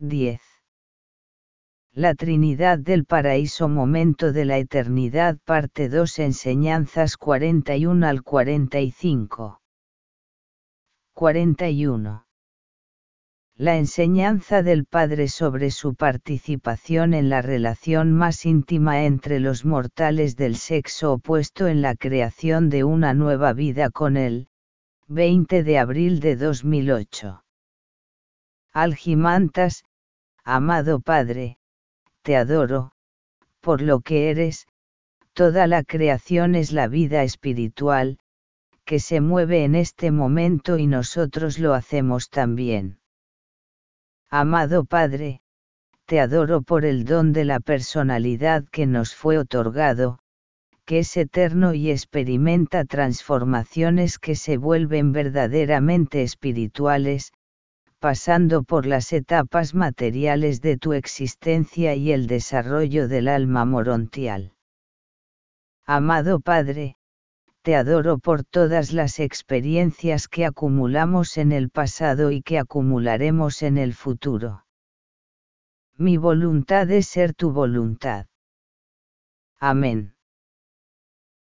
10. La Trinidad del Paraíso Momento de la Eternidad Parte 2 Enseñanzas 41 al 45. 41. La enseñanza del Padre sobre su participación en la relación más íntima entre los mortales del sexo opuesto en la creación de una nueva vida con él. 20 de abril de 2008. Algimantas, amado Padre, te adoro, por lo que eres, toda la creación es la vida espiritual, que se mueve en este momento y nosotros lo hacemos también. Amado Padre, te adoro por el don de la personalidad que nos fue otorgado, que es eterno y experimenta transformaciones que se vuelven verdaderamente espirituales, pasando por las etapas materiales de tu existencia y el desarrollo del alma morontial. Amado Padre, te adoro por todas las experiencias que acumulamos en el pasado y que acumularemos en el futuro. Mi voluntad es ser tu voluntad. Amén.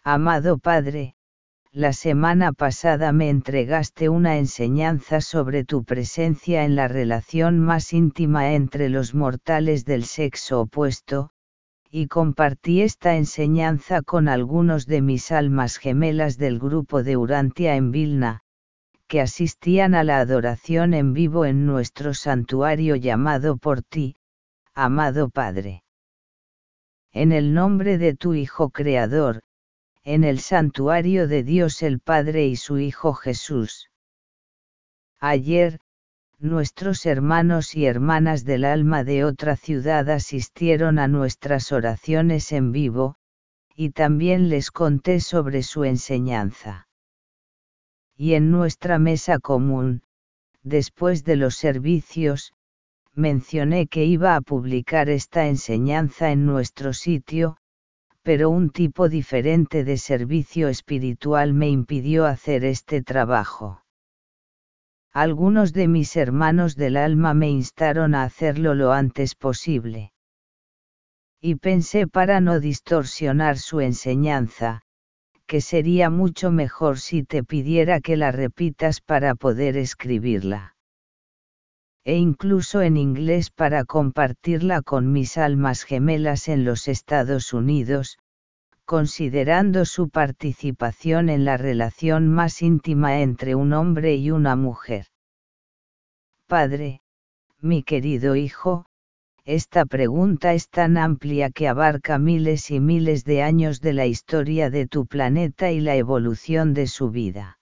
Amado Padre, la semana pasada me entregaste una enseñanza sobre tu presencia en la relación más íntima entre los mortales del sexo opuesto, y compartí esta enseñanza con algunos de mis almas gemelas del grupo de Urantia en Vilna, que asistían a la adoración en vivo en nuestro santuario llamado por ti, amado Padre. En el nombre de tu Hijo Creador, en el santuario de Dios el Padre y su Hijo Jesús. Ayer, nuestros hermanos y hermanas del alma de otra ciudad asistieron a nuestras oraciones en vivo, y también les conté sobre su enseñanza. Y en nuestra mesa común, después de los servicios, mencioné que iba a publicar esta enseñanza en nuestro sitio, pero un tipo diferente de servicio espiritual me impidió hacer este trabajo. Algunos de mis hermanos del alma me instaron a hacerlo lo antes posible. Y pensé para no distorsionar su enseñanza, que sería mucho mejor si te pidiera que la repitas para poder escribirla. E incluso en inglés para compartirla con mis almas gemelas en los Estados Unidos, considerando su participación en la relación más íntima entre un hombre y una mujer. Padre, mi querido hijo, esta pregunta es tan amplia que abarca miles y miles de años de la historia de tu planeta y la evolución de su vida.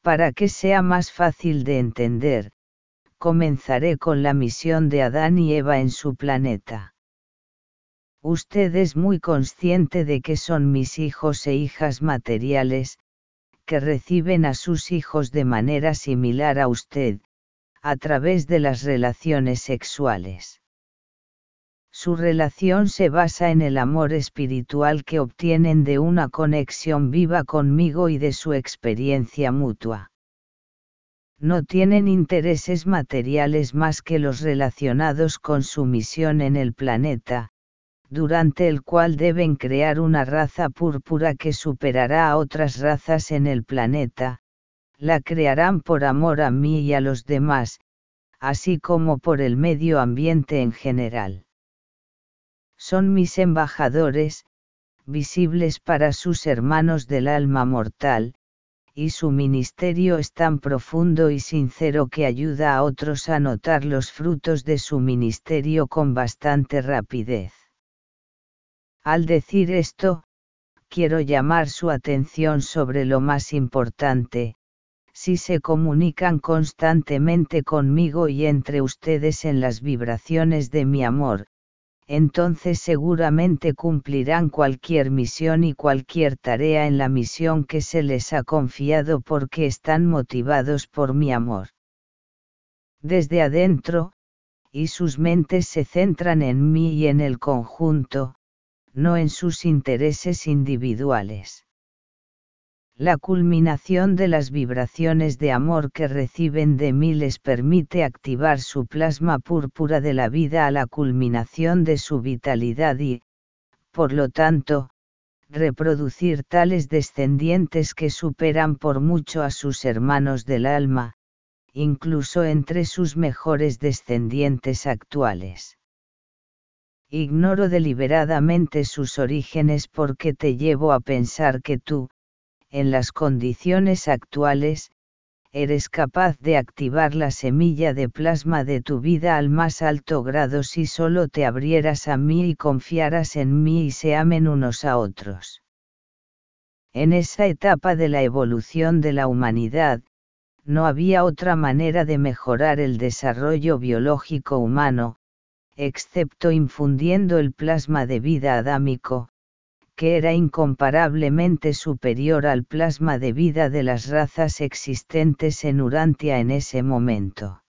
Para que sea más fácil de entender, comenzaré con la misión de Adán y Eva en su planeta. Usted es muy consciente de que son mis hijos e hijas materiales, que reciben a sus hijos de manera similar a usted, a través de las relaciones sexuales. Su relación se basa en el amor espiritual que obtienen de una conexión viva conmigo y de su experiencia mutua. No tienen intereses materiales más que los relacionados con su misión en el planeta, durante el cual deben crear una raza púrpura que superará a otras razas en el planeta, la crearán por amor a mí y a los demás, así como por el medio ambiente en general. Son mis embajadores, visibles para sus hermanos del alma mortal, y su ministerio es tan profundo y sincero que ayuda a otros a notar los frutos de su ministerio con bastante rapidez. Al decir esto, quiero llamar su atención sobre lo más importante, si se comunican constantemente conmigo y entre ustedes en las vibraciones de mi amor, entonces seguramente cumplirán cualquier misión y cualquier tarea en la misión que se les ha confiado porque están motivados por mi amor. Desde adentro, y sus mentes se centran en mí y en el conjunto, no en sus intereses individuales. La culminación de las vibraciones de amor que reciben de mí les permite activar su plasma púrpura de la vida a la culminación de su vitalidad y, por lo tanto, reproducir tales descendientes que superan por mucho a sus hermanos del alma, incluso entre sus mejores descendientes actuales. Ignoro deliberadamente sus orígenes porque te llevo a pensar que tú, en las condiciones actuales, eres capaz de activar la semilla de plasma de tu vida al más alto grado si solo te abrieras a mí y confiaras en mí y se amen unos a otros. En esa etapa de la evolución de la humanidad, no había otra manera de mejorar el desarrollo biológico humano, excepto infundiendo el plasma de vida adámico, que era incomparablemente superior al plasma de vida de las razas existentes en Urantia en ese momento.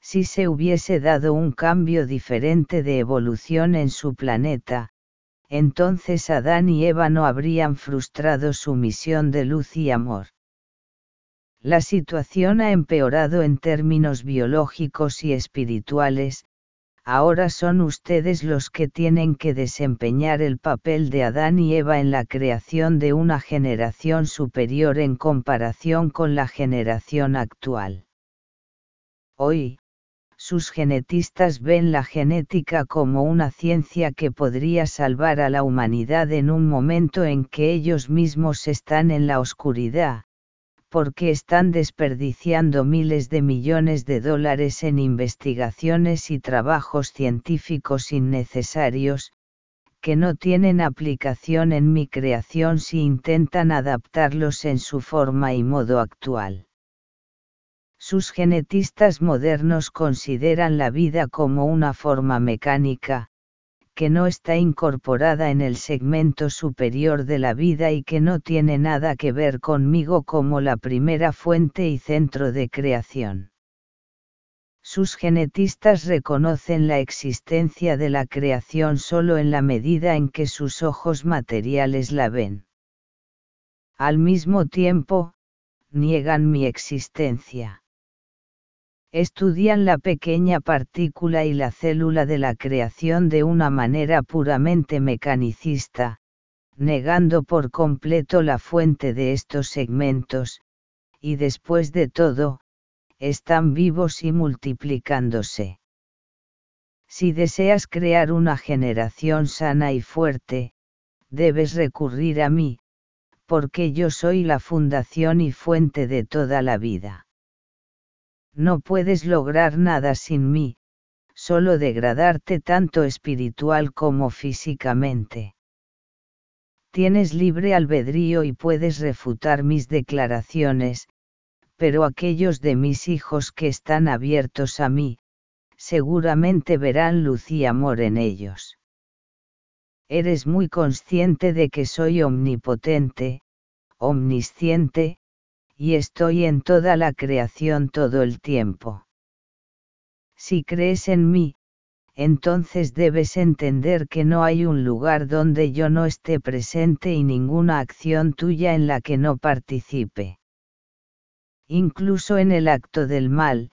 Si se hubiese dado un cambio diferente de evolución en su planeta, entonces Adán y Eva no habrían frustrado su misión de luz y amor. La situación ha empeorado en términos biológicos y espirituales, ahora son ustedes los que tienen que desempeñar el papel de Adán y Eva en la creación de una generación superior en comparación con la generación actual. Hoy, sus genetistas ven la genética como una ciencia que podría salvar a la humanidad en un momento en que ellos mismos están en la oscuridad, porque están desperdiciando miles de millones de dólares en investigaciones y trabajos científicos innecesarios, que no tienen aplicación en mi creación si intentan adaptarlos en su forma y modo actual. Sus genetistas modernos consideran la vida como una forma mecánica, que no está incorporada en el segmento superior de la vida y que no tiene nada que ver conmigo como la primera fuente y centro de creación. Sus genetistas reconocen la existencia de la creación solo en la medida en que sus ojos materiales la ven. Al mismo tiempo, niegan mi existencia estudian la pequeña partícula y la célula de la creación de una manera puramente mecanicista, negando por completo la fuente de estos segmentos, y después de todo, están vivos y multiplicándose. Si deseas crear una generación sana y fuerte, debes recurrir a mí, porque yo soy la fundación y fuente de toda la vida. No puedes lograr nada sin mí, solo degradarte tanto espiritual como físicamente. Tienes libre albedrío y puedes refutar mis declaraciones, pero aquellos de mis hijos que están abiertos a mí, seguramente verán luz y amor en ellos. Eres muy consciente de que soy omnipotente, omnisciente, y estoy en toda la creación todo el tiempo. Si crees en mí, entonces debes entender que no hay un lugar donde yo no esté presente y ninguna acción tuya en la que no participe. Incluso en el acto del mal,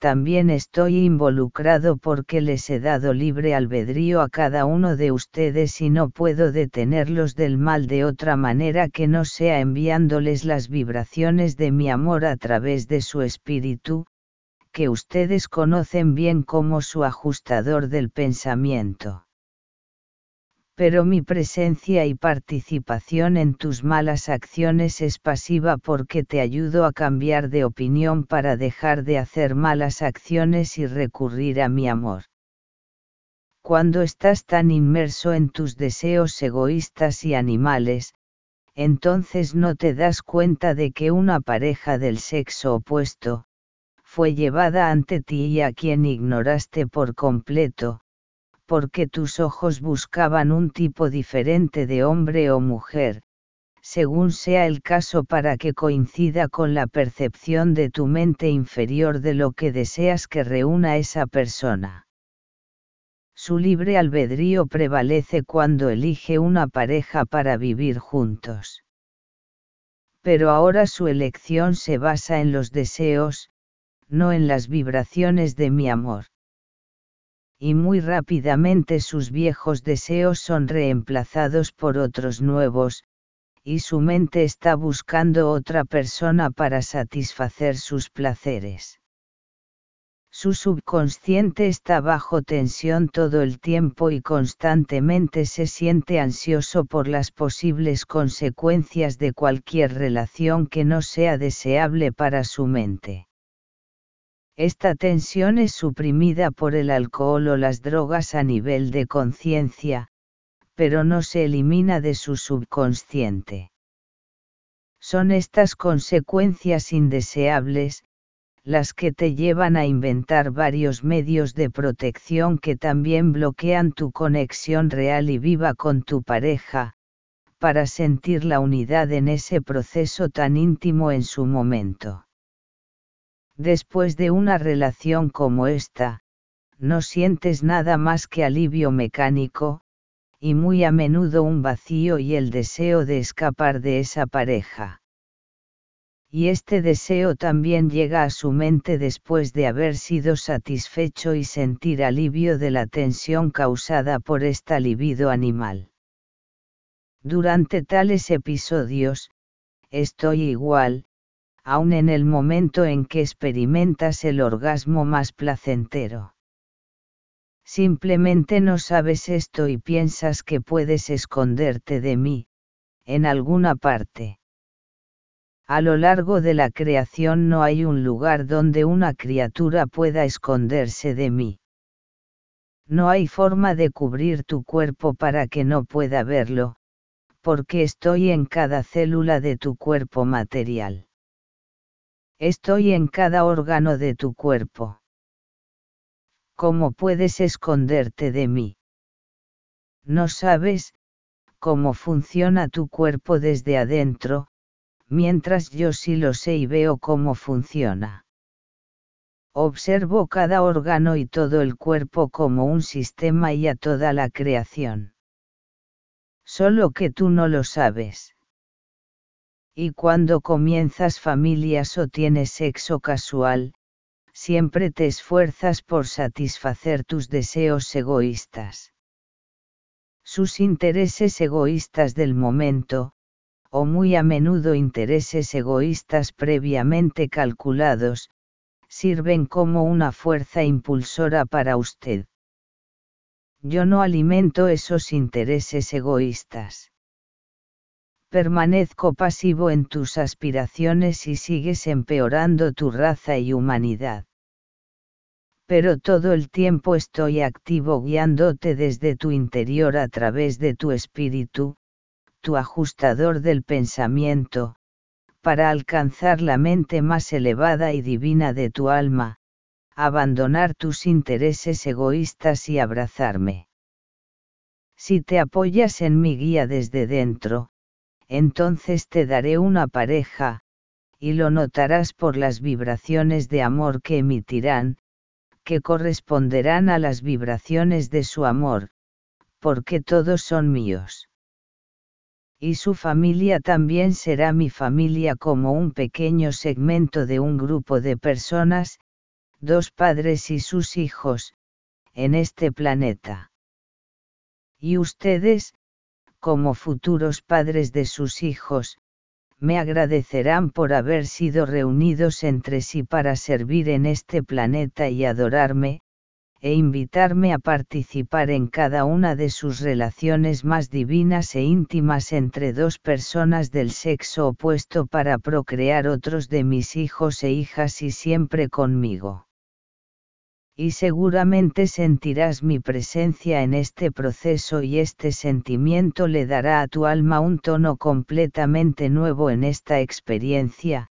también estoy involucrado porque les he dado libre albedrío a cada uno de ustedes y no puedo detenerlos del mal de otra manera que no sea enviándoles las vibraciones de mi amor a través de su espíritu, que ustedes conocen bien como su ajustador del pensamiento pero mi presencia y participación en tus malas acciones es pasiva porque te ayudo a cambiar de opinión para dejar de hacer malas acciones y recurrir a mi amor. Cuando estás tan inmerso en tus deseos egoístas y animales, entonces no te das cuenta de que una pareja del sexo opuesto, fue llevada ante ti y a quien ignoraste por completo, porque tus ojos buscaban un tipo diferente de hombre o mujer, según sea el caso para que coincida con la percepción de tu mente inferior de lo que deseas que reúna esa persona. Su libre albedrío prevalece cuando elige una pareja para vivir juntos. pero ahora su elección se basa en los deseos, no en las vibraciones de mi amor. Y muy rápidamente sus viejos deseos son reemplazados por otros nuevos, y su mente está buscando otra persona para satisfacer sus placeres. Su subconsciente está bajo tensión todo el tiempo y constantemente se siente ansioso por las posibles consecuencias de cualquier relación que no sea deseable para su mente. Esta tensión es suprimida por el alcohol o las drogas a nivel de conciencia, pero no se elimina de su subconsciente. Son estas consecuencias indeseables, las que te llevan a inventar varios medios de protección que también bloquean tu conexión real y viva con tu pareja, para sentir la unidad en ese proceso tan íntimo en su momento. Después de una relación como esta, no sientes nada más que alivio mecánico, y muy a menudo un vacío y el deseo de escapar de esa pareja. Y este deseo también llega a su mente después de haber sido satisfecho y sentir alivio de la tensión causada por esta libido animal. Durante tales episodios, estoy igual, aun en el momento en que experimentas el orgasmo más placentero. Simplemente no sabes esto y piensas que puedes esconderte de mí, en alguna parte. A lo largo de la creación no hay un lugar donde una criatura pueda esconderse de mí. No hay forma de cubrir tu cuerpo para que no pueda verlo, porque estoy en cada célula de tu cuerpo material. Estoy en cada órgano de tu cuerpo. ¿Cómo puedes esconderte de mí? No sabes, cómo funciona tu cuerpo desde adentro, mientras yo sí lo sé y veo cómo funciona. Observo cada órgano y todo el cuerpo como un sistema y a toda la creación. Solo que tú no lo sabes. Y cuando comienzas familias o tienes sexo casual, siempre te esfuerzas por satisfacer tus deseos egoístas. Sus intereses egoístas del momento, o muy a menudo intereses egoístas previamente calculados, sirven como una fuerza impulsora para usted. Yo no alimento esos intereses egoístas. Permanezco pasivo en tus aspiraciones y sigues empeorando tu raza y humanidad pero todo el tiempo estoy activo guiándote desde tu interior a través de tu espíritu, tu ajustador del pensamiento, para alcanzar la mente más elevada y divina de tu alma, abandonar tus intereses egoístas y abrazarme. Si te apoyas en mi guía desde dentro, entonces te daré una pareja, y lo notarás por las vibraciones de amor que emitirán, que corresponderán a las vibraciones de su amor, porque todos son míos. Y su familia también será mi familia como un pequeño segmento de un grupo de personas, dos padres y sus hijos, en este planeta. Y ustedes, como futuros padres de sus hijos, me agradecerán por haber sido reunidos entre sí para servir en este planeta y adorarme, e invitarme a participar en cada una de sus relaciones más divinas e íntimas entre dos personas del sexo opuesto para procrear otros de mis hijos e hijas y siempre conmigo y seguramente sentirás mi presencia en este proceso y este sentimiento le dará a tu alma un tono completamente nuevo en esta experiencia,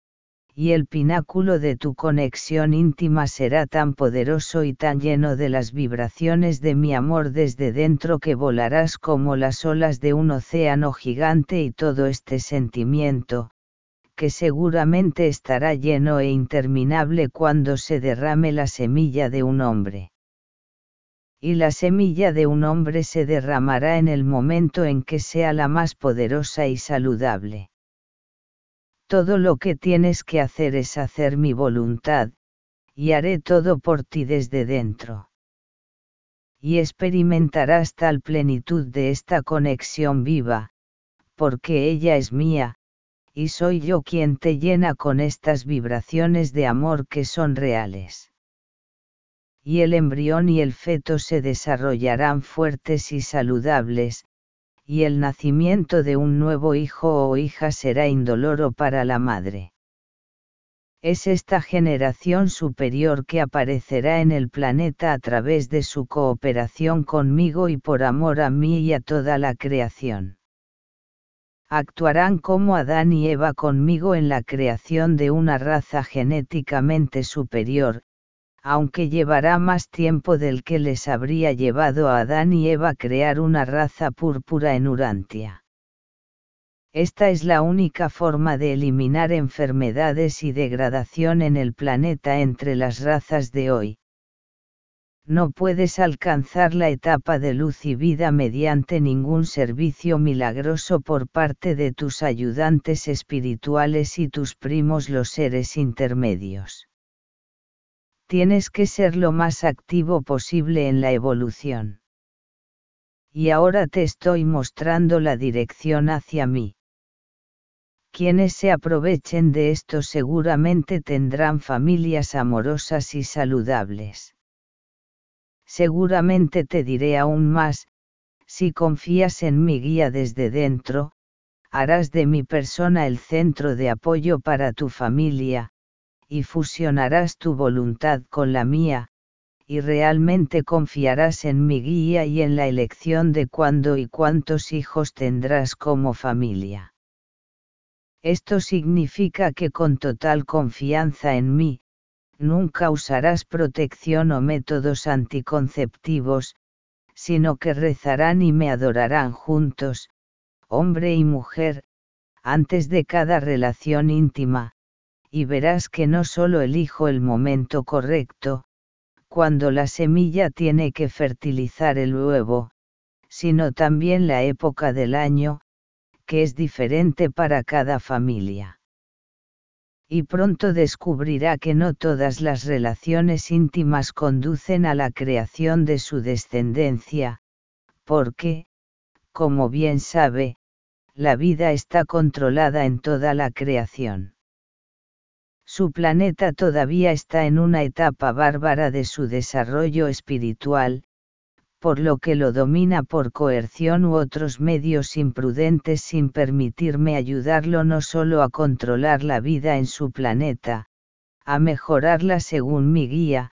y el pináculo de tu conexión íntima será tan poderoso y tan lleno de las vibraciones de mi amor desde dentro que volarás como las olas de un océano gigante y todo este sentimiento, que seguramente estará lleno e interminable cuando se derrame la semilla de un hombre. Y la semilla de un hombre se derramará en el momento en que sea la más poderosa y saludable. todo lo que tienes que hacer es hacer mi voluntad, y haré todo por ti desde dentro. Y experimentarás tal plenitud de esta conexión viva, porque ella es mía, y soy yo quien te llena con estas vibraciones de amor que son reales. Y el embrión y el feto se desarrollarán fuertes y saludables, y el nacimiento de un nuevo hijo o hija será indoloro para la madre. Es esta generación superior que aparecerá en el planeta a través de su cooperación conmigo y por amor a mí y a toda la creación. Actuarán como Adán y Eva conmigo en la creación de una raza genéticamente superior, aunque llevará más tiempo del que les habría llevado a Adán y Eva crear una raza púrpura en Urantia. Esta es la única forma de eliminar enfermedades y degradación en el planeta entre las razas de hoy. No puedes alcanzar la etapa de luz y vida mediante ningún servicio milagroso por parte de tus ayudantes espirituales y tus primos los seres intermedios. Tienes que ser lo más activo posible en la evolución. Y ahora te estoy mostrando la dirección hacia mí. Quienes se aprovechen de esto seguramente tendrán familias amorosas y saludables. Seguramente te diré aún más, si confías en mi guía desde dentro, harás de mi persona el centro de apoyo para tu familia, y fusionarás tu voluntad con la mía, y realmente confiarás en mi guía y en la elección de cuándo y cuántos hijos tendrás como familia. Esto significa que con total confianza en mí, nunca usarás protección o métodos anticonceptivos, sino que rezarán y me adorarán juntos, hombre y mujer, antes de cada relación íntima, y verás que no solo elijo el momento correcto, cuando la semilla tiene que fertilizar el huevo, sino también la época del año, que es diferente para cada familia. Y pronto descubrirá que no todas las relaciones íntimas conducen a la creación de su descendencia, porque, como bien sabe, la vida está controlada en toda la creación. Su planeta todavía está en una etapa bárbara de su desarrollo espiritual, por lo que lo domina por coerción u otros medios imprudentes sin permitirme ayudarlo no solo a controlar la vida en su planeta, a mejorarla según mi guía,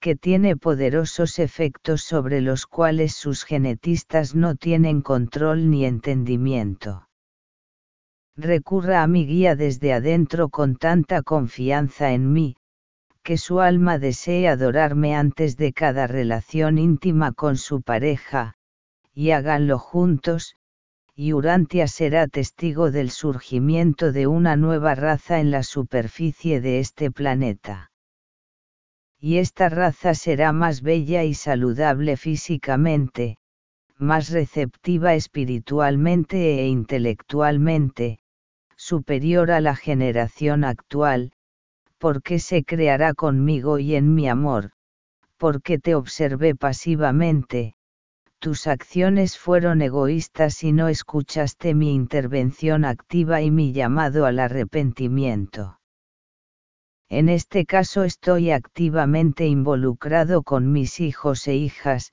que tiene poderosos efectos sobre los cuales sus genetistas no tienen control ni entendimiento. Recurra a mi guía desde adentro con tanta confianza en mí, que su alma desee adorarme antes de cada relación íntima con su pareja, y háganlo juntos, y Urantia será testigo del surgimiento de una nueva raza en la superficie de este planeta. Y esta raza será más bella y saludable físicamente, más receptiva espiritualmente e intelectualmente, superior a la generación actual, porque se creará conmigo y en mi amor, porque te observé pasivamente, tus acciones fueron egoístas y no escuchaste mi intervención activa y mi llamado al arrepentimiento. En este caso estoy activamente involucrado con mis hijos e hijas,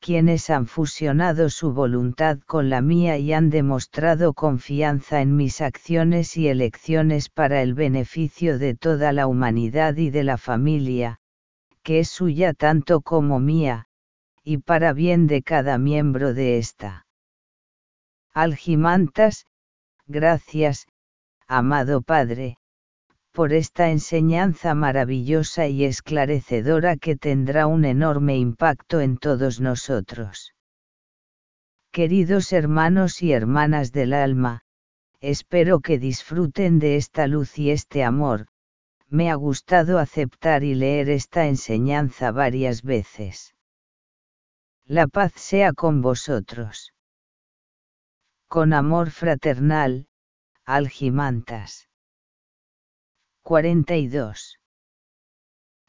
quienes han fusionado su voluntad con la mía y han demostrado confianza en mis acciones y elecciones para el beneficio de toda la humanidad y de la familia, que es suya tanto como mía, y para bien de cada miembro de esta. Algimantas, gracias, amado Padre, por esta enseñanza maravillosa y esclarecedora que tendrá un enorme impacto en todos nosotros. Queridos hermanos y hermanas del alma, espero que disfruten de esta luz y este amor, me ha gustado aceptar y leer esta enseñanza varias veces. La paz sea con vosotros. Con amor fraternal, Algimantas. 42.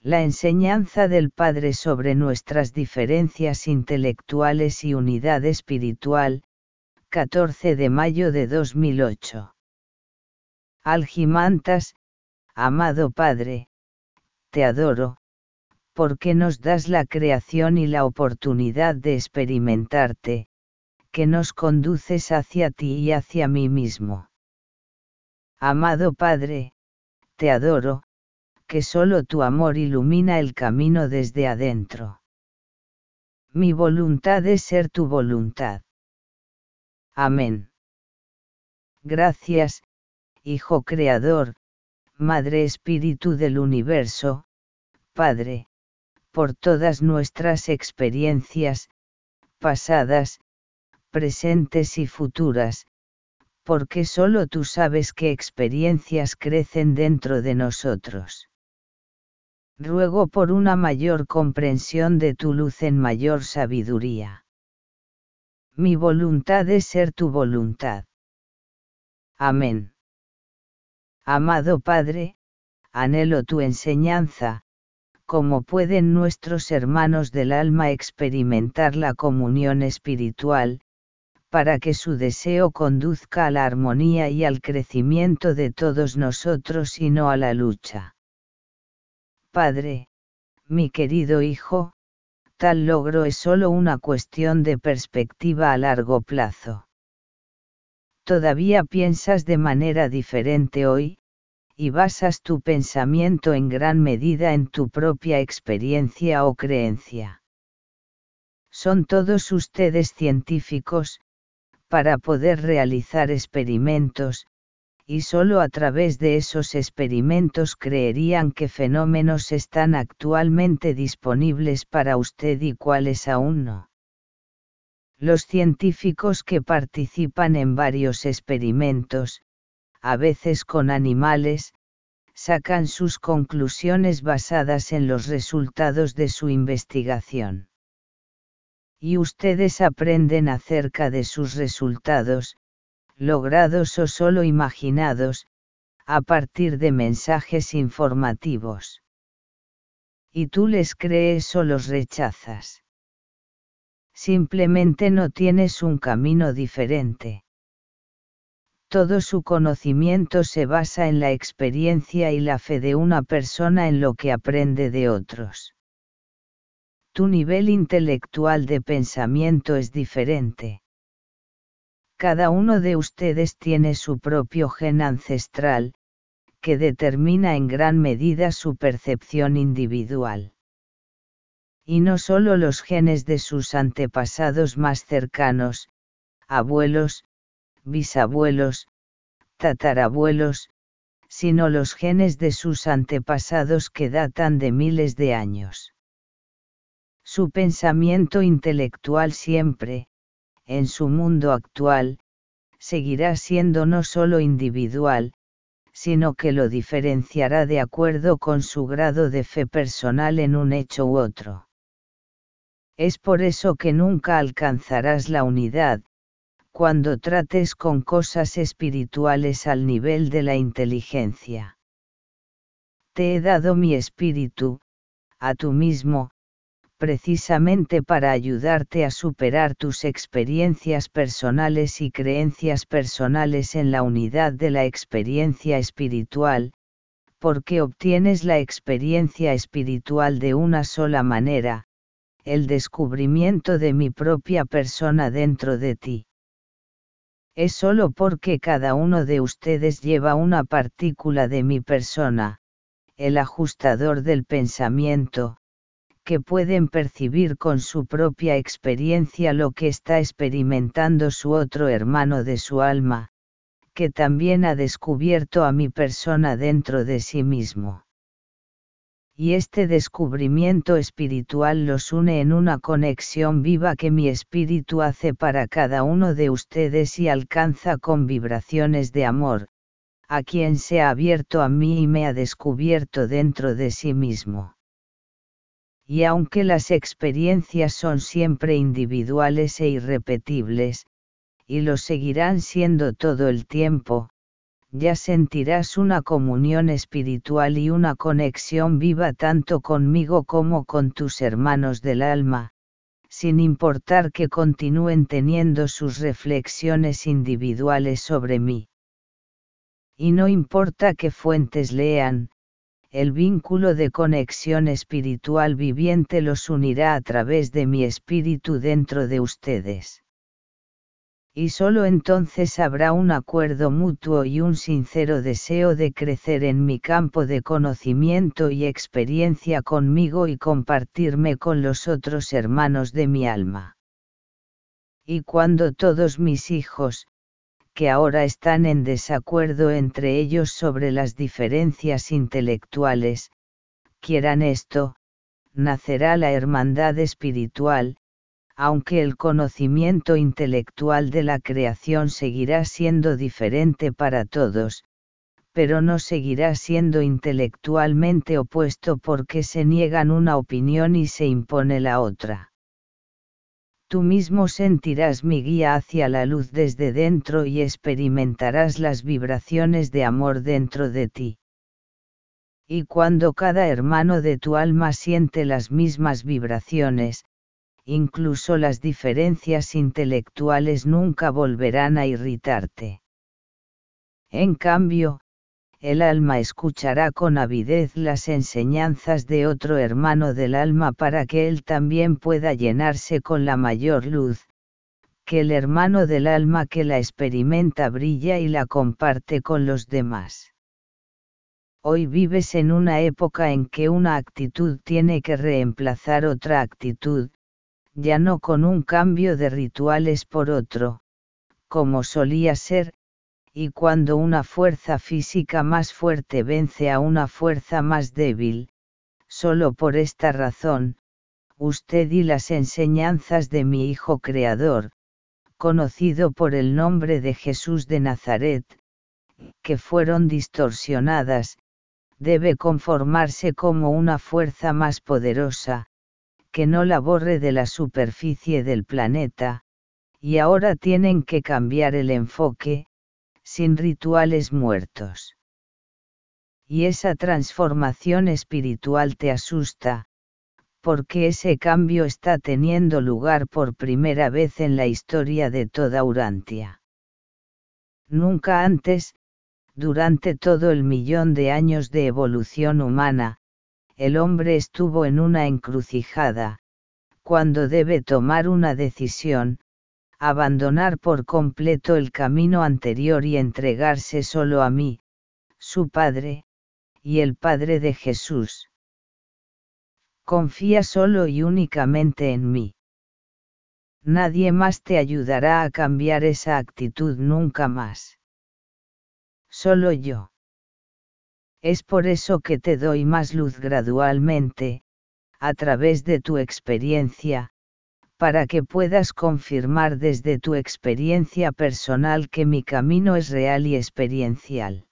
La enseñanza del Padre sobre nuestras diferencias intelectuales y unidad espiritual, 14 de mayo de 2008. Algimantas, amado Padre, te adoro, porque nos das la creación y la oportunidad de experimentarte, que nos conduces hacia ti y hacia mí mismo. Amado Padre, te adoro, que solo tu amor ilumina el camino desde adentro. Mi voluntad es ser tu voluntad. Amén. Gracias, Hijo Creador, Madre Espíritu del Universo, Padre, por todas nuestras experiencias, pasadas, presentes y futuras, porque solo tú sabes qué experiencias crecen dentro de nosotros. Ruego por una mayor comprensión de tu luz en mayor sabiduría. Mi voluntad es ser tu voluntad. Amén. Amado Padre, anhelo tu enseñanza, como pueden nuestros hermanos del alma experimentar la comunión espiritual, para que su deseo conduzca a la armonía y al crecimiento de todos nosotros y no a la lucha. Padre, mi querido Hijo, tal logro es solo una cuestión de perspectiva a largo plazo. Todavía piensas de manera diferente hoy, y basas tu pensamiento en gran medida en tu propia experiencia o creencia. Son todos ustedes científicos, para poder realizar experimentos, y solo a través de esos experimentos creerían que fenómenos están actualmente disponibles para usted y cuáles aún no. Los científicos que participan en varios experimentos, a veces con animales, sacan sus conclusiones basadas en los resultados de su investigación. Y ustedes aprenden acerca de sus resultados, logrados o solo imaginados, a partir de mensajes informativos. Y tú les crees o los rechazas. Simplemente no tienes un camino diferente todo su conocimiento se basa en la experiencia y la fe de una persona en lo que aprende de otros. Tu nivel intelectual de pensamiento es diferente. Cada uno de ustedes tiene su propio gen ancestral, que determina en gran medida su percepción individual. Y no solo los genes de sus antepasados más cercanos, abuelos, bisabuelos, tatarabuelos, sino los genes de sus antepasados que datan de miles de años. Su pensamiento intelectual siempre, en su mundo actual, seguirá siendo no solo individual, sino que lo diferenciará de acuerdo con su grado de fe personal en un hecho u otro. Es por eso que nunca alcanzarás la unidad, cuando trates con cosas espirituales al nivel de la inteligencia. Te he dado mi espíritu, a tú mismo, precisamente para ayudarte a superar tus experiencias personales y creencias personales en la unidad de la experiencia espiritual, porque obtienes la experiencia espiritual de una sola manera, el descubrimiento de mi propia persona dentro de ti. Es solo porque cada uno de ustedes lleva una partícula de mi persona, el ajustador del pensamiento, que pueden percibir con su propia experiencia lo que está experimentando su otro hermano de su alma, que también ha descubierto a mi persona dentro de sí mismo y este descubrimiento espiritual los une en una conexión viva que mi espíritu hace para cada uno de ustedes y alcanza con vibraciones de amor, a quien se ha abierto a mí y me ha descubierto dentro de sí mismo. Y aunque las experiencias son siempre individuales e irrepetibles, y lo seguirán siendo todo el tiempo, ya sentirás una comunión espiritual y una conexión viva tanto conmigo como con tus hermanos del alma, sin importar que continúen teniendo sus reflexiones individuales sobre mí. Y no importa qué fuentes lean, el vínculo de conexión espiritual viviente los unirá a través de mi espíritu dentro de ustedes y solo entonces habrá un acuerdo mutuo y un sincero deseo de crecer en mi campo de conocimiento y experiencia conmigo y compartirme con los otros hermanos de mi alma. Y cuando todos mis hijos, que ahora están en desacuerdo entre ellos sobre las diferencias intelectuales, quieran esto, nacerá la hermandad espiritual, aunque el conocimiento intelectual de la creación seguirá siendo diferente para todos, pero no seguirá siendo intelectualmente opuesto porque se niegan una opinión y se impone la otra. Tú mismo sentirás mi guía hacia la luz desde dentro y experimentarás las vibraciones de amor dentro de ti. Y cuando cada hermano de tu alma siente las mismas vibraciones, incluso las diferencias intelectuales nunca volverán a irritarte. En cambio, el alma escuchará con avidez las enseñanzas de otro hermano del alma para que él también pueda llenarse con la mayor luz, que el hermano del alma que la experimenta brilla y la comparte con los demás. Hoy vives en una época en que una actitud tiene que reemplazar otra actitud, ya no con un cambio de rituales por otro, como solía ser, y cuando una fuerza física más fuerte vence a una fuerza más débil, solo por esta razón, usted y las enseñanzas de mi Hijo Creador, conocido por el nombre de Jesús de Nazaret, que fueron distorsionadas, debe conformarse como una fuerza más poderosa, que no la borre de la superficie del planeta, y ahora tienen que cambiar el enfoque, sin rituales muertos. Y esa transformación espiritual te asusta, porque ese cambio está teniendo lugar por primera vez en la historia de toda Urantia. Nunca antes, durante todo el millón de años de evolución humana, el hombre estuvo en una encrucijada, cuando debe tomar una decisión, abandonar por completo el camino anterior y entregarse solo a mí, su Padre, y el Padre de Jesús. Confía solo y únicamente en mí. Nadie más te ayudará a cambiar esa actitud nunca más. Solo yo. Es por eso que te doy más luz gradualmente, a través de tu experiencia, para que puedas confirmar desde tu experiencia personal que mi camino es real y experiencial.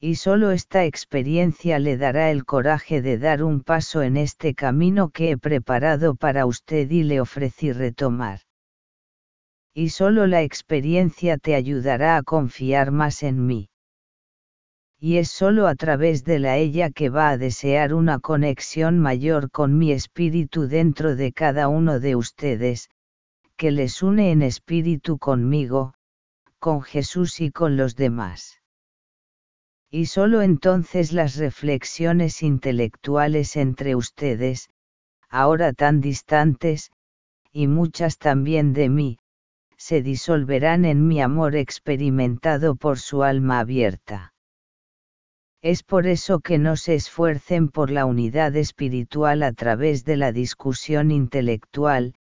Y solo esta experiencia le dará el coraje de dar un paso en este camino que he preparado para usted y le ofrecí retomar. Y solo la experiencia te ayudará a confiar más en mí y es sólo a través de la ella que va a desear una conexión mayor con mi espíritu dentro de cada uno de ustedes, que les une en espíritu conmigo, con Jesús y con los demás. Y sólo entonces las reflexiones intelectuales entre ustedes, ahora tan distantes, y muchas también de mí, se disolverán en mi amor experimentado por su alma abierta. Es por eso que no se esfuercen por la unidad espiritual a través de la discusión intelectual,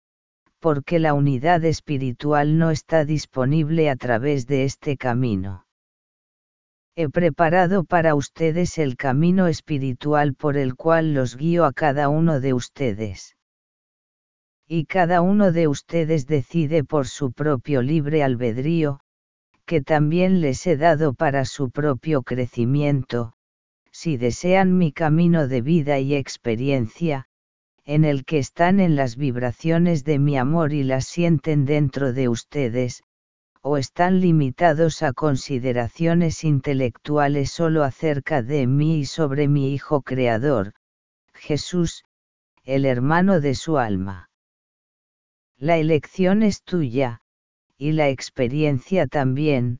porque la unidad espiritual no está disponible a través de este camino. He preparado para ustedes el camino espiritual por el cual los guío a cada uno de ustedes. Y cada uno de ustedes decide por su propio libre albedrío, que también les he dado para su propio crecimiento, si desean mi camino de vida y experiencia, en el que están en las vibraciones de mi amor y las sienten dentro de ustedes, o están limitados a consideraciones intelectuales solo acerca de mí y sobre mi Hijo Creador, Jesús, el hermano de su alma. La elección es tuya, y la experiencia también,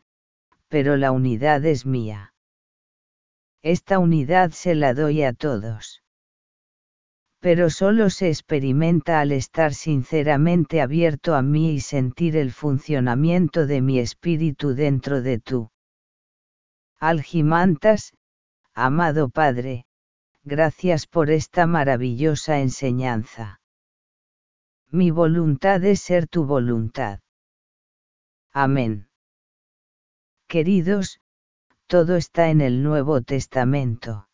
pero la unidad es mía. Esta unidad se la doy a todos. Pero solo se experimenta al estar sinceramente abierto a mí y sentir el funcionamiento de mi espíritu dentro de tú. Algimantas, amado Padre, gracias por esta maravillosa enseñanza. Mi voluntad es ser tu voluntad. Amén. Queridos, todo está en el Nuevo Testamento.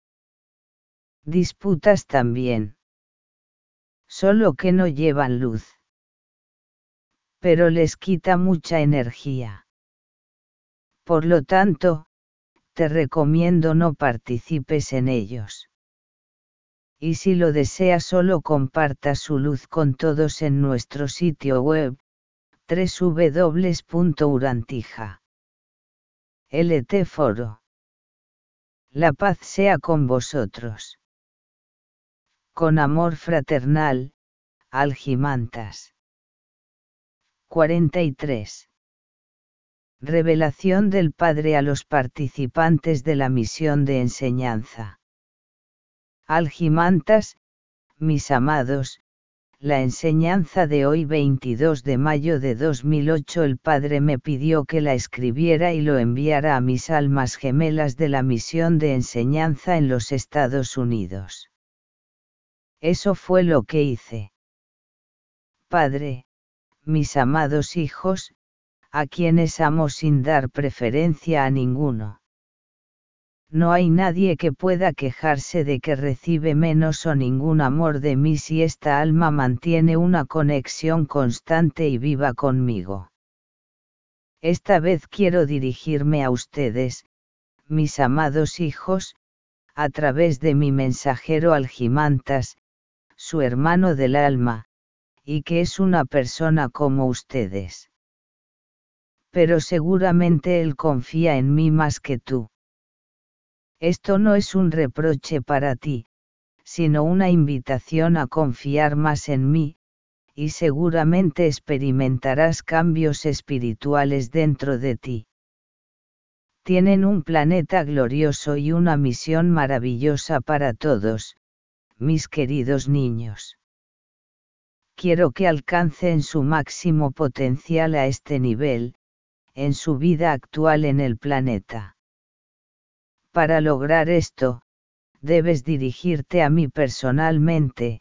Disputas también. Solo que no llevan luz. Pero les quita mucha energía. Por lo tanto, te recomiendo no participes en ellos y si lo desea solo comparta su luz con todos en nuestro sitio web, www.urantija. LT Foro. La paz sea con vosotros. Con amor fraternal, Algimantas. 43. Revelación del Padre a los participantes de la misión de enseñanza. Algimantas, mis amados, la enseñanza de hoy 22 de mayo de 2008 el Padre me pidió que la escribiera y lo enviara a mis almas gemelas de la misión de enseñanza en los Estados Unidos. Eso fue lo que hice. Padre, mis amados hijos, a quienes amo sin dar preferencia a ninguno no hay nadie que pueda quejarse de que recibe menos o ningún amor de mí si esta alma mantiene una conexión constante y viva conmigo. Esta vez quiero dirigirme a ustedes, mis amados hijos, a través de mi mensajero Algimantas, su hermano del alma, y que es una persona como ustedes. Pero seguramente él confía en mí más que tú. Esto no es un reproche para ti, sino una invitación a confiar más en mí, y seguramente experimentarás cambios espirituales dentro de ti. Tienen un planeta glorioso y una misión maravillosa para todos, mis queridos niños. Quiero que alcancen su máximo potencial a este nivel, en su vida actual en el planeta. Para lograr esto, debes dirigirte a mí personalmente,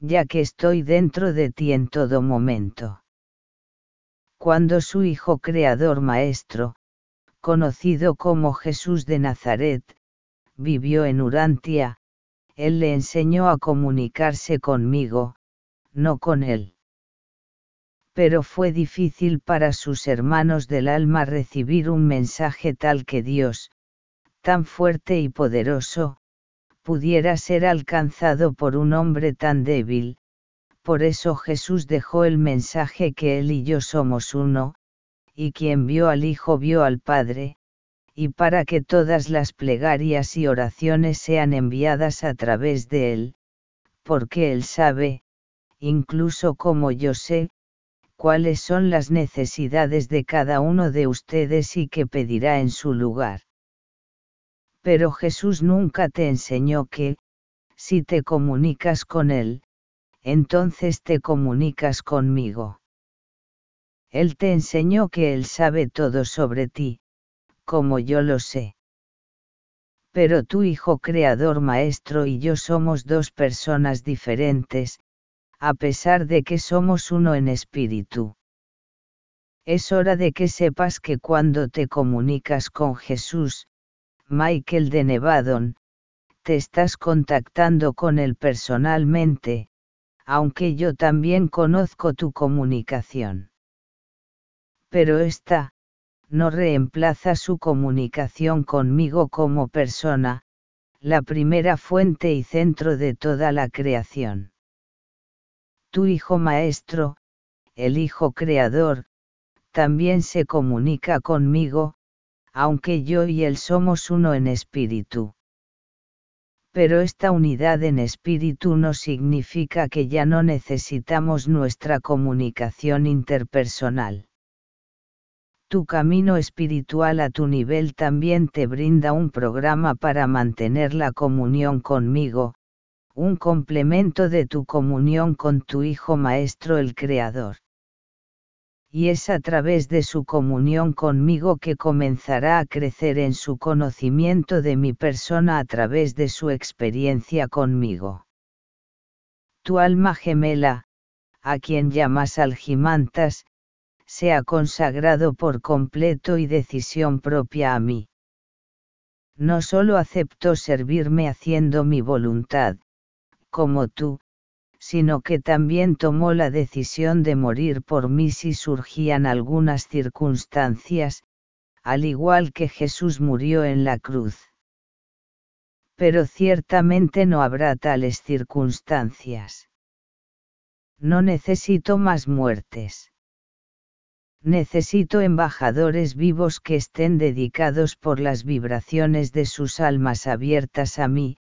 ya que estoy dentro de ti en todo momento. Cuando su Hijo Creador Maestro, conocido como Jesús de Nazaret, vivió en Urantia, Él le enseñó a comunicarse conmigo, no con Él. Pero fue difícil para sus hermanos del alma recibir un mensaje tal que Dios, tan fuerte y poderoso, pudiera ser alcanzado por un hombre tan débil, por eso Jesús dejó el mensaje que Él y yo somos uno, y quien vio al Hijo vio al Padre, y para que todas las plegarias y oraciones sean enviadas a través de Él, porque Él sabe, incluso como yo sé, cuáles son las necesidades de cada uno de ustedes y que pedirá en su lugar. Pero Jesús nunca te enseñó que, si te comunicas con Él, entonces te comunicas conmigo. Él te enseñó que Él sabe todo sobre ti, como yo lo sé. Pero tu Hijo Creador Maestro y yo somos dos personas diferentes, a pesar de que somos uno en espíritu. Es hora de que sepas que cuando te comunicas con Jesús, Michael de Nevadon, te estás contactando con él personalmente, aunque yo también conozco tu comunicación. Pero esta, no reemplaza su comunicación conmigo como persona, la primera fuente y centro de toda la creación. Tu Hijo Maestro, el Hijo Creador, también se comunica conmigo, aunque yo y él somos uno en espíritu. Pero esta unidad en espíritu no significa que ya no necesitamos nuestra comunicación interpersonal. Tu camino espiritual a tu nivel también te brinda un programa para mantener la comunión conmigo, un complemento de tu comunión con tu Hijo Maestro el Creador y es a través de su comunión conmigo que comenzará a crecer en su conocimiento de mi persona a través de su experiencia conmigo. Tu alma gemela, a quien llamas algimantas, se ha consagrado por completo y decisión propia a mí. No solo aceptó servirme haciendo mi voluntad, como tú, sino que también tomó la decisión de morir por mí si surgían algunas circunstancias, al igual que Jesús murió en la cruz. Pero ciertamente no habrá tales circunstancias. No necesito más muertes. Necesito embajadores vivos que estén dedicados por las vibraciones de sus almas abiertas a mí,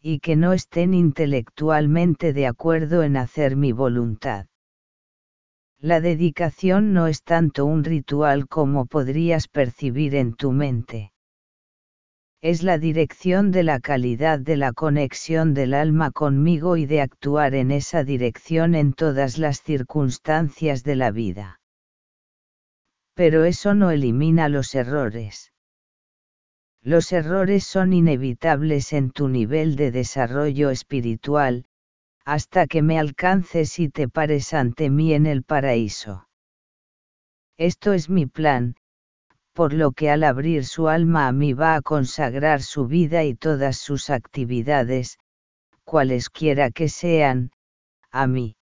y que no estén intelectualmente de acuerdo en hacer mi voluntad. La dedicación no es tanto un ritual como podrías percibir en tu mente. Es la dirección de la calidad de la conexión del alma conmigo y de actuar en esa dirección en todas las circunstancias de la vida. Pero eso no elimina los errores. Los errores son inevitables en tu nivel de desarrollo espiritual, hasta que me alcances y te pares ante mí en el paraíso. Esto es mi plan, por lo que al abrir su alma a mí va a consagrar su vida y todas sus actividades, cualesquiera que sean, a mí.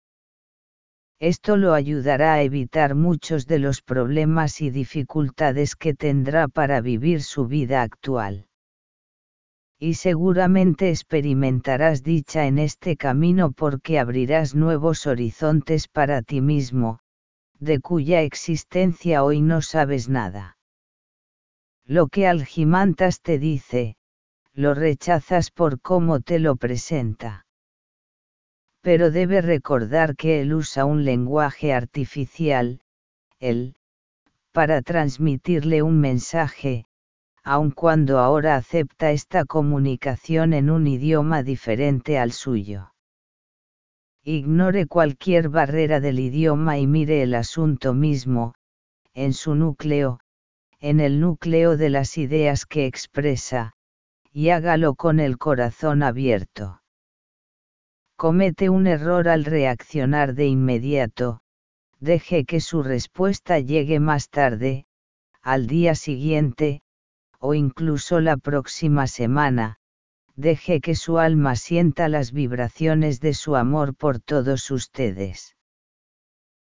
Esto lo ayudará a evitar muchos de los problemas y dificultades que tendrá para vivir su vida actual. Y seguramente experimentarás dicha en este camino porque abrirás nuevos horizontes para ti mismo, de cuya existencia hoy no sabes nada. Lo que Algimantas te dice, lo rechazas por cómo te lo presenta pero debe recordar que él usa un lenguaje artificial, él, para transmitirle un mensaje, aun cuando ahora acepta esta comunicación en un idioma diferente al suyo. Ignore cualquier barrera del idioma y mire el asunto mismo, en su núcleo, en el núcleo de las ideas que expresa, y hágalo con el corazón abierto comete un error al reaccionar de inmediato, deje que su respuesta llegue más tarde, al día siguiente, o incluso la próxima semana, deje que su alma sienta las vibraciones de su amor por todos ustedes.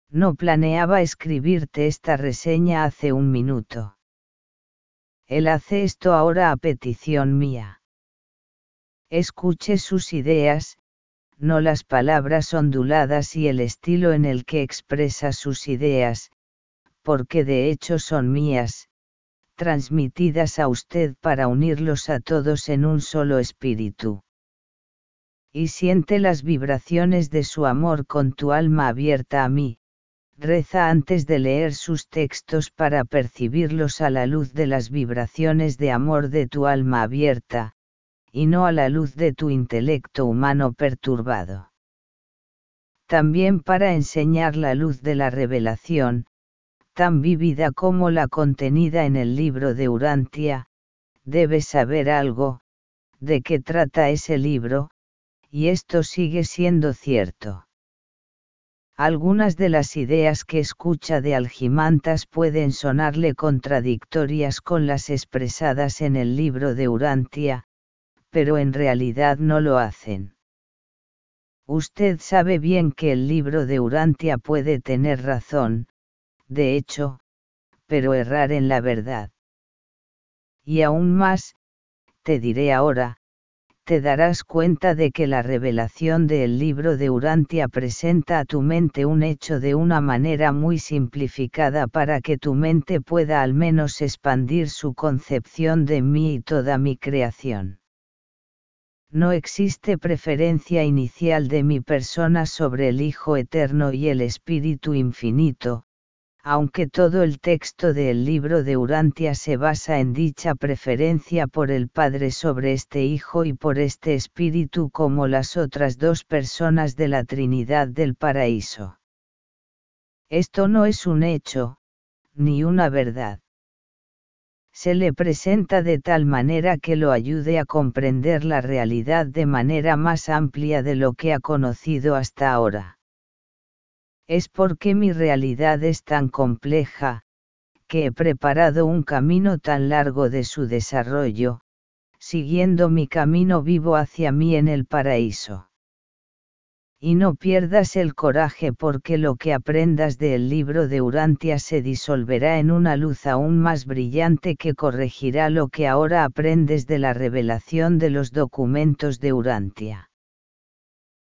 No planeaba escribirte esta reseña hace un minuto. Él hace esto ahora a petición mía. Escuche sus ideas, no las palabras onduladas y el estilo en el que expresa sus ideas, porque de hecho son mías, transmitidas a usted para unirlos a todos en un solo espíritu. Y siente las vibraciones de su amor con tu alma abierta a mí, reza antes de leer sus textos para percibirlos a la luz de las vibraciones de amor de tu alma abierta, y no a la luz de tu intelecto humano perturbado. También para enseñar la luz de la revelación, tan vívida como la contenida en el libro de Urantia, debes saber algo, de qué trata ese libro, y esto sigue siendo cierto. Algunas de las ideas que escucha de Algimantas pueden sonarle contradictorias con las expresadas en el libro de Urantia, pero en realidad no lo hacen. Usted sabe bien que el libro de Urantia puede tener razón, de hecho, pero errar en la verdad. Y aún más, te diré ahora, te darás cuenta de que la revelación del libro de Urantia presenta a tu mente un hecho de una manera muy simplificada para que tu mente pueda al menos expandir su concepción de mí y toda mi creación. No existe preferencia inicial de mi persona sobre el Hijo Eterno y el Espíritu Infinito, aunque todo el texto del libro de Urantia se basa en dicha preferencia por el Padre sobre este Hijo y por este Espíritu como las otras dos personas de la Trinidad del Paraíso. Esto no es un hecho, ni una verdad. Se le presenta de tal manera que lo ayude a comprender la realidad de manera más amplia de lo que ha conocido hasta ahora es porque mi realidad es tan compleja, que he preparado un camino tan largo de su desarrollo, siguiendo mi camino vivo hacia mí en el paraíso. Y no pierdas el coraje porque lo que aprendas del libro de Urantia se disolverá en una luz aún más brillante que corregirá lo que ahora aprendes de la revelación de los documentos de Urantia.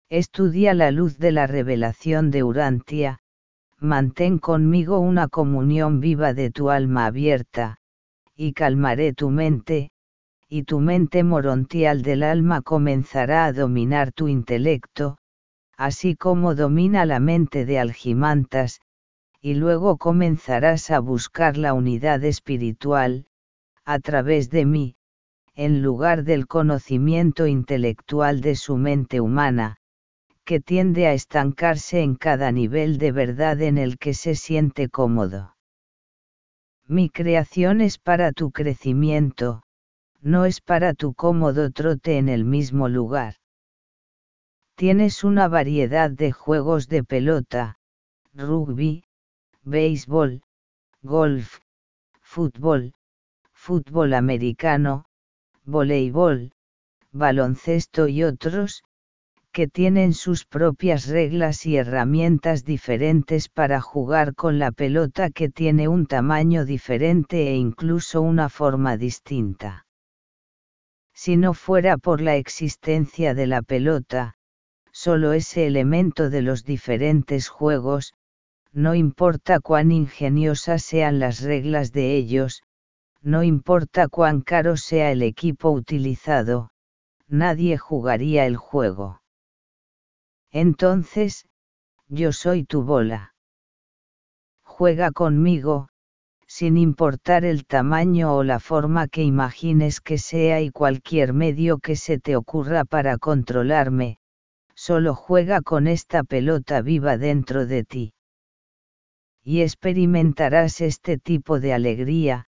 Estudia la luz de la revelación de Urantia, mantén conmigo una comunión viva de tu alma abierta, y calmaré tu mente, y tu mente morontial del alma comenzará a dominar tu intelecto, así como domina la mente de Algimantas, y luego comenzarás a buscar la unidad espiritual, a través de mí, en lugar del conocimiento intelectual de su mente humana, que tiende a estancarse en cada nivel de verdad en el que se siente cómodo. Mi creación es para tu crecimiento, no es para tu cómodo trote en el mismo lugar. Tienes una variedad de juegos de pelota, rugby, béisbol, golf, fútbol, fútbol americano, voleibol, baloncesto y otros, que tienen sus propias reglas y herramientas diferentes para jugar con la pelota que tiene un tamaño diferente e incluso una forma distinta. Si no fuera por la existencia de la pelota, solo ese elemento de los diferentes juegos, no importa cuán ingeniosas sean las reglas de ellos, no importa cuán caro sea el equipo utilizado, nadie jugaría el juego. Entonces, yo soy tu bola. Juega conmigo, sin importar el tamaño o la forma que imagines que sea y cualquier medio que se te ocurra para controlarme, solo juega con esta pelota viva dentro de ti. Y experimentarás este tipo de alegría,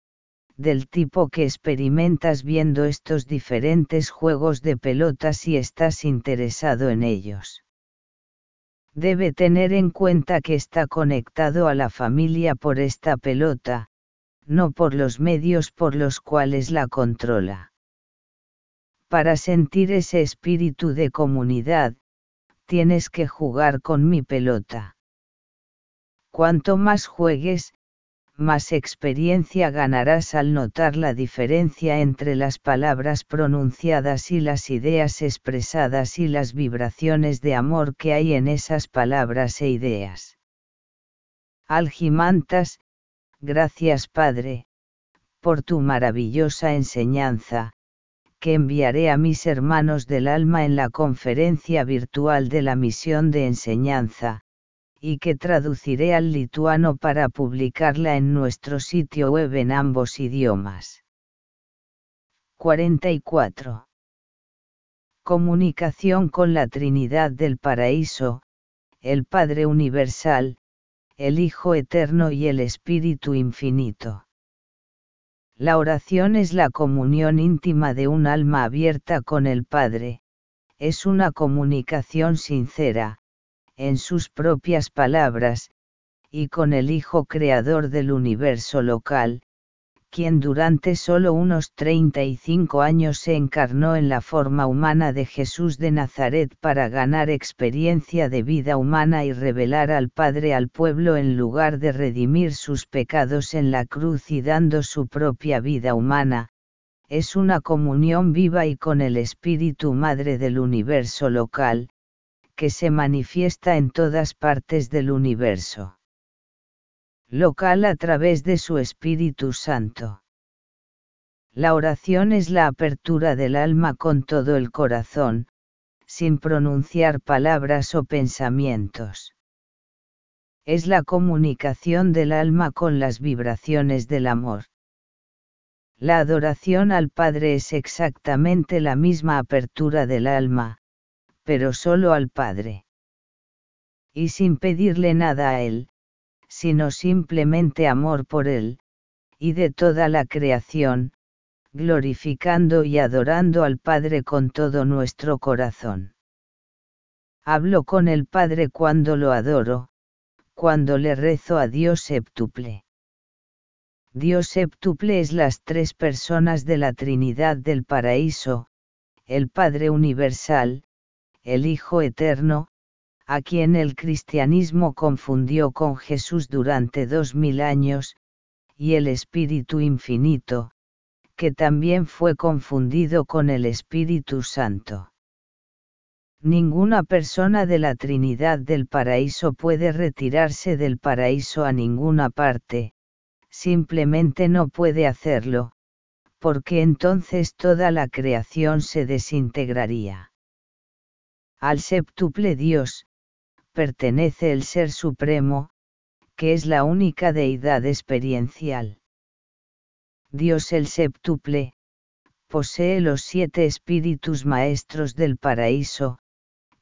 del tipo que experimentas viendo estos diferentes juegos de pelota si estás interesado en ellos debe tener en cuenta que está conectado a la familia por esta pelota, no por los medios por los cuales la controla. Para sentir ese espíritu de comunidad, tienes que jugar con mi pelota. Cuanto más juegues, más experiencia ganarás al notar la diferencia entre las palabras pronunciadas y las ideas expresadas y las vibraciones de amor que hay en esas palabras e ideas. Algimantas, gracias Padre, por tu maravillosa enseñanza, que enviaré a mis hermanos del alma en la conferencia virtual de la misión de enseñanza, y que traduciré al lituano para publicarla en nuestro sitio web en ambos idiomas. 44. Comunicación con la Trinidad del Paraíso, el Padre Universal, el Hijo Eterno y el Espíritu Infinito. La oración es la comunión íntima de un alma abierta con el Padre, es una comunicación sincera, en sus propias palabras, y con el Hijo Creador del universo local, quien durante solo unos 35 años se encarnó en la forma humana de Jesús de Nazaret para ganar experiencia de vida humana y revelar al Padre al pueblo en lugar de redimir sus pecados en la cruz y dando su propia vida humana, es una comunión viva y con el Espíritu Madre del universo local, que se manifiesta en todas partes del universo. Local a través de su Espíritu Santo. La oración es la apertura del alma con todo el corazón, sin pronunciar palabras o pensamientos. Es la comunicación del alma con las vibraciones del amor. La adoración al Padre es exactamente la misma apertura del alma, pero solo al Padre. Y sin pedirle nada a Él, sino simplemente amor por Él, y de toda la creación, glorificando y adorando al Padre con todo nuestro corazón. Hablo con el Padre cuando lo adoro, cuando le rezo a Dios septuple. Dios septuple es las tres personas de la Trinidad del paraíso, el Padre universal, el Hijo eterno, a quien el cristianismo confundió con Jesús durante dos mil años, y el Espíritu infinito, que también fue confundido con el Espíritu Santo. Ninguna persona de la Trinidad del paraíso puede retirarse del paraíso a ninguna parte, simplemente no puede hacerlo, porque entonces toda la creación se desintegraría. Al septuple Dios, pertenece el Ser Supremo, que es la única deidad experiencial. Dios el septuple, posee los siete espíritus maestros del paraíso,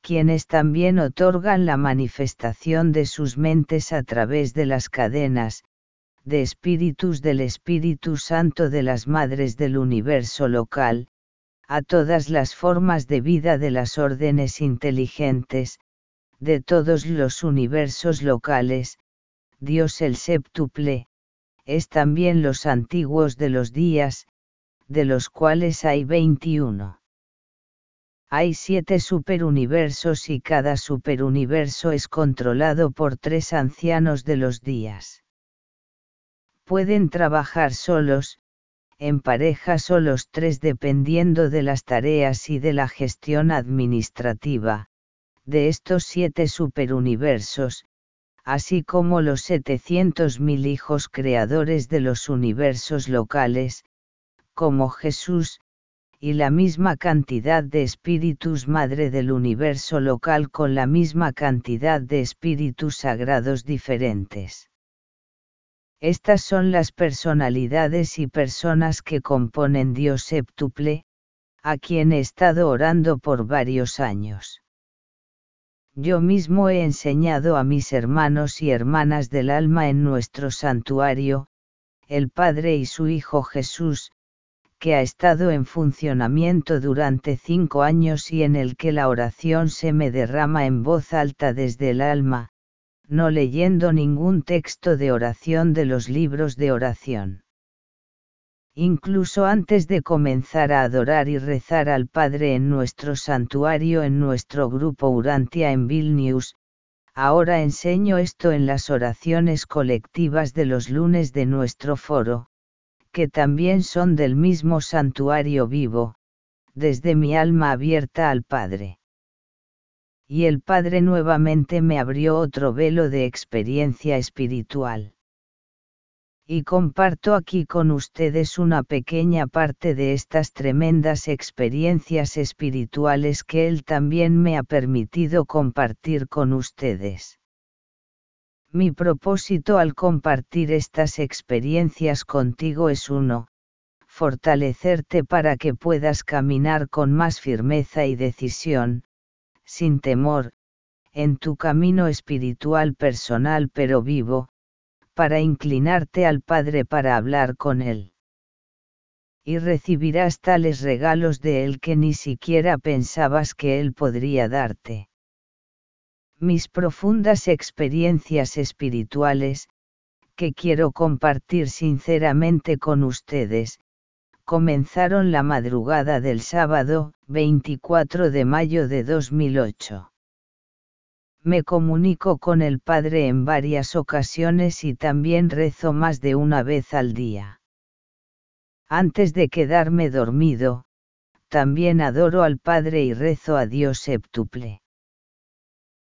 quienes también otorgan la manifestación de sus mentes a través de las cadenas, de espíritus del Espíritu Santo de las Madres del Universo local, a todas las formas de vida de las órdenes inteligentes, de todos los universos locales, Dios el séptuple, es también los antiguos de los días, de los cuales hay 21. Hay siete superuniversos y cada superuniverso es controlado por tres ancianos de los días pueden trabajar solos, en parejas o los tres dependiendo de las tareas y de la gestión administrativa, de estos siete superuniversos, así como los 700.000 hijos creadores de los universos locales, como Jesús, y la misma cantidad de espíritus madre del universo local con la misma cantidad de espíritus sagrados diferentes. Estas son las personalidades y personas que componen Dios séptuple, a quien he estado orando por varios años. Yo mismo he enseñado a mis hermanos y hermanas del alma en nuestro santuario, el Padre y su Hijo Jesús, que ha estado en funcionamiento durante cinco años y en el que la oración se me derrama en voz alta desde el alma, no leyendo ningún texto de oración de los libros de oración. Incluso antes de comenzar a adorar y rezar al Padre en nuestro santuario en nuestro grupo Urantia en Vilnius, ahora enseño esto en las oraciones colectivas de los lunes de nuestro foro, que también son del mismo santuario vivo, desde mi alma abierta al Padre y el Padre nuevamente me abrió otro velo de experiencia espiritual. Y comparto aquí con ustedes una pequeña parte de estas tremendas experiencias espirituales que Él también me ha permitido compartir con ustedes. Mi propósito al compartir estas experiencias contigo es uno, fortalecerte para que puedas caminar con más firmeza y decisión, sin temor, en tu camino espiritual personal pero vivo, para inclinarte al Padre para hablar con Él. Y recibirás tales regalos de Él que ni siquiera pensabas que Él podría darte. Mis profundas experiencias espirituales, que quiero compartir sinceramente con ustedes, comenzaron la madrugada del sábado, 24 de mayo de 2008. Me comunico con el Padre en varias ocasiones y también rezo más de una vez al día. Antes de quedarme dormido, también adoro al Padre y rezo a Dios séptuple.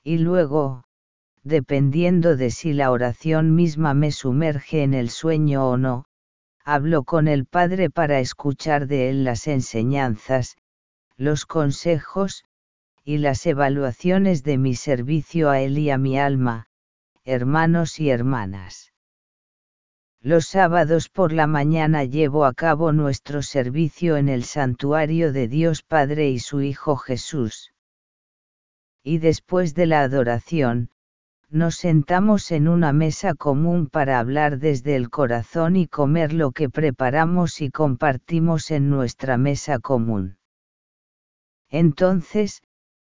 Y luego, dependiendo de si la oración misma me sumerge en el sueño o no, hablo con el Padre para escuchar de él las enseñanzas, los consejos, y las evaluaciones de mi servicio a él y a mi alma, hermanos y hermanas. Los sábados por la mañana llevo a cabo nuestro servicio en el santuario de Dios Padre y su Hijo Jesús. Y después de la adoración, nos sentamos en una mesa común para hablar desde el corazón y comer lo que preparamos y compartimos en nuestra mesa común. Entonces,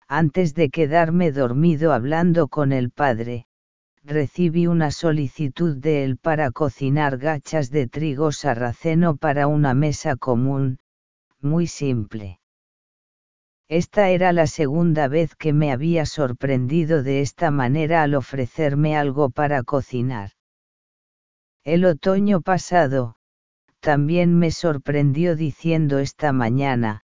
antes de quedarme dormido hablando con el Padre, recibí una solicitud de él para cocinar gachas de trigo sarraceno para una mesa común, muy simple. Esta era la segunda vez que me había sorprendido de esta manera al ofrecerme algo para cocinar. El otoño pasado, también me sorprendió diciendo esta mañana,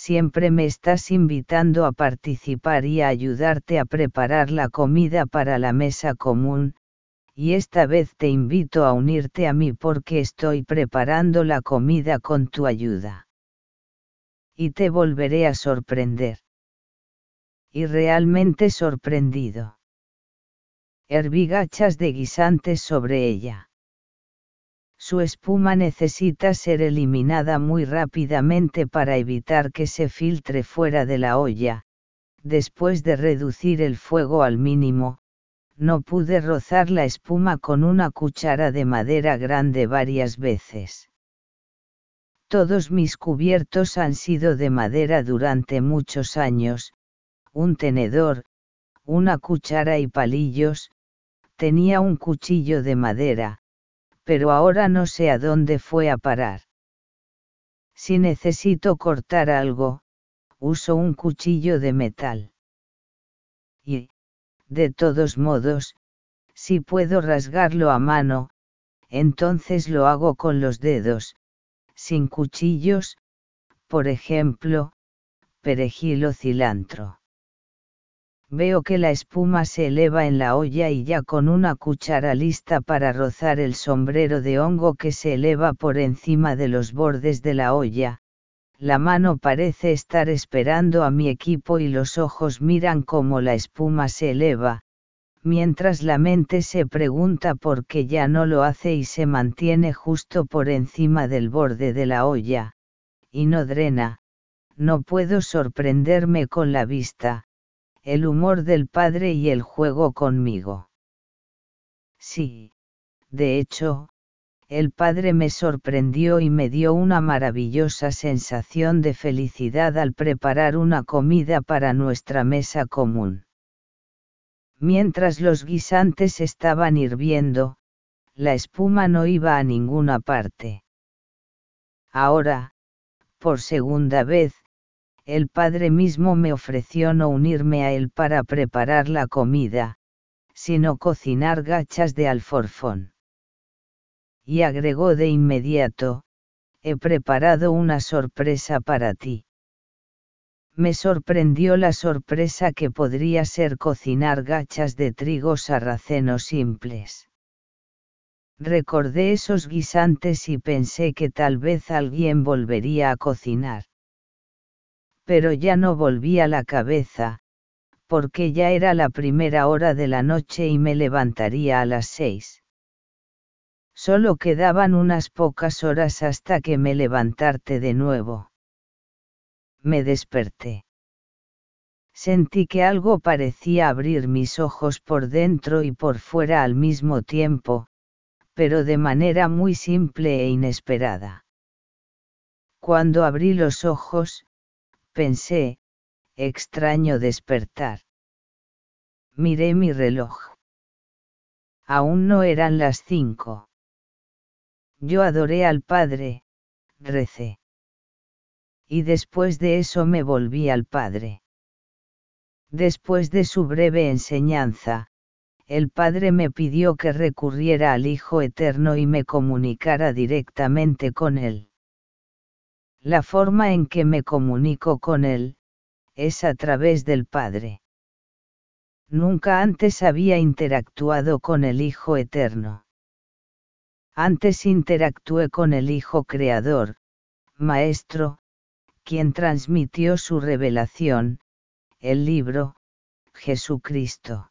siempre me estás invitando a participar y a ayudarte a preparar la comida para la mesa común, y esta vez te invito a unirte a mí porque estoy preparando la comida con tu ayuda. Y te volveré a sorprender. Y realmente sorprendido. Herbigachas de guisantes sobre ella su espuma necesita ser eliminada muy rápidamente para evitar que se filtre fuera de la olla. Después de reducir el fuego al mínimo, no pude rozar la espuma con una cuchara de madera grande varias veces. Todos mis cubiertos han sido de madera durante muchos años, un tenedor, una cuchara y palillos, tenía un cuchillo de madera, pero ahora no sé a dónde fue a parar. Si necesito cortar algo, uso un cuchillo de metal. Y, de todos modos, si puedo rasgarlo a mano, entonces lo hago con los dedos, sin cuchillos, por ejemplo, perejil o cilantro. Veo que la espuma se eleva en la olla y ya con una cuchara lista para rozar el sombrero de hongo que se eleva por encima de los bordes de la olla. La mano parece estar esperando a mi equipo y los ojos miran cómo la espuma se eleva, mientras la mente se pregunta por qué ya no lo hace y se mantiene justo por encima del borde de la olla, y no drena, no puedo sorprenderme con la vista el humor del padre y el juego conmigo. Sí, de hecho, el padre me sorprendió y me dio una maravillosa sensación de felicidad al preparar una comida para nuestra mesa común. Mientras los guisantes estaban hirviendo, la espuma no iba a ninguna parte. Ahora, por segunda vez, el padre mismo me ofreció no unirme a él para preparar la comida, sino cocinar gachas de alforfón. Y agregó de inmediato, he preparado una sorpresa para ti. Me sorprendió la sorpresa que podría ser cocinar gachas de trigo sarraceno simples. Recordé esos guisantes y pensé que tal vez alguien volvería a cocinar pero ya no volvía la cabeza, porque ya era la primera hora de la noche y me levantaría a las seis. Solo quedaban unas pocas horas hasta que me levantarte de nuevo. Me desperté. Sentí que algo parecía abrir mis ojos por dentro y por fuera al mismo tiempo, pero de manera muy simple e inesperada. Cuando abrí los ojos, pensé, extraño despertar. Miré mi reloj. Aún no eran las cinco. Yo adoré al Padre, recé. Y después de eso me volví al Padre. Después de su breve enseñanza, el Padre me pidió que recurriera al Hijo Eterno y me comunicara directamente con Él. La forma en que me comunico con Él, es a través del Padre. Nunca antes había interactuado con el Hijo Eterno. Antes interactué con el Hijo Creador, Maestro, quien transmitió su revelación, el libro, Jesucristo.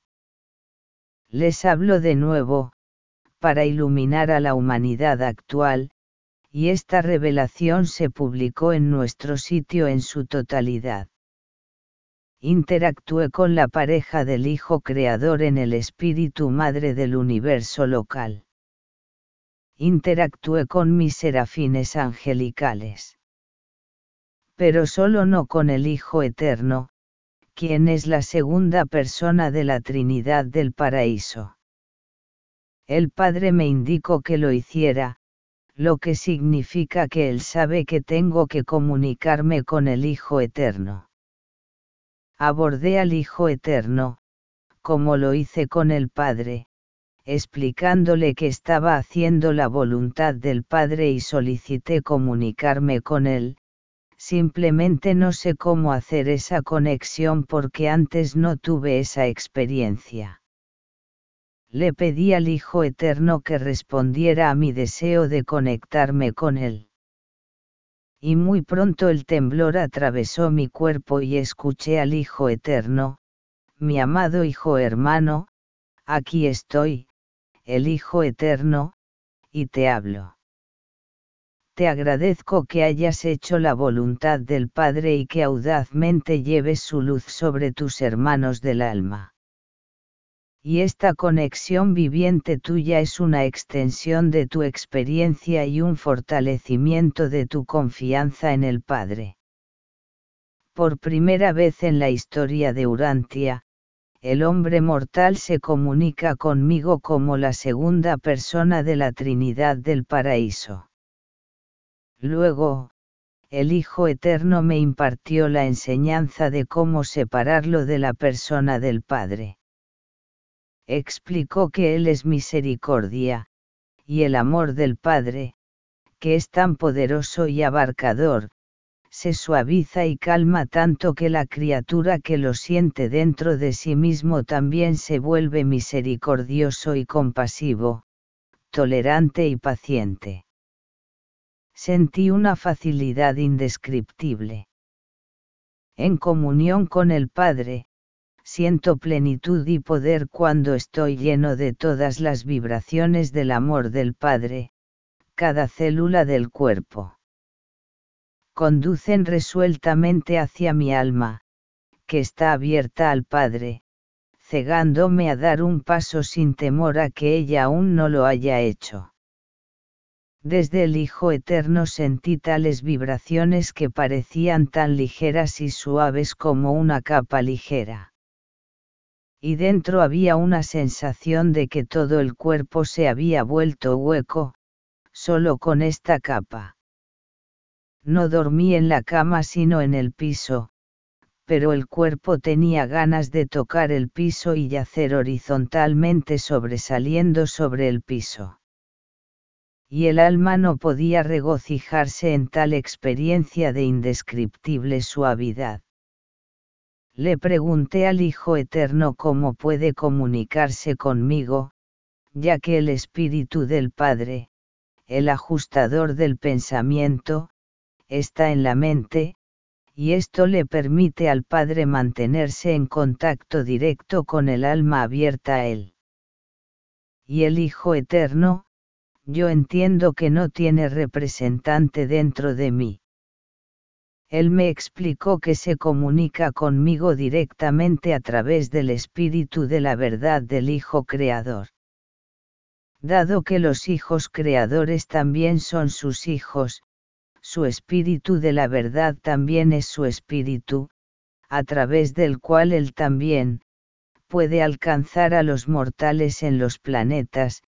Les hablo de nuevo, para iluminar a la humanidad actual, y esta revelación se publicó en nuestro sitio en su totalidad. Interactué con la pareja del Hijo Creador en el Espíritu Madre del Universo local. Interactué con mis serafines angelicales. Pero solo no con el Hijo Eterno, quien es la segunda persona de la Trinidad del Paraíso. El Padre me indicó que lo hiciera, lo que significa que Él sabe que tengo que comunicarme con el Hijo Eterno. Abordé al Hijo Eterno, como lo hice con el Padre, explicándole que estaba haciendo la voluntad del Padre y solicité comunicarme con Él, simplemente no sé cómo hacer esa conexión porque antes no tuve esa experiencia le pedí al Hijo Eterno que respondiera a mi deseo de conectarme con Él. Y muy pronto el temblor atravesó mi cuerpo y escuché al Hijo Eterno, mi amado Hijo hermano, aquí estoy, el Hijo Eterno, y te hablo. Te agradezco que hayas hecho la voluntad del Padre y que audazmente lleves su luz sobre tus hermanos del alma y esta conexión viviente tuya es una extensión de tu experiencia y un fortalecimiento de tu confianza en el Padre. Por primera vez en la historia de Urantia, el hombre mortal se comunica conmigo como la segunda persona de la Trinidad del Paraíso. Luego, el Hijo Eterno me impartió la enseñanza de cómo separarlo de la persona del Padre explicó que Él es misericordia, y el amor del Padre, que es tan poderoso y abarcador, se suaviza y calma tanto que la criatura que lo siente dentro de sí mismo también se vuelve misericordioso y compasivo, tolerante y paciente. Sentí una facilidad indescriptible. En comunión con el Padre, siento plenitud y poder cuando estoy lleno de todas las vibraciones del amor del Padre, cada célula del cuerpo. Conducen resueltamente hacia mi alma, que está abierta al Padre, cegándome a dar un paso sin temor a que ella aún no lo haya hecho. Desde el Hijo Eterno sentí tales vibraciones que parecían tan ligeras y suaves como una capa ligera y dentro había una sensación de que todo el cuerpo se había vuelto hueco, solo con esta capa. No dormí en la cama sino en el piso, pero el cuerpo tenía ganas de tocar el piso y yacer horizontalmente sobresaliendo sobre el piso. Y el alma no podía regocijarse en tal experiencia de indescriptible suavidad. Le pregunté al Hijo Eterno cómo puede comunicarse conmigo, ya que el Espíritu del Padre, el ajustador del pensamiento, está en la mente, y esto le permite al Padre mantenerse en contacto directo con el alma abierta a Él. Y el Hijo Eterno, yo entiendo que no tiene representante dentro de mí. Él me explicó que se comunica conmigo directamente a través del espíritu de la verdad del Hijo Creador. Dado que los hijos creadores también son sus hijos, su espíritu de la verdad también es su espíritu, a través del cual él también, puede alcanzar a los mortales en los planetas,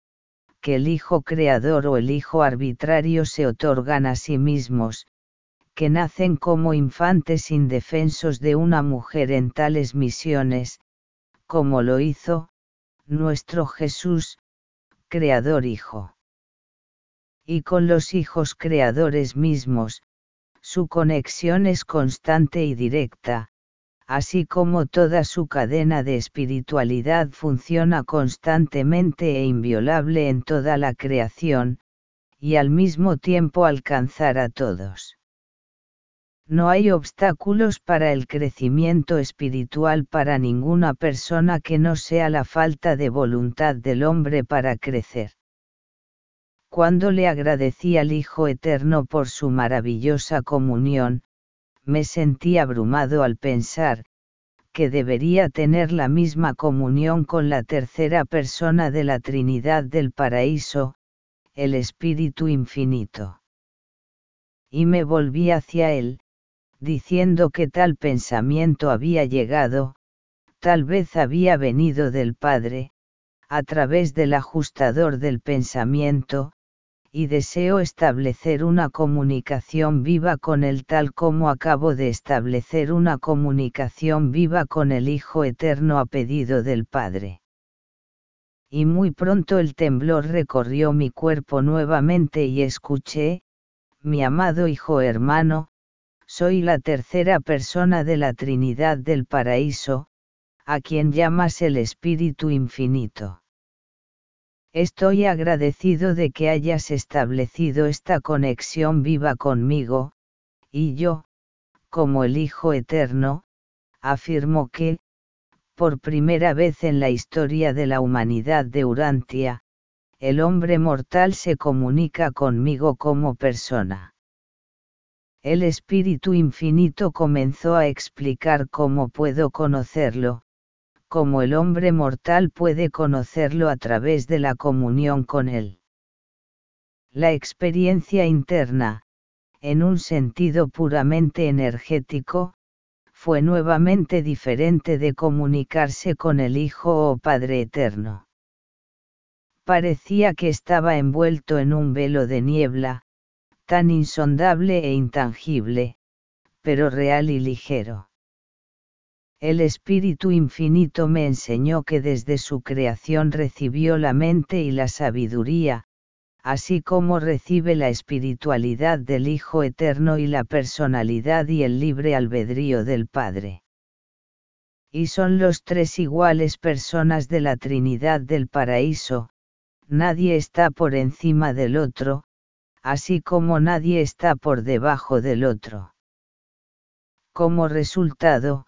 que el Hijo Creador o el Hijo Arbitrario se otorgan a sí mismos, que nacen como infantes indefensos de una mujer en tales misiones, como lo hizo, nuestro Jesús, Creador Hijo. Y con los hijos creadores mismos, Su conexión es constante y directa, así como toda su cadena de espiritualidad funciona constantemente e inviolable en toda la creación, y al mismo tiempo alcanzar a todos. No hay obstáculos para el crecimiento espiritual para ninguna persona que no sea la falta de voluntad del hombre para crecer. Cuando le agradecí al Hijo Eterno por su maravillosa comunión, me sentí abrumado al pensar, que debería tener la misma comunión con la tercera persona de la Trinidad del Paraíso, el Espíritu Infinito. Y me volví hacia él, diciendo que tal pensamiento había llegado, tal vez había venido del Padre, a través del ajustador del pensamiento, y deseo establecer una comunicación viva con él tal como acabo de establecer una comunicación viva con el Hijo Eterno a pedido del Padre. Y muy pronto el temblor recorrió mi cuerpo nuevamente y escuché, mi amado Hijo hermano, soy la tercera persona de la Trinidad del Paraíso, a quien llamas el Espíritu Infinito. Estoy agradecido de que hayas establecido esta conexión viva conmigo, y yo, como el Hijo Eterno, afirmo que, por primera vez en la historia de la humanidad de Urantia, el hombre mortal se comunica conmigo como persona. El Espíritu Infinito comenzó a explicar cómo puedo conocerlo, como el hombre mortal puede conocerlo a través de la comunión con él. La experiencia interna, en un sentido puramente energético, fue nuevamente diferente de comunicarse con el Hijo o Padre Eterno. Parecía que estaba envuelto en un velo de niebla, tan insondable e intangible, pero real y ligero. El Espíritu Infinito me enseñó que desde su creación recibió la mente y la sabiduría, así como recibe la espiritualidad del Hijo Eterno y la personalidad y el libre albedrío del Padre. Y son los tres iguales personas de la Trinidad del Paraíso, nadie está por encima del otro, así como nadie está por debajo del otro. Como resultado,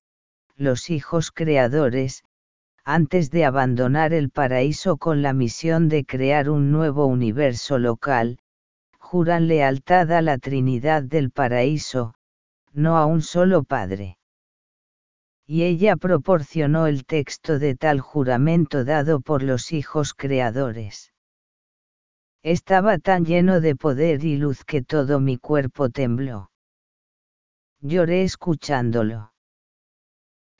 los hijos creadores, antes de abandonar el paraíso con la misión de crear un nuevo universo local, juran lealtad a la Trinidad del paraíso, no a un solo Padre. Y ella proporcionó el texto de tal juramento dado por los hijos creadores. Estaba tan lleno de poder y luz que todo mi cuerpo tembló. Lloré escuchándolo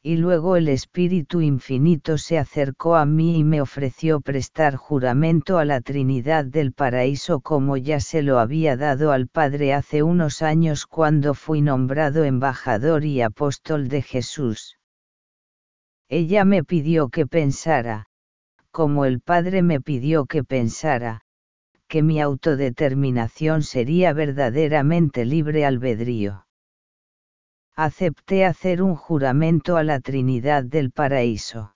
y luego el Espíritu Infinito se acercó a mí y me ofreció prestar juramento a la Trinidad del Paraíso como ya se lo había dado al Padre hace unos años cuando fui nombrado embajador y apóstol de Jesús. Ella me pidió que pensara, como el Padre me pidió que pensara, que mi autodeterminación sería verdaderamente libre albedrío acepté hacer un juramento a la Trinidad del Paraíso.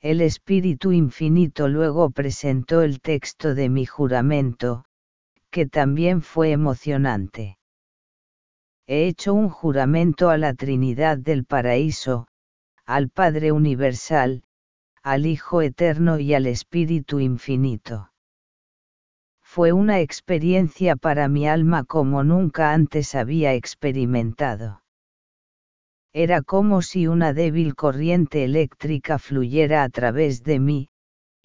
El Espíritu Infinito luego presentó el texto de mi juramento, que también fue emocionante. He hecho un juramento a la Trinidad del Paraíso, al Padre Universal, al Hijo Eterno y al Espíritu Infinito fue una experiencia para mi alma como nunca antes había experimentado. Era como si una débil corriente eléctrica fluyera a través de mí,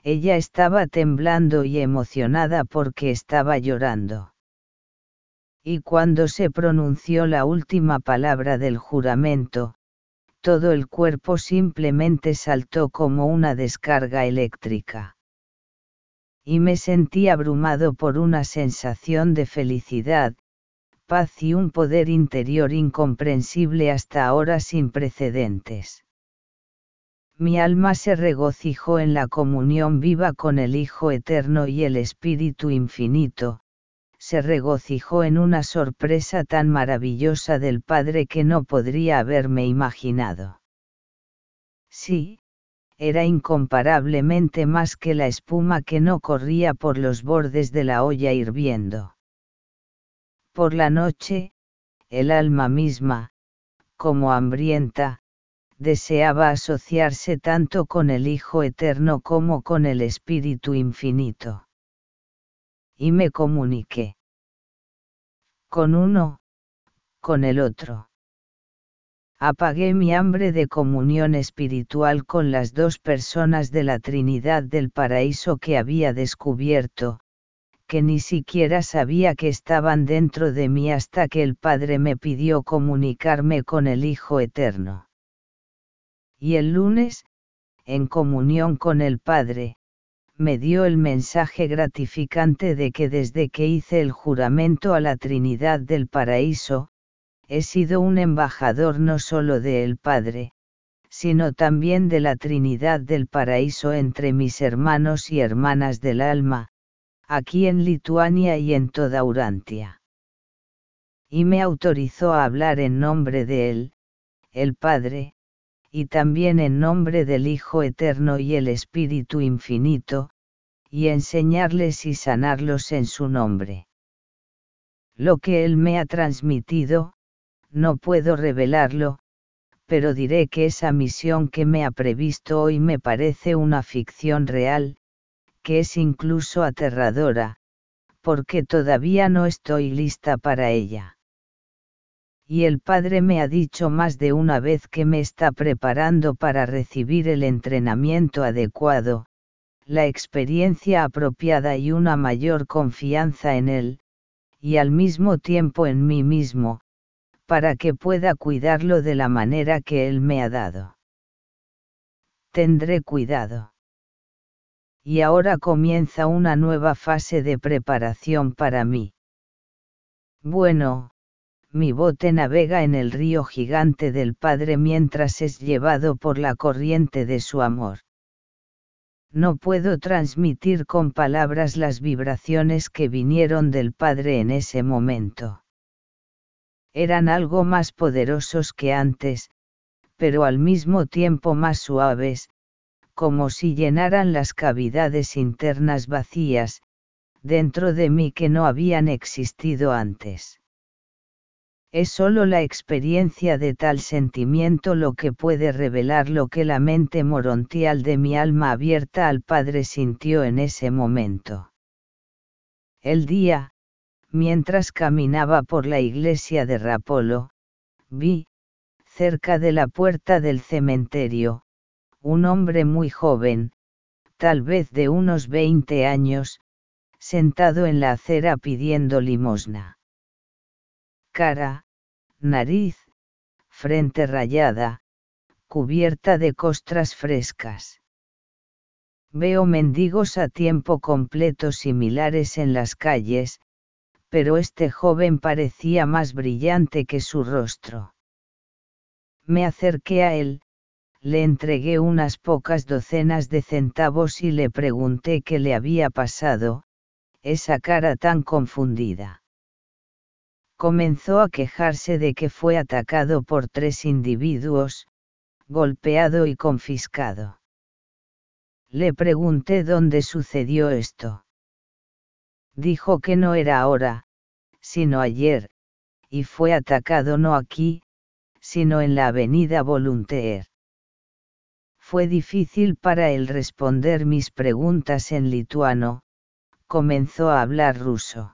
ella estaba temblando y emocionada porque estaba llorando. Y cuando se pronunció la última palabra del juramento, todo el cuerpo simplemente saltó como una descarga eléctrica y me sentí abrumado por una sensación de felicidad, paz y un poder interior incomprensible hasta ahora sin precedentes. Mi alma se regocijó en la comunión viva con el Hijo Eterno y el Espíritu Infinito, se regocijó en una sorpresa tan maravillosa del Padre que no podría haberme imaginado. Sí, era incomparablemente más que la espuma que no corría por los bordes de la olla hirviendo. Por la noche, el alma misma, como hambrienta, deseaba asociarse tanto con el Hijo Eterno como con el Espíritu Infinito. Y me comuniqué. Con uno, con el otro. Apagué mi hambre de comunión espiritual con las dos personas de la Trinidad del paraíso que había descubierto, que ni siquiera sabía que estaban dentro de mí hasta que el Padre me pidió comunicarme con el Hijo Eterno. Y el lunes, en comunión con el Padre, me dio el mensaje gratificante de que desde que hice el juramento a la Trinidad del Paraíso, he sido un embajador no solo de el Padre, sino también de la Trinidad del Paraíso entre mis hermanos y hermanas del alma, aquí en Lituania y en toda Urantia. Y me autorizó a hablar en nombre de él, el Padre, y también en nombre del Hijo Eterno y el Espíritu Infinito, y enseñarles y sanarlos en su nombre. Lo que Él me ha transmitido, no puedo revelarlo, pero diré que esa misión que me ha previsto hoy me parece una ficción real, que es incluso aterradora, porque todavía no estoy lista para ella. Y el Padre me ha dicho más de una vez que me está preparando para recibir el entrenamiento adecuado, la experiencia apropiada y una mayor confianza en Él, y al mismo tiempo en mí mismo, para que pueda cuidarlo de la manera que Él me ha dado. Tendré cuidado. Y ahora comienza una nueva fase de preparación para mí. Bueno, mi bote navega en el río gigante del Padre mientras es llevado por la corriente de su amor. No puedo transmitir con palabras las vibraciones que vinieron del Padre en ese momento. Eran algo más poderosos que antes, pero al mismo tiempo más suaves, como si llenaran las cavidades internas vacías, dentro de mí que no habían existido antes. Es solo la experiencia de tal sentimiento lo que puede revelar lo que la mente morontial de mi alma abierta al Padre sintió en ese momento. El día, mientras caminaba por la iglesia de Rapolo, vi, cerca de la puerta del cementerio, un hombre muy joven, tal vez de unos 20 años, sentado en la acera pidiendo limosna cara, nariz, frente rayada, cubierta de costras frescas. Veo mendigos a tiempo completo similares en las calles, pero este joven parecía más brillante que su rostro. Me acerqué a él, le entregué unas pocas docenas de centavos y le pregunté qué le había pasado, esa cara tan confundida comenzó a quejarse de que fue atacado por tres individuos, golpeado y confiscado. Le pregunté dónde sucedió esto. Dijo que no era ahora, sino ayer, y fue atacado no aquí, sino en la avenida Volunteer. Fue difícil para él responder mis preguntas en lituano, comenzó a hablar ruso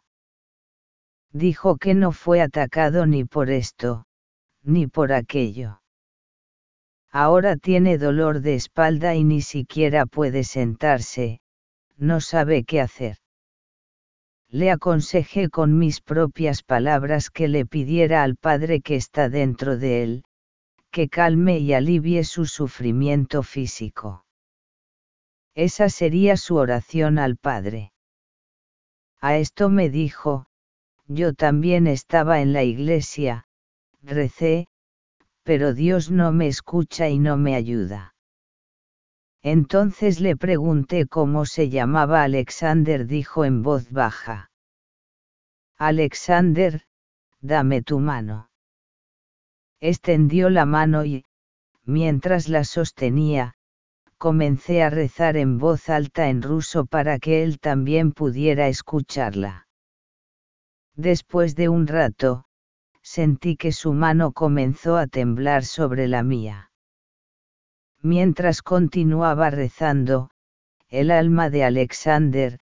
dijo que no fue atacado ni por esto, ni por aquello. Ahora tiene dolor de espalda y ni siquiera puede sentarse, no sabe qué hacer. Le aconsejé con mis propias palabras que le pidiera al Padre que está dentro de él, que calme y alivie su sufrimiento físico. Esa sería su oración al Padre. A esto me dijo, yo también estaba en la iglesia, recé, pero Dios no me escucha y no me ayuda. Entonces le pregunté cómo se llamaba Alexander, dijo en voz baja. Alexander, dame tu mano. Extendió la mano y, mientras la sostenía, comencé a rezar en voz alta en ruso para que él también pudiera escucharla. Después de un rato, sentí que su mano comenzó a temblar sobre la mía. Mientras continuaba rezando, el alma de Alexander,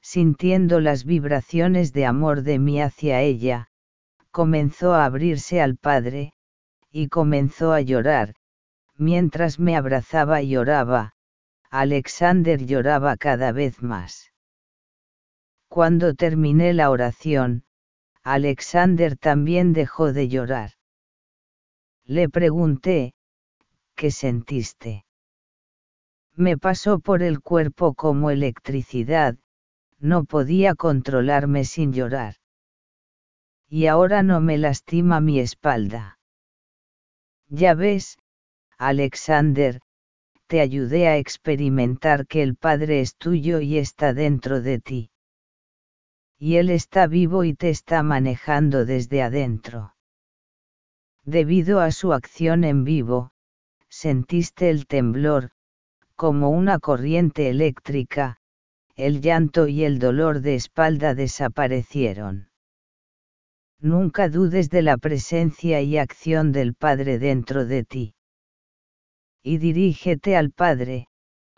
sintiendo las vibraciones de amor de mí hacia ella, comenzó a abrirse al Padre, y comenzó a llorar, mientras me abrazaba y lloraba, Alexander lloraba cada vez más. Cuando terminé la oración, Alexander también dejó de llorar. Le pregunté, ¿qué sentiste? Me pasó por el cuerpo como electricidad, no podía controlarme sin llorar. Y ahora no me lastima mi espalda. Ya ves, Alexander, te ayudé a experimentar que el Padre es tuyo y está dentro de ti. Y Él está vivo y te está manejando desde adentro. Debido a su acción en vivo, sentiste el temblor, como una corriente eléctrica, el llanto y el dolor de espalda desaparecieron. Nunca dudes de la presencia y acción del Padre dentro de ti. Y dirígete al Padre,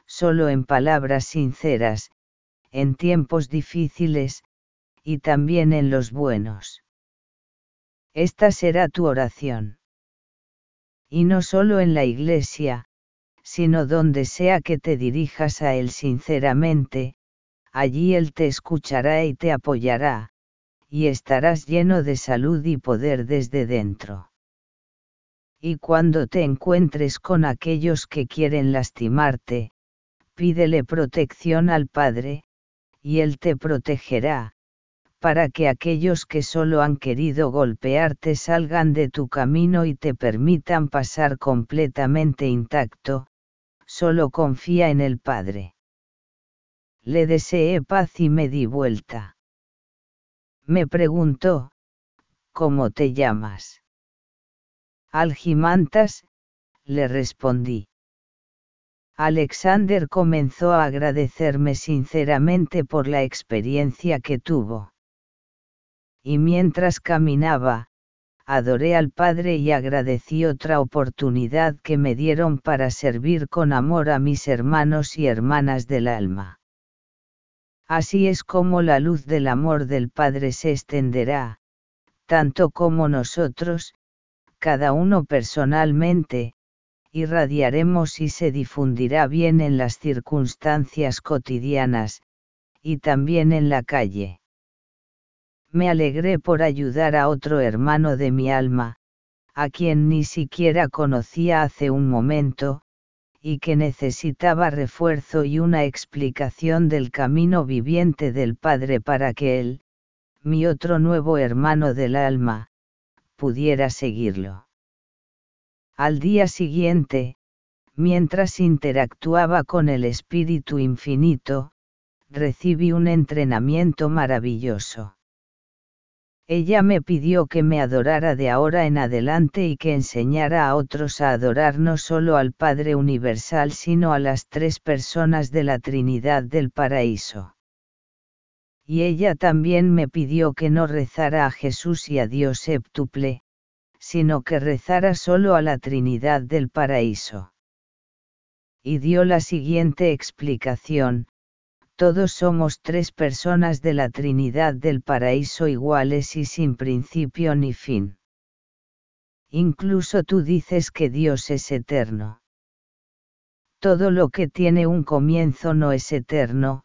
solo en palabras sinceras, en tiempos difíciles, y también en los buenos. Esta será tu oración. Y no solo en la iglesia, sino donde sea que te dirijas a Él sinceramente, allí Él te escuchará y te apoyará, y estarás lleno de salud y poder desde dentro. Y cuando te encuentres con aquellos que quieren lastimarte, pídele protección al Padre, y Él te protegerá, para que aquellos que solo han querido golpearte salgan de tu camino y te permitan pasar completamente intacto, solo confía en el Padre. Le deseé paz y me di vuelta. Me preguntó, ¿cómo te llamas? Algimantas, le respondí. Alexander comenzó a agradecerme sinceramente por la experiencia que tuvo. Y mientras caminaba, adoré al Padre y agradecí otra oportunidad que me dieron para servir con amor a mis hermanos y hermanas del alma. Así es como la luz del amor del Padre se extenderá, tanto como nosotros, cada uno personalmente, irradiaremos y se difundirá bien en las circunstancias cotidianas, y también en la calle. Me alegré por ayudar a otro hermano de mi alma, a quien ni siquiera conocía hace un momento, y que necesitaba refuerzo y una explicación del camino viviente del Padre para que él, mi otro nuevo hermano del alma, pudiera seguirlo. Al día siguiente, mientras interactuaba con el Espíritu Infinito, recibí un entrenamiento maravilloso. Ella me pidió que me adorara de ahora en adelante y que enseñara a otros a adorar no solo al Padre Universal sino a las tres personas de la Trinidad del Paraíso. Y ella también me pidió que no rezara a Jesús y a Dios séptuple, sino que rezara solo a la Trinidad del Paraíso. Y dio la siguiente explicación, todos somos tres personas de la Trinidad del Paraíso iguales y sin principio ni fin. Incluso tú dices que Dios es eterno. Todo lo que tiene un comienzo no es eterno,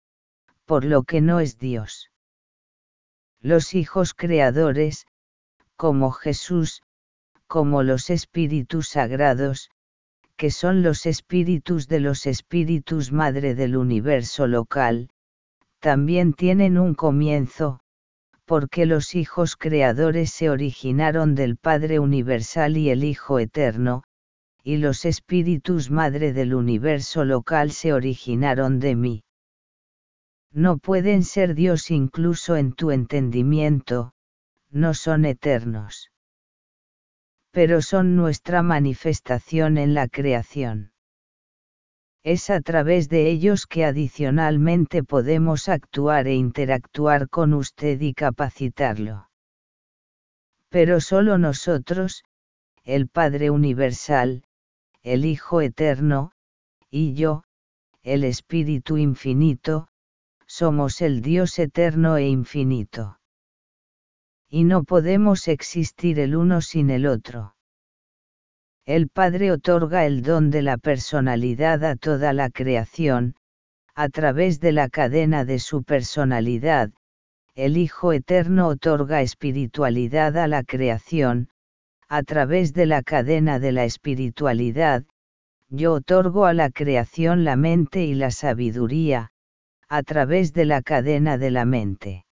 por lo que no es Dios. Los hijos creadores, como Jesús, como los espíritus sagrados, que son los espíritus de los espíritus madre del universo local, también tienen un comienzo, porque los hijos creadores se originaron del Padre Universal y el Hijo Eterno, y los espíritus madre del universo local se originaron de mí. No pueden ser Dios incluso en tu entendimiento, no son eternos. Pero son nuestra manifestación en la creación. Es a través de ellos que adicionalmente podemos actuar e interactuar con usted y capacitarlo. Pero solo nosotros, el Padre Universal, el Hijo Eterno, y yo, el Espíritu Infinito, somos el Dios eterno e infinito. Y no podemos existir el uno sin el otro. El Padre otorga el don de la personalidad a toda la creación, a través de la cadena de su personalidad, el Hijo Eterno otorga espiritualidad a la creación, a través de la cadena de la espiritualidad, yo otorgo a la creación la mente y la sabiduría, a través de la cadena de la mente.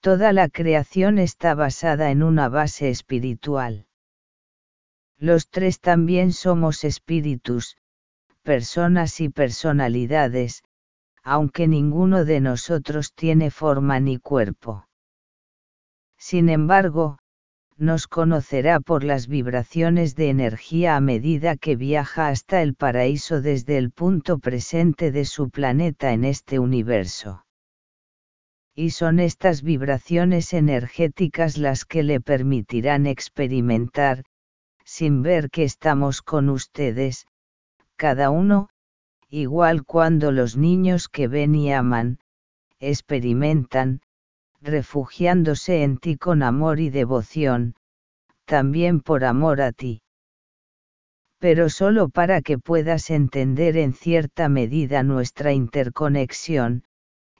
Toda la creación está basada en una base espiritual. Los tres también somos espíritus, personas y personalidades, aunque ninguno de nosotros tiene forma ni cuerpo. Sin embargo, nos conocerá por las vibraciones de energía a medida que viaja hasta el paraíso desde el punto presente de su planeta en este universo. Y son estas vibraciones energéticas las que le permitirán experimentar, sin ver que estamos con ustedes, cada uno, igual cuando los niños que ven y aman, experimentan, refugiándose en ti con amor y devoción, también por amor a ti. Pero solo para que puedas entender en cierta medida nuestra interconexión,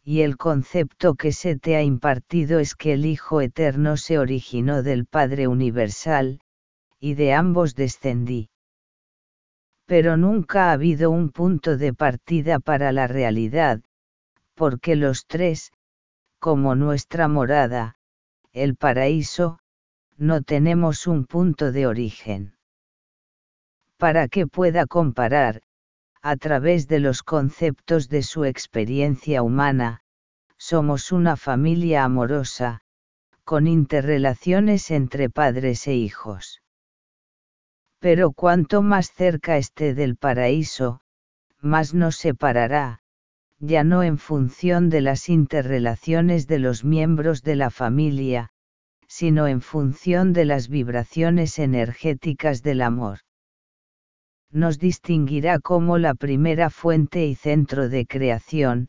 y el concepto que se te ha impartido es que el Hijo Eterno se originó del Padre Universal, y de ambos descendí. Pero nunca ha habido un punto de partida para la realidad, porque los tres, como nuestra morada, el paraíso, no tenemos un punto de origen. Para que pueda comparar, a través de los conceptos de su experiencia humana, somos una familia amorosa, con interrelaciones entre padres e hijos. Pero cuanto más cerca esté del paraíso, más nos separará, ya no en función de las interrelaciones de los miembros de la familia, sino en función de las vibraciones energéticas del amor. Nos distinguirá como la primera fuente y centro de creación,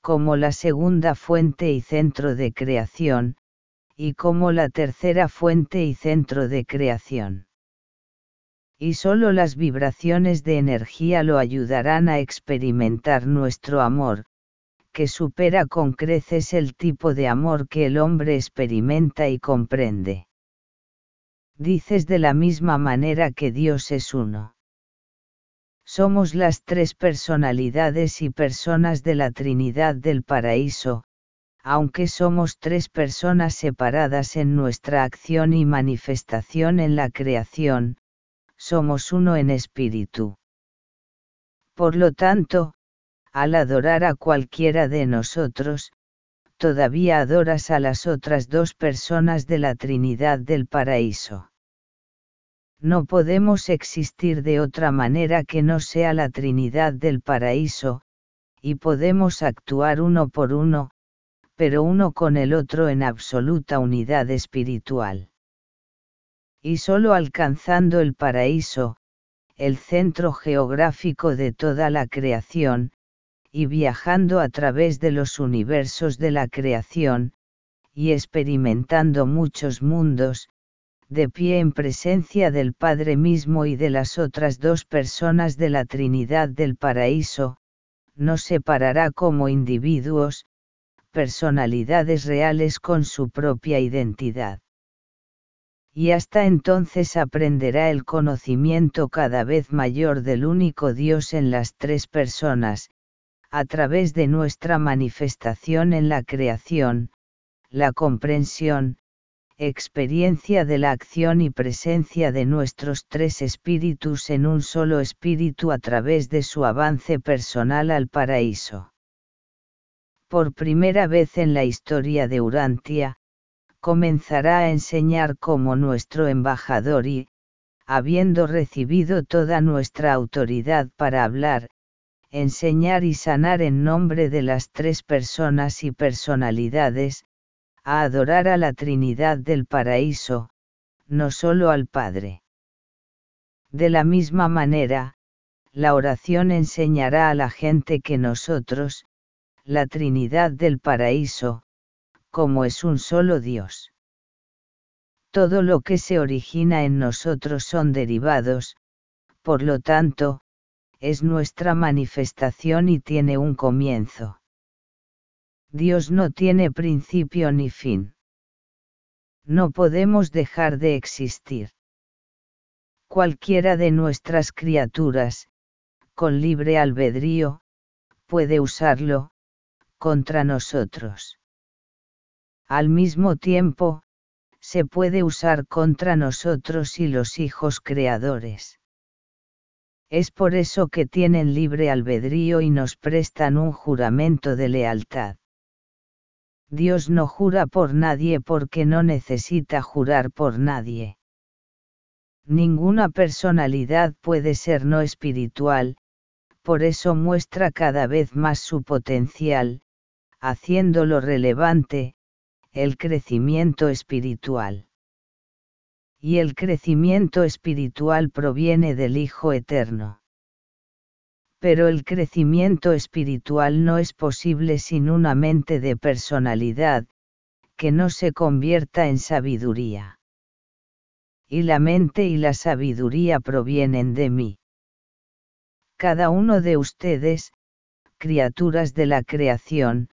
como la segunda fuente y centro de creación, y como la tercera fuente y centro de creación y solo las vibraciones de energía lo ayudarán a experimentar nuestro amor, que supera con creces el tipo de amor que el hombre experimenta y comprende. Dices de la misma manera que Dios es uno. Somos las tres personalidades y personas de la Trinidad del Paraíso, aunque somos tres personas separadas en nuestra acción y manifestación en la creación, somos uno en espíritu. Por lo tanto, al adorar a cualquiera de nosotros, todavía adoras a las otras dos personas de la Trinidad del Paraíso. No podemos existir de otra manera que no sea la Trinidad del Paraíso, y podemos actuar uno por uno, pero uno con el otro en absoluta unidad espiritual. Y solo alcanzando el paraíso, el centro geográfico de toda la creación, y viajando a través de los universos de la creación, y experimentando muchos mundos, de pie en presencia del Padre mismo y de las otras dos personas de la Trinidad del Paraíso, nos separará como individuos, personalidades reales con su propia identidad. Y hasta entonces aprenderá el conocimiento cada vez mayor del único Dios en las tres personas, a través de nuestra manifestación en la creación, la comprensión, experiencia de la acción y presencia de nuestros tres espíritus en un solo espíritu a través de su avance personal al paraíso. por primera vez en la historia de Urantia, comenzará a enseñar como nuestro embajador y, habiendo recibido toda nuestra autoridad para hablar, enseñar y sanar en nombre de las tres personas y personalidades, a adorar a la Trinidad del Paraíso, no solo al Padre. De la misma manera, la oración enseñará a la gente que nosotros, la Trinidad del Paraíso, como es un solo Dios. Todo lo que se origina en nosotros son derivados, por lo tanto, es nuestra manifestación y tiene un comienzo. Dios no tiene principio ni fin. No podemos dejar de existir. Cualquiera de nuestras criaturas, con libre albedrío, puede usarlo, contra nosotros. Al mismo tiempo, se puede usar contra nosotros y los hijos creadores. Es por eso que tienen libre albedrío y nos prestan un juramento de lealtad. Dios no jura por nadie porque no necesita jurar por nadie. Ninguna personalidad puede ser no espiritual, por eso muestra cada vez más su potencial, haciéndolo relevante, el crecimiento espiritual. Y el crecimiento espiritual proviene del Hijo Eterno. Pero el crecimiento espiritual no es posible sin una mente de personalidad, que no se convierta en sabiduría. Y la mente y la sabiduría provienen de mí. Cada uno de ustedes, criaturas de la creación,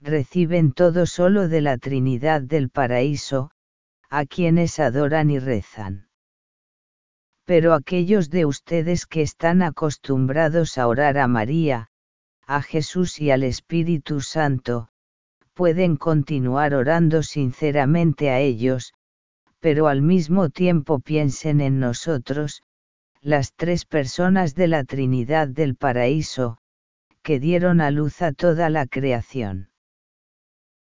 reciben todo solo de la Trinidad del paraíso, a quienes adoran y rezan. Pero aquellos de ustedes que están acostumbrados a orar a María, a Jesús y al Espíritu Santo, pueden continuar orando sinceramente a ellos, pero al mismo tiempo piensen en nosotros, las tres personas de la Trinidad del paraíso, que dieron a luz a toda la creación.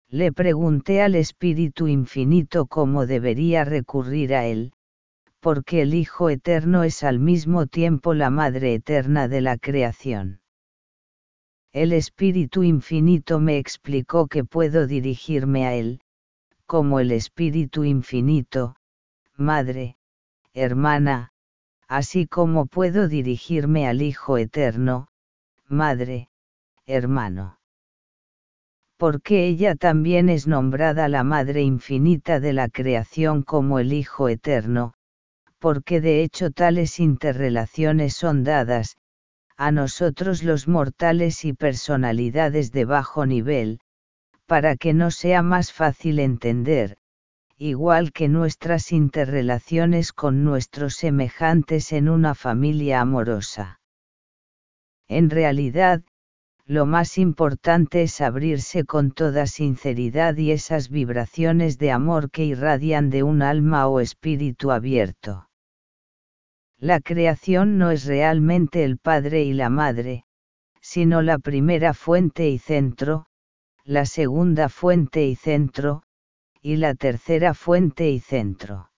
Le pregunté al Espíritu Infinito cómo debería recurrir a él, porque el Hijo Eterno es al mismo tiempo la Madre Eterna de la creación. El Espíritu Infinito me explicó que puedo dirigirme a Él, como el Espíritu Infinito, Madre, Hermana, así como puedo dirigirme al Hijo Eterno, Madre, Hermano porque ella también es nombrada la Madre Infinita de la creación como el Hijo Eterno, porque de hecho tales interrelaciones son dadas, a nosotros los mortales y personalidades de bajo nivel, para que no sea más fácil entender, igual que nuestras interrelaciones con nuestros semejantes en una familia amorosa. En realidad, lo más importante es abrirse con toda sinceridad y esas vibraciones de amor que irradian de un alma o espíritu abierto. La creación no es realmente el Padre y la Madre, sino la primera fuente y centro, la segunda fuente y centro, y la tercera fuente y centro.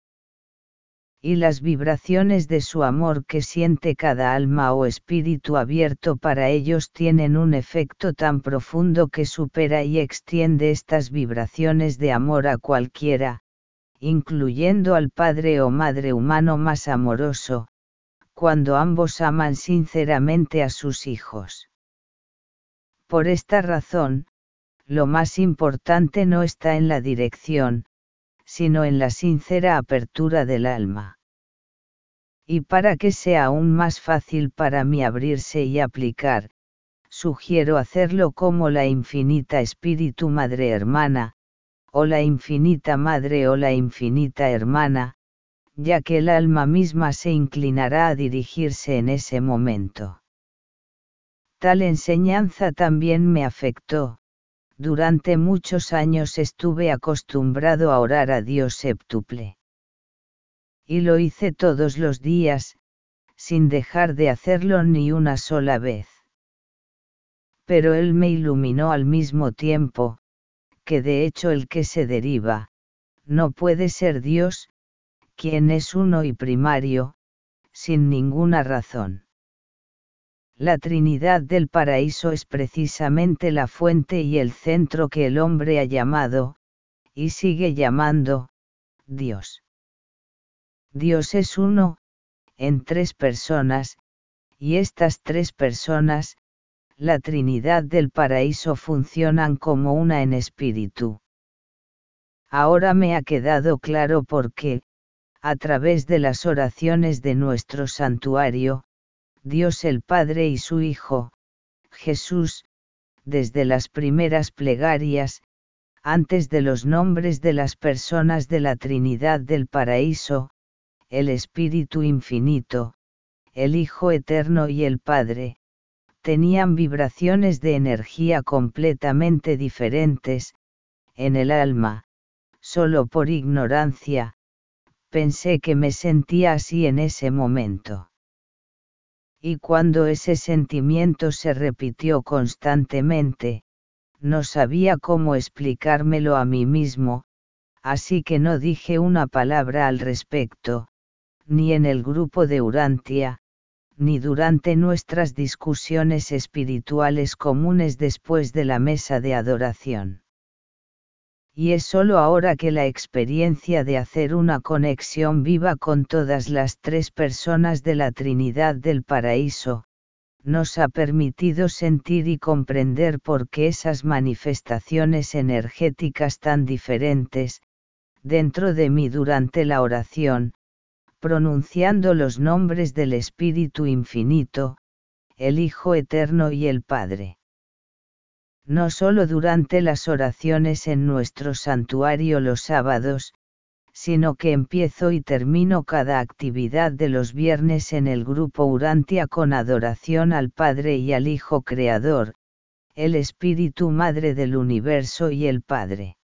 Y las vibraciones de su amor que siente cada alma o espíritu abierto para ellos tienen un efecto tan profundo que supera y extiende estas vibraciones de amor a cualquiera, incluyendo al Padre o Madre humano más amoroso, cuando ambos aman sinceramente a sus hijos. Por esta razón, lo más importante no está en la dirección, sino en la sincera apertura del alma. Y para que sea aún más fácil para mí abrirse y aplicar, sugiero hacerlo como la infinita Espíritu Madre Hermana, o la infinita Madre o la infinita Hermana, ya que el alma misma se inclinará a dirigirse en ese momento. Tal enseñanza también me afectó, durante muchos años estuve acostumbrado a orar a Dios séptuple. Y lo hice todos los días, sin dejar de hacerlo ni una sola vez. pero Él me iluminó al mismo tiempo, que de hecho el que se deriva, no puede ser Dios, quien es uno y primario, sin ninguna razón. La Trinidad del paraíso es precisamente la fuente y el centro que el hombre ha llamado, y sigue llamando, Dios. Dios es uno, en tres personas, y estas tres personas, la Trinidad del paraíso funcionan como una en espíritu. Ahora me ha quedado claro por qué, a través de las oraciones de nuestro santuario, Dios el Padre y su Hijo, Jesús, desde las primeras plegarias, antes de los nombres de las personas de la Trinidad del Paraíso, el Espíritu Infinito, el Hijo Eterno y el Padre, tenían vibraciones de energía completamente diferentes, en el alma, solo por ignorancia, pensé que me sentía así en ese momento. Y cuando ese sentimiento se repitió constantemente, no sabía cómo explicármelo a mí mismo, así que no dije una palabra al respecto, ni en el grupo de Urantia, ni durante nuestras discusiones espirituales comunes después de la mesa de adoración y es solo ahora que la experiencia de hacer una conexión viva con todas las tres personas de la Trinidad del Paraíso, nos ha permitido sentir y comprender por qué esas manifestaciones energéticas tan diferentes, dentro de mí durante la oración, pronunciando los nombres del Espíritu Infinito, el Hijo Eterno y el Padre no solo durante las oraciones en nuestro santuario los sábados, sino que empiezo y termino cada actividad de los viernes en el grupo Urantia con adoración al Padre y al Hijo Creador, el Espíritu Madre del Universo y el Padre.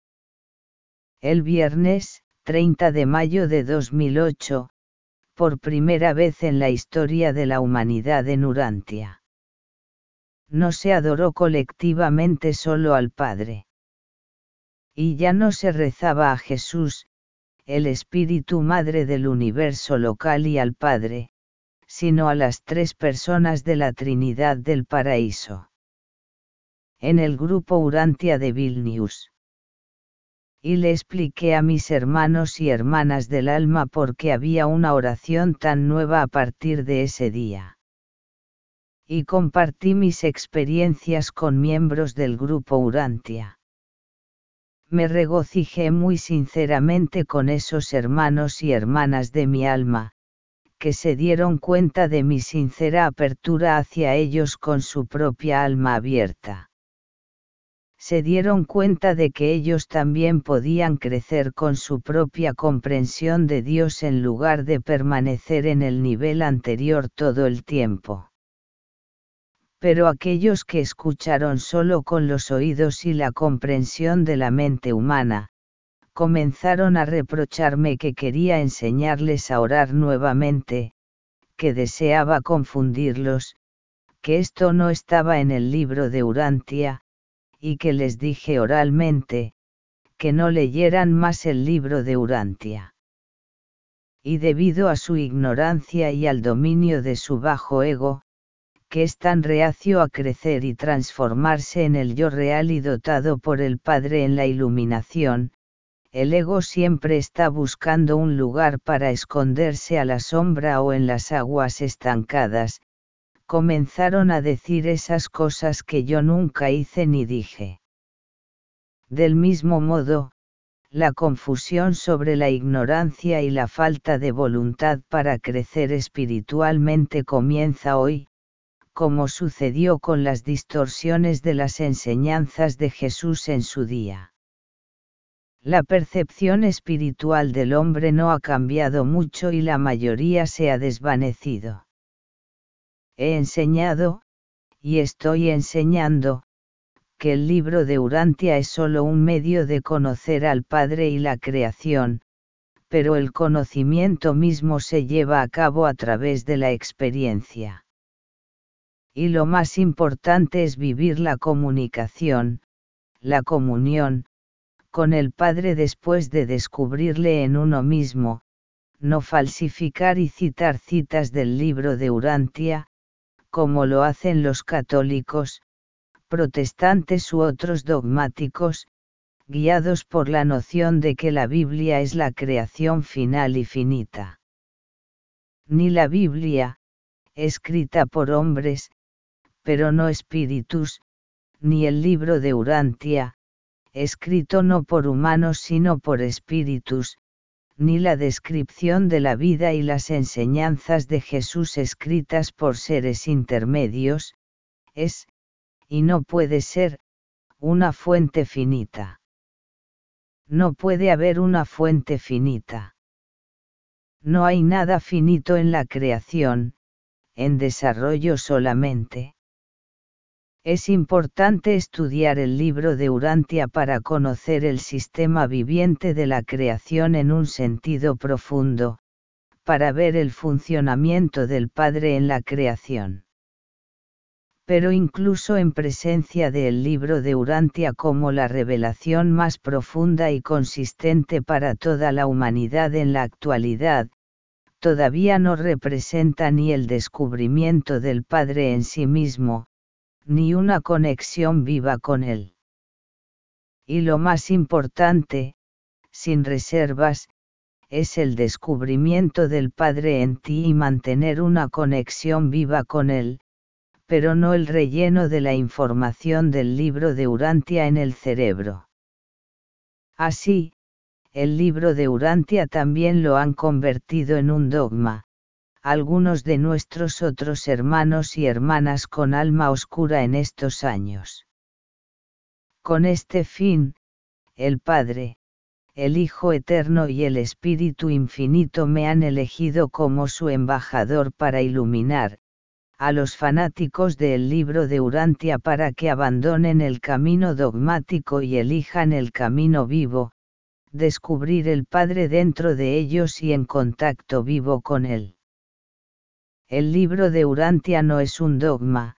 El viernes, 30 de mayo de 2008, por primera vez en la historia de la humanidad en Urantia no se adoró colectivamente solo al Padre. Y ya no se rezaba a Jesús, el Espíritu Madre del universo local y al Padre, sino a las tres personas de la Trinidad del Paraíso. En el grupo Urantia de Vilnius. Y le expliqué a mis hermanos y hermanas del alma por qué había una oración tan nueva a partir de ese día y compartí mis experiencias con miembros del grupo Urantia. Me regocijé muy sinceramente con esos hermanos y hermanas de mi alma, que se dieron cuenta de mi sincera apertura hacia ellos con su propia alma abierta. Se dieron cuenta de que ellos también podían crecer con su propia comprensión de Dios en lugar de permanecer en el nivel anterior todo el tiempo pero aquellos que escucharon solo con los oídos y la comprensión de la mente humana, comenzaron a reprocharme que quería enseñarles a orar nuevamente, que deseaba confundirlos, que esto no estaba en el libro de Urantia, y que les dije oralmente, que no leyeran más el libro de Urantia. Y debido a su ignorancia y al dominio de su bajo ego, que es tan reacio a crecer y transformarse en el yo real y dotado por el Padre en la iluminación, el ego siempre está buscando un lugar para esconderse a la sombra o en las aguas estancadas, comenzaron a decir esas cosas que yo nunca hice ni dije. Del mismo modo, la confusión sobre la ignorancia y la falta de voluntad para crecer espiritualmente comienza hoy, como sucedió con las distorsiones de las enseñanzas de Jesús en su día. La percepción espiritual del hombre no ha cambiado mucho y la mayoría se ha desvanecido. He enseñado, y estoy enseñando, que el libro de Urantia es solo un medio de conocer al Padre y la creación, pero el conocimiento mismo se lleva a cabo a través de la experiencia Y lo más importante es vivir la comunicación, la comunión, con el Padre después de descubrirle en uno mismo, no falsificar y citar citas del libro de Urantia, como lo hacen los católicos, protestantes u otros dogmáticos, guiados por la noción de que la Biblia es la creación final y finita. Ni la Biblia, escrita por hombres, pero no espíritus, ni el libro de Urantia, escrito no por humanos sino por espíritus, ni la descripción de la vida y las enseñanzas de Jesús escritas por seres intermedios, es, y no puede ser, una fuente finita. No puede haber una fuente finita. No hay nada finito en la creación, en desarrollo solamente. Es importante estudiar el libro de Urantia para conocer el sistema viviente de la creación en un sentido profundo, para ver el funcionamiento del Padre en la creación. Pero incluso en presencia del libro de Urantia como la revelación más profunda y consistente para toda la humanidad en la actualidad, todavía no representa ni el descubrimiento del Padre en sí mismo, ni una conexión viva con Él. Y lo más importante, sin reservas, es el descubrimiento del Padre en ti y mantener una conexión viva con Él, pero no el relleno de la información del libro de Urantia en el cerebro. Así, el libro de Urantia también lo han convertido en un dogma, algunos de nuestros otros hermanos y hermanas con alma oscura en estos años. Con este fin, el Padre, el Hijo Eterno y el Espíritu Infinito me han elegido como su embajador para iluminar, a los fanáticos del libro de Urantia para que abandonen el camino dogmático y elijan el camino vivo, descubrir el Padre dentro de ellos y en contacto vivo con Él. El libro de Urantia no es un dogma,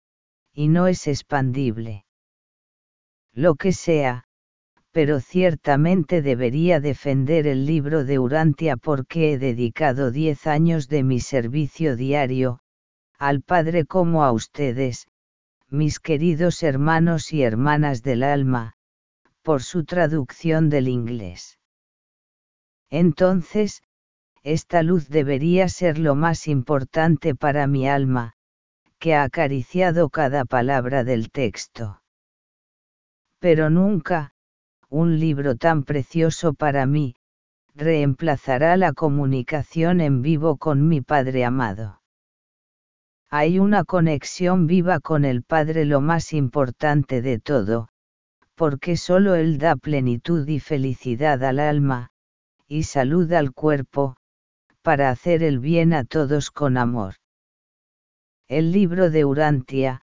y no es expandible. Lo que sea, pero ciertamente debería defender el libro de Urantia porque he dedicado diez años de mi servicio diario, al Padre como a ustedes, mis queridos hermanos y hermanas del alma, por su traducción del inglés. Entonces, esta luz debería ser lo más importante para mi alma, que ha acariciado cada palabra del texto. Pero nunca, un libro tan precioso para mí, reemplazará la comunicación en vivo con mi Padre amado. Hay una conexión viva con el Padre lo más importante de todo, porque solo Él da plenitud y felicidad al alma, y salud al cuerpo, para hacer el bien a todos con amor. El libro de Urantia,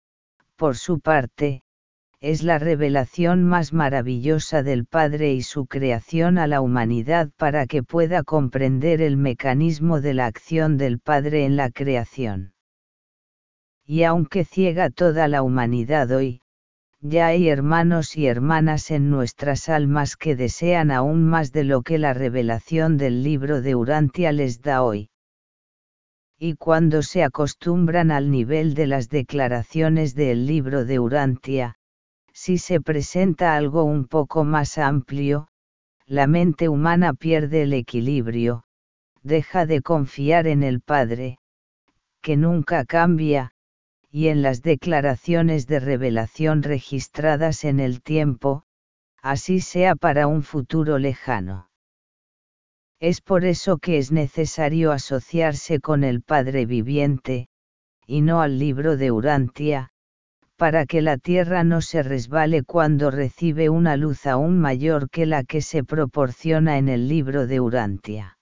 por su parte, es la revelación más maravillosa del Padre y su creación a la humanidad para que pueda comprender el mecanismo de la acción del Padre en la creación. Y aunque ciega toda la humanidad hoy, ya hay hermanos y hermanas en nuestras almas que desean aún más de lo que la revelación del libro de Urantia les da hoy. Y cuando se acostumbran al nivel de las declaraciones del libro de Urantia, si se presenta algo un poco más amplio, la mente humana pierde el equilibrio, deja de confiar en el Padre, que nunca cambia, y en las declaraciones de revelación registradas en el tiempo, así sea para un futuro lejano. Es por eso que es necesario asociarse con el Padre viviente, y no al libro de Urantia, para que la tierra no se resbale cuando recibe una luz aún mayor que la que se proporciona en el libro de Urantia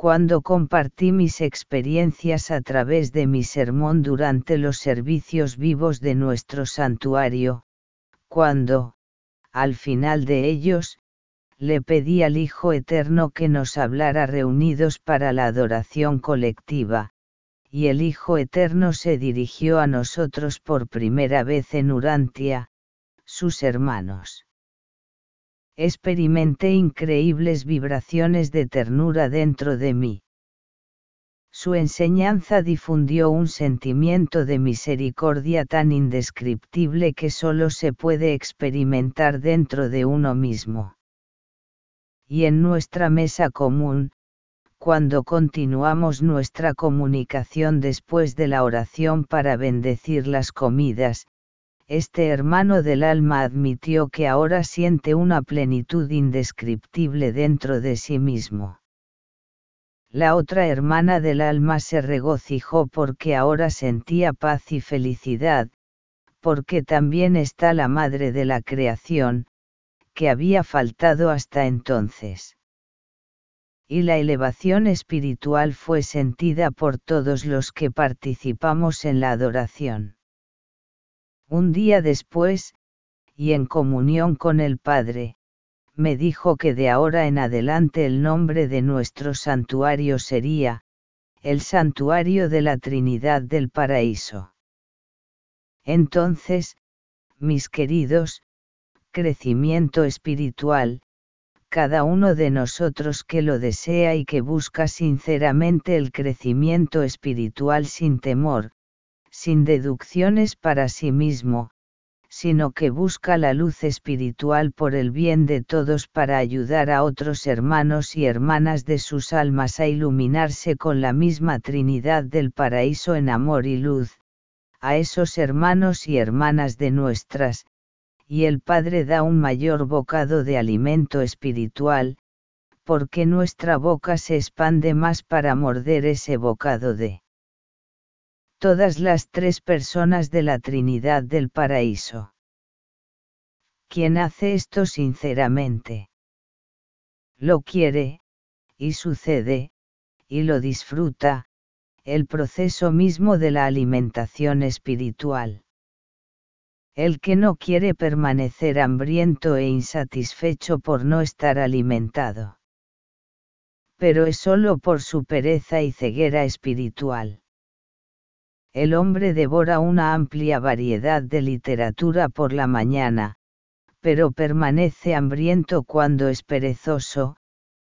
cuando compartí mis experiencias a través de mi sermón durante los servicios vivos de nuestro santuario, cuando, al final de ellos, le pedí al Hijo Eterno que nos hablara reunidos para la adoración colectiva, y el Hijo Eterno se dirigió a nosotros por primera vez en Urantia, sus hermanos. Experimenté increíbles vibraciones de ternura dentro de mí. Su enseñanza difundió un sentimiento de misericordia tan indescriptible que solo se puede experimentar dentro de uno mismo. Y en nuestra mesa común, cuando continuamos nuestra comunicación después de la oración para bendecir las comidas, este hermano del alma admitió que ahora siente una plenitud indescriptible dentro de sí mismo. La otra hermana del alma se regocijó porque ahora sentía paz y felicidad, porque también está la madre de la creación, que había faltado hasta entonces y la elevación espiritual fue sentida por todos los que participamos en la adoración. Un día después, y en comunión con el Padre, me dijo que de ahora en adelante el nombre de nuestro santuario sería, el santuario de la Trinidad del Paraíso. Entonces, mis queridos, crecimiento espiritual, cada uno de nosotros que lo desea y que busca sinceramente el crecimiento espiritual sin temor, sin deducciones para sí mismo, sino que busca la luz espiritual por el bien de todos para ayudar a otros hermanos y hermanas de sus almas a iluminarse con la misma Trinidad del paraíso en amor y luz, a esos hermanos y hermanas de nuestras, y el Padre da un mayor bocado de alimento espiritual, porque nuestra boca se expande más para morder ese bocado de todas las tres personas de la Trinidad del Paraíso. Quien hace esto sinceramente. Lo quiere, y sucede, y lo disfruta, el proceso mismo de la alimentación espiritual el que no quiere permanecer hambriento e insatisfecho por no estar alimentado. Pero es solo por su pereza y ceguera espiritual. El hombre devora una amplia variedad de literatura por la mañana, pero permanece hambriento cuando es perezoso,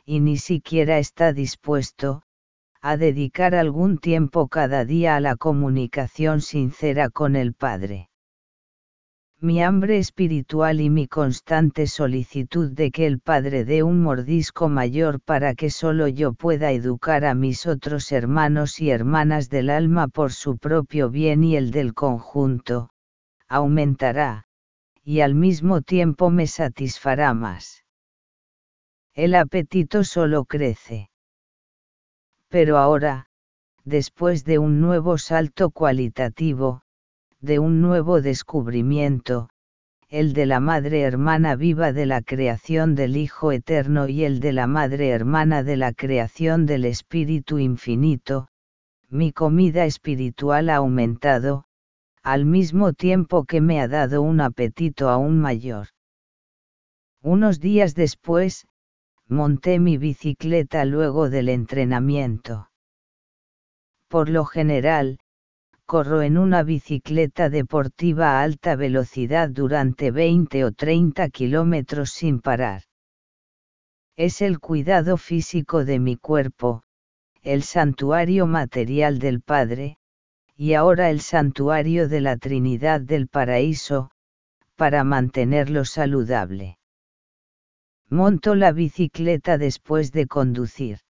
y ni siquiera está dispuesto, a dedicar algún tiempo cada día a la comunicación sincera con el Padre mi hambre espiritual y mi constante solicitud de que el Padre dé un mordisco mayor para que solo yo pueda educar a mis otros hermanos y hermanas del alma por su propio bien y el del conjunto, aumentará, y al mismo tiempo me satisfará más. El apetito solo crece. Pero ahora, después de un nuevo salto cualitativo, de un nuevo descubrimiento, el de la Madre Hermana viva de la creación del Hijo Eterno y el de la Madre Hermana de la creación del Espíritu Infinito, mi comida espiritual ha aumentado, al mismo tiempo que me ha dado un apetito aún mayor. Unos días después, monté mi bicicleta luego del entrenamiento. Por lo general, corro en una bicicleta deportiva a alta velocidad durante 20 o 30 kilómetros sin parar. Es el cuidado físico de mi cuerpo, el santuario material del Padre, y ahora el santuario de la Trinidad del Paraíso, para mantenerlo saludable. Monto la bicicleta después de conducir.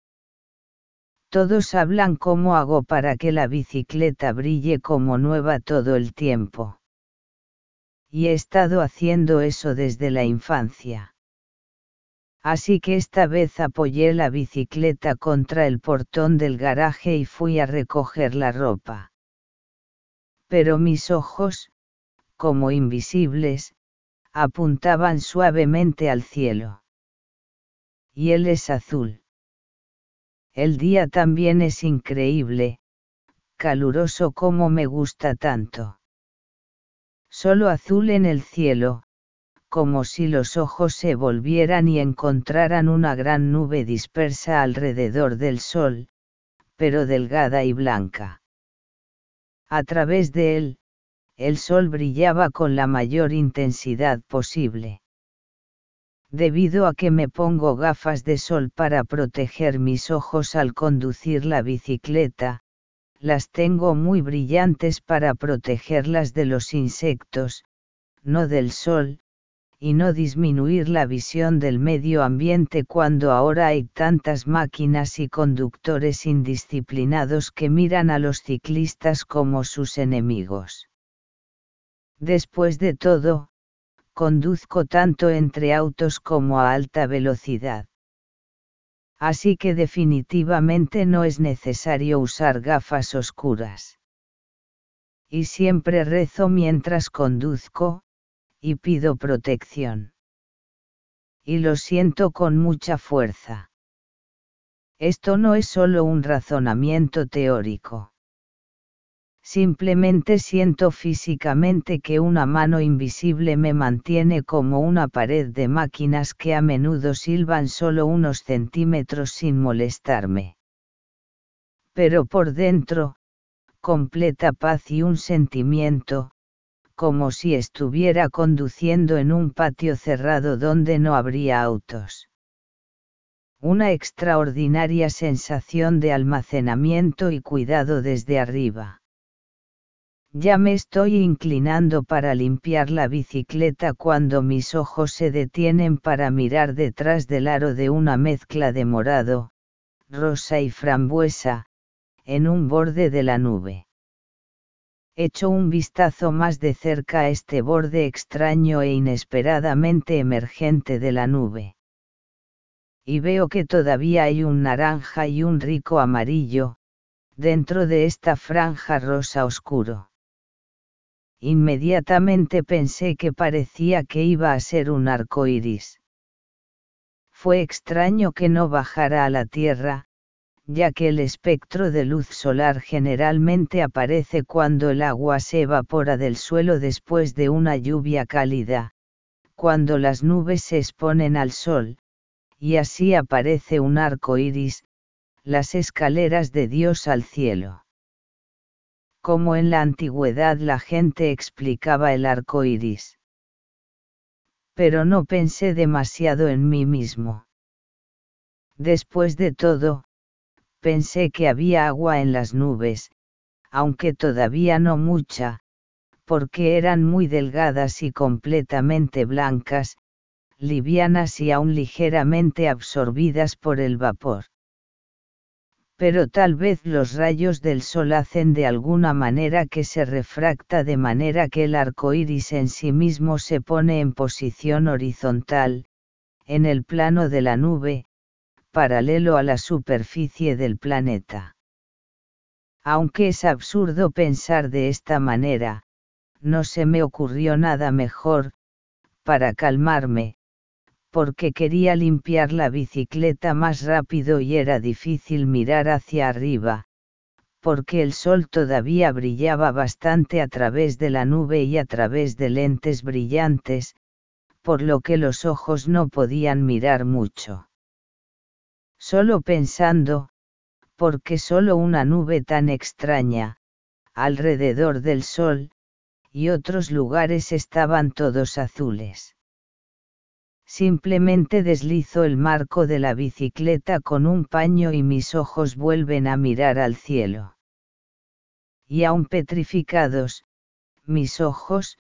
Todos hablan cómo hago para que la bicicleta brille como nueva todo el tiempo. Y he estado haciendo eso desde la infancia. Así que esta vez apoyé la bicicleta contra el portón del garaje y fui a recoger la ropa. Pero mis ojos, como invisibles, apuntaban suavemente al cielo. Y él es azul. El día también es increíble, caluroso como me gusta tanto. Solo azul en el cielo, como si los ojos se volvieran y encontraran una gran nube dispersa alrededor del sol, pero delgada y blanca. A través de él, el sol brillaba con la mayor intensidad posible. Debido a que me pongo gafas de sol para proteger mis ojos al conducir la bicicleta, las tengo muy brillantes para protegerlas de los insectos, no del sol, y no disminuir la visión del medio ambiente cuando ahora hay tantas máquinas y conductores indisciplinados que miran a los ciclistas como sus enemigos. Después de todo, conduzco tanto entre autos como a alta velocidad así que definitivamente no es necesario usar gafas oscuras. Y siempre rezo mientras conduzco, y pido protección. Y lo siento con mucha fuerza. Esto no es solo un razonamiento teórico. Simplemente siento físicamente que una mano invisible me mantiene como una pared de máquinas que a menudo silban solo unos centímetros sin molestarme. Pero por dentro, completa paz y un sentimiento, como si estuviera conduciendo en un patio cerrado donde no habría autos. Una extraordinaria sensación de almacenamiento y cuidado desde arriba. Ya me estoy inclinando para limpiar la bicicleta cuando mis ojos se detienen para mirar detrás del aro de una mezcla de morado, rosa y frambuesa, en un borde de la nube. Echo un vistazo más de cerca a este borde extraño e inesperadamente emergente de la nube. Y veo que todavía hay un naranja y un rico amarillo, dentro de esta franja rosa oscuro inmediatamente pensé que parecía que iba a ser un arco iris. Fue extraño que no bajara a la Tierra, ya que el espectro de luz solar generalmente aparece cuando el agua se evapora del suelo después de una lluvia cálida, cuando las nubes se exponen al sol, y así aparece un arco iris, las escaleras de Dios al cielo como en la antigüedad la gente explicaba el arco iris. Pero no pensé demasiado en mí mismo. Después de todo, pensé que había agua en las nubes, aunque todavía no mucha, porque eran muy delgadas y completamente blancas, livianas y aún ligeramente absorbidas por el vapor pero tal vez los rayos del sol hacen de alguna manera que se refracta de manera que el arco iris en sí mismo se pone en posición horizontal, en el plano de la nube, paralelo a la superficie del planeta. Aunque es absurdo pensar de esta manera, no se me ocurrió nada mejor, para calmarme, porque quería limpiar la bicicleta más rápido y era difícil mirar hacia arriba, porque el sol todavía brillaba bastante a través de la nube y a través de lentes brillantes, por lo que los ojos no podían mirar mucho. Solo pensando, porque solo una nube tan extraña, alrededor del sol, y otros lugares estaban todos azules. Simplemente deslizo el marco de la bicicleta con un paño y mis ojos vuelven a mirar al cielo. Y aún petrificados, mis ojos,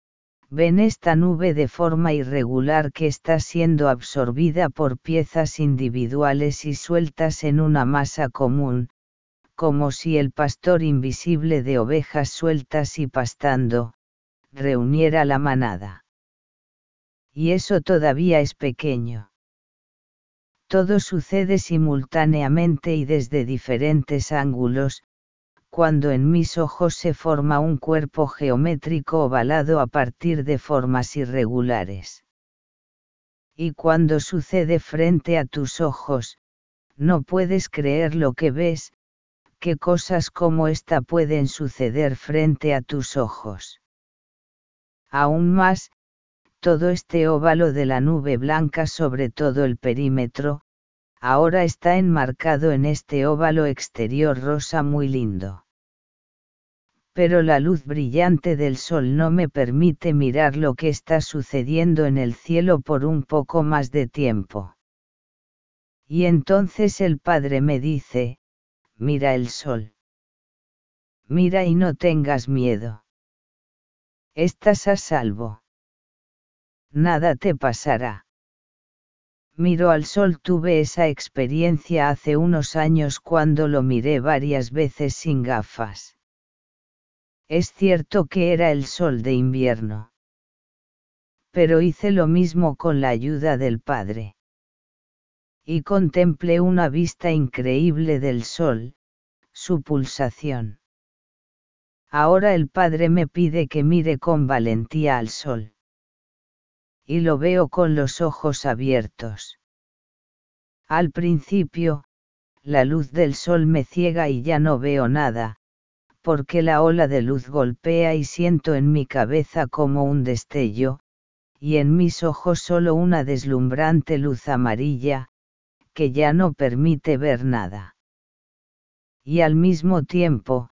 ven esta nube de forma irregular que está siendo absorbida por piezas individuales y sueltas en una masa común, como si el pastor invisible de ovejas sueltas y pastando, reuniera la manada y eso todavía es pequeño. Todo sucede simultáneamente y desde diferentes ángulos, cuando en mis ojos se forma un cuerpo geométrico ovalado a partir de formas irregulares. Y cuando sucede frente a tus ojos, no puedes creer lo que ves, que cosas como esta pueden suceder frente a tus ojos. Aún más, todo este óvalo de la nube blanca sobre todo el perímetro, ahora está enmarcado en este óvalo exterior rosa muy lindo. pero la luz brillante del sol no me permite mirar lo que está sucediendo en el cielo por un poco más de tiempo. Y entonces el Padre me dice, mira el sol. Mira y no tengas miedo. Estás a salvo. Nada te pasará. Miro al sol tuve esa experiencia hace unos años cuando lo miré varias veces sin gafas. Es cierto que era el sol de invierno. Pero hice lo mismo con la ayuda del Padre. Y contemplé una vista increíble del sol, su pulsación. Ahora el Padre me pide que mire con valentía al sol. Y lo veo con los ojos abiertos. Al principio, la luz del sol me ciega y ya no veo nada, porque la ola de luz golpea y siento en mi cabeza como un destello, y en mis ojos solo una deslumbrante luz amarilla, que ya no permite ver nada. Y al mismo tiempo,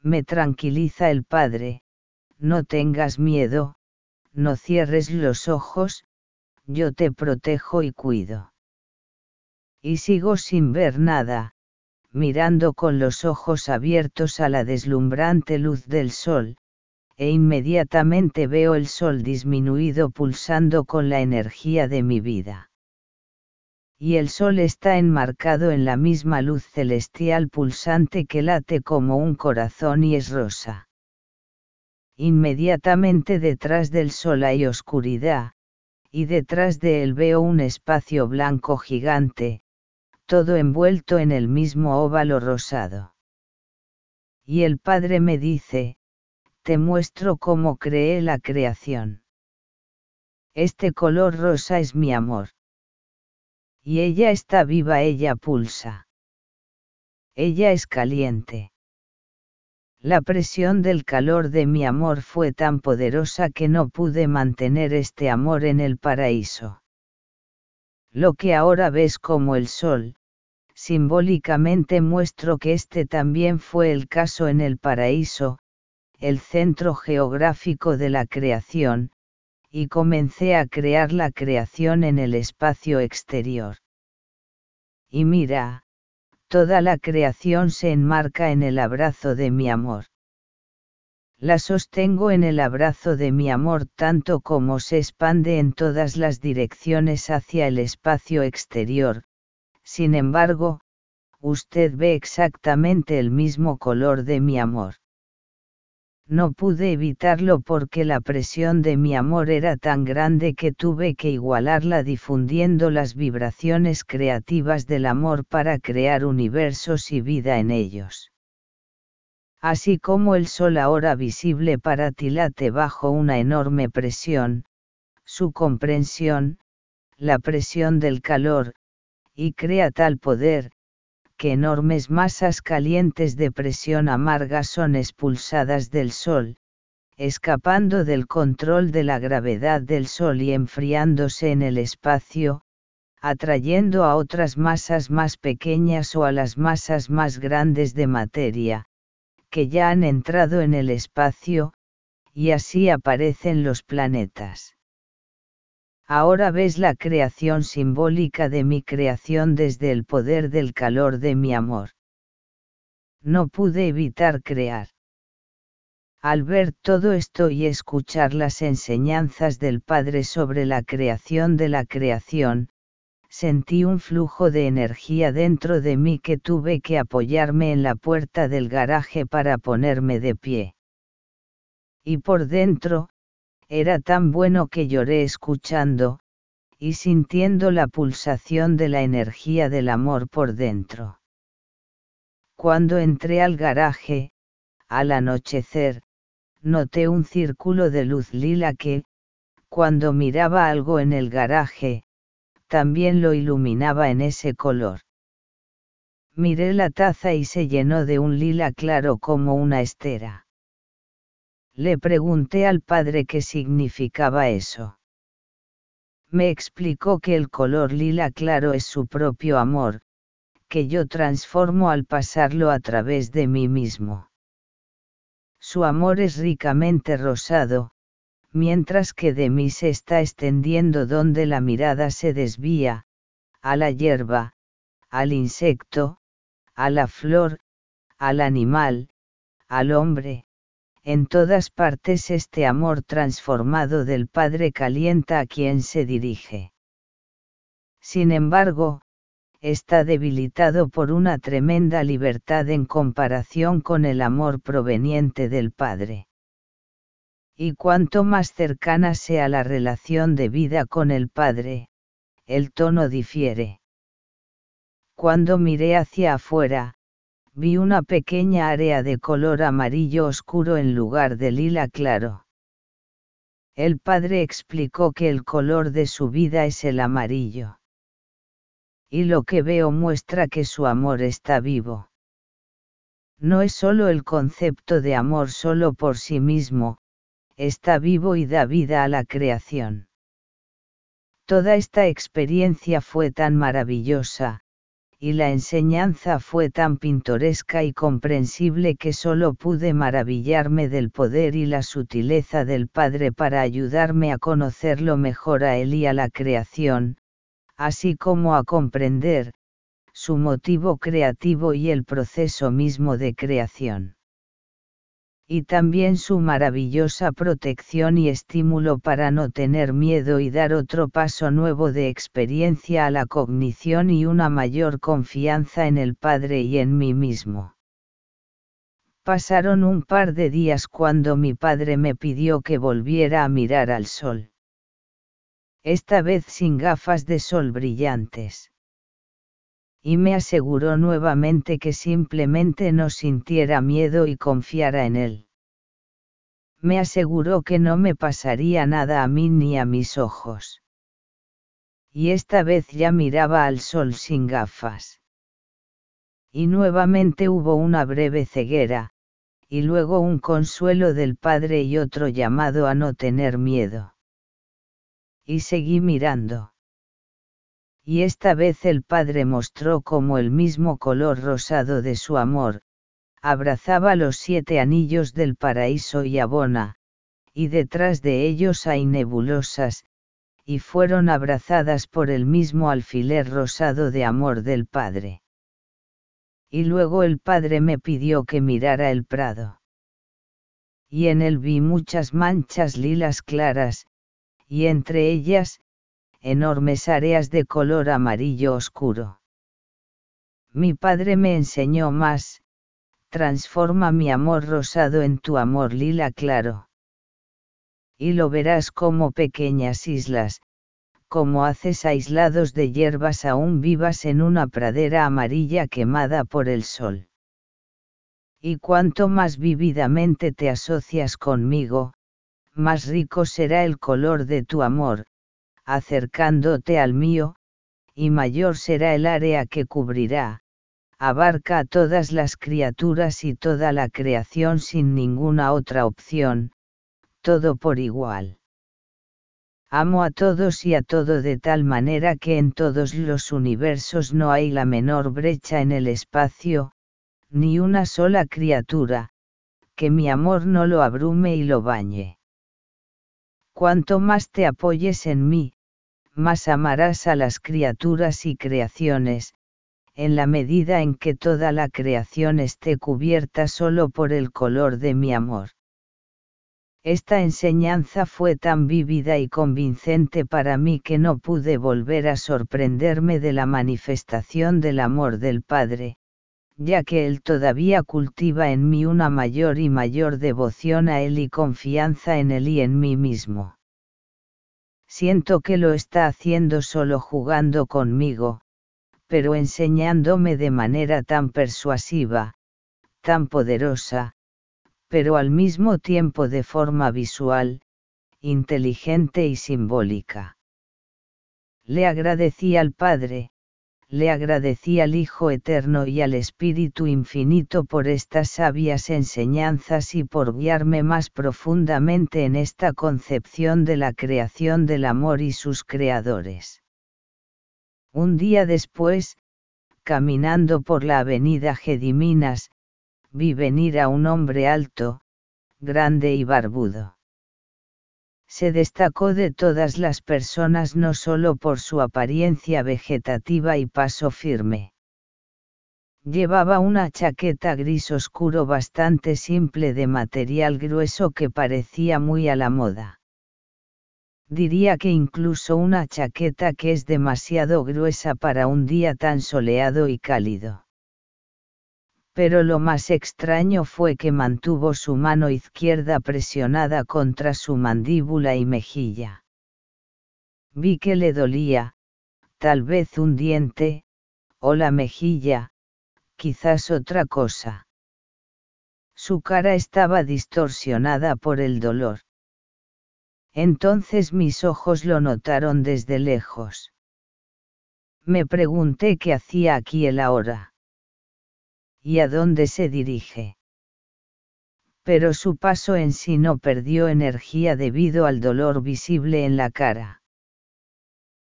me tranquiliza el Padre, no tengas miedo, no cierres los ojos, yo te protejo y cuido. Y sigo sin ver nada, mirando con los ojos abiertos a la deslumbrante luz del sol, e inmediatamente veo el sol disminuido pulsando con la energía de mi vida. Y el sol está enmarcado en la misma luz celestial pulsante que late como un corazón y es rosa. Inmediatamente detrás del sol hay oscuridad, y detrás de él veo un espacio blanco gigante, todo envuelto en el mismo óvalo rosado. Y el Padre me dice, te muestro cómo creé la creación. Este color rosa es mi amor. Y ella está viva, ella pulsa. Ella es caliente. La presión del calor de mi amor fue tan poderosa que no pude mantener este amor en el paraíso. Lo que ahora ves como el sol, simbólicamente muestro que este también fue el caso en el paraíso, el centro geográfico de la creación, y comencé a crear la creación en el espacio exterior. Y mira, toda la creación se enmarca en el abrazo de mi amor la sostengo en el abrazo de mi amor tanto como se expande en todas las direcciones hacia el espacio exterior, sin embargo, usted ve exactamente el mismo color de mi amor. No pude evitarlo porque la presión de mi amor era tan grande que tuve que igualarla difundiendo las vibraciones creativas del amor para crear universos y vida en ellos. Así como el sol ahora visible para ti late bajo una enorme presión, su comprensión, la presión del calor, y crea tal poder, que enormes masas calientes de presión amarga son expulsadas del sol, escapando del control de la gravedad del sol y enfriándose en el espacio, atrayendo a otras masas más pequeñas o a las masas más grandes de materia, que ya han entrado en el espacio, y así aparecen los planetas. Ahora ves la creación simbólica de mi creación desde el poder del calor de mi amor. No pude evitar crear. Al ver todo esto y escuchar las enseñanzas del Padre sobre la creación de la creación, sentí un flujo de energía dentro de mí que tuve que apoyarme en la puerta del garaje para ponerme de pie. Y por dentro, era tan bueno que lloré escuchando, y sintiendo la pulsación de la energía del amor por dentro. Cuando entré al garaje, al anochecer, noté un círculo de luz lila que, cuando miraba algo en el garaje, también lo iluminaba en ese color. Miré la taza y se llenó de un lila claro como una estera. Le pregunté al padre qué significaba eso. Me explicó que el color lila claro es su propio amor, que yo transformo al pasarlo a través de mí mismo. Su amor es ricamente rosado, mientras que de mí se está extendiendo donde la mirada se desvía, a la hierba, al insecto, a la flor, al animal, al hombre, en todas partes este amor transformado del Padre calienta a quien se dirige. Sin embargo, está debilitado por una tremenda libertad en comparación con el amor proveniente del Padre. Y cuanto más cercana sea la relación de vida con el Padre, el tono difiere. Cuando miré hacia afuera, vi una pequeña área de color amarillo oscuro en lugar de lila claro. El padre explicó que el color de su vida es el amarillo. Y lo que veo muestra que su amor está vivo. No es solo el concepto de amor solo por sí mismo, está vivo y da vida a la creación. Toda esta experiencia fue tan maravillosa, y la enseñanza fue tan pintoresca y comprensible que solo pude maravillarme del poder y la sutileza del Padre para ayudarme a conocerlo mejor a Él y a la creación, así como a comprender, su motivo creativo y el proceso mismo de creación y también su maravillosa protección y estímulo para no tener miedo y dar otro paso nuevo de experiencia a la cognición y una mayor confianza en el Padre y en mí mismo. Pasaron un par de días cuando mi padre me pidió que volviera a mirar al sol. Esta vez sin gafas de sol brillantes y me aseguró nuevamente que simplemente no sintiera miedo y confiara en él. Me aseguró que no me pasaría nada a mí ni a mis ojos. Y esta vez ya miraba al sol sin gafas. Y nuevamente hubo una breve ceguera, y luego un consuelo del Padre y otro llamado a no tener miedo. Y seguí mirando y esta vez el Padre mostró como el mismo color rosado de su amor, abrazaba los siete anillos del paraíso y abona, y detrás de ellos hay nebulosas, y fueron abrazadas por el mismo alfiler rosado de amor del Padre. Y luego el Padre me pidió que mirara el prado. Y en él vi muchas manchas lilas claras, y entre ellas, enormes áreas de color amarillo oscuro. Mi padre me enseñó más, transforma mi amor rosado en tu amor lila claro. Y lo verás como pequeñas islas, como haces aislados de hierbas aún vivas en una pradera amarilla quemada por el sol. Y cuanto más vividamente te asocias conmigo, más rico será el color de tu amor, acercándote al mío, y mayor será el área que cubrirá, abarca a todas las criaturas y toda la creación sin ninguna otra opción, todo por igual. Amo a todos y a todo de tal manera que en todos los universos no hay la menor brecha en el espacio, ni una sola criatura, que mi amor no lo abrume y lo bañe. Cuanto más te apoyes en mí, más amarás a las criaturas y creaciones, en la medida en que toda la creación esté cubierta solo por el color de mi amor. Esta enseñanza fue tan vívida y convincente para mí que no pude volver a sorprenderme de la manifestación del amor del Padre, ya que Él todavía cultiva en mí una mayor y mayor devoción a Él y confianza en Él y en mí mismo. Siento que lo está haciendo solo jugando conmigo, pero enseñándome de manera tan persuasiva, tan poderosa, pero al mismo tiempo de forma visual, inteligente y simbólica. Le agradecí al Padre, le agradecí al Hijo Eterno y al Espíritu Infinito por estas sabias enseñanzas y por guiarme más profundamente en esta concepción de la creación del amor y sus creadores. Un día después, caminando por la avenida Gediminas, vi venir a un hombre alto, grande y barbudo. Se destacó de todas las personas no solo por su apariencia vegetativa y paso firme. Llevaba una chaqueta gris oscuro bastante simple de material grueso que parecía muy a la moda. Diría que incluso una chaqueta que es demasiado gruesa para un día tan soleado y cálido. Pero lo más extraño fue que mantuvo su mano izquierda presionada contra su mandíbula y mejilla. Vi que le dolía, tal vez un diente, o la mejilla, quizás otra cosa. Su cara estaba distorsionada por el dolor. Entonces mis ojos lo notaron desde lejos. Me pregunté qué hacía aquí él ahora. ¿Y a dónde se dirige? Pero su paso en sí no perdió energía debido al dolor visible en la cara.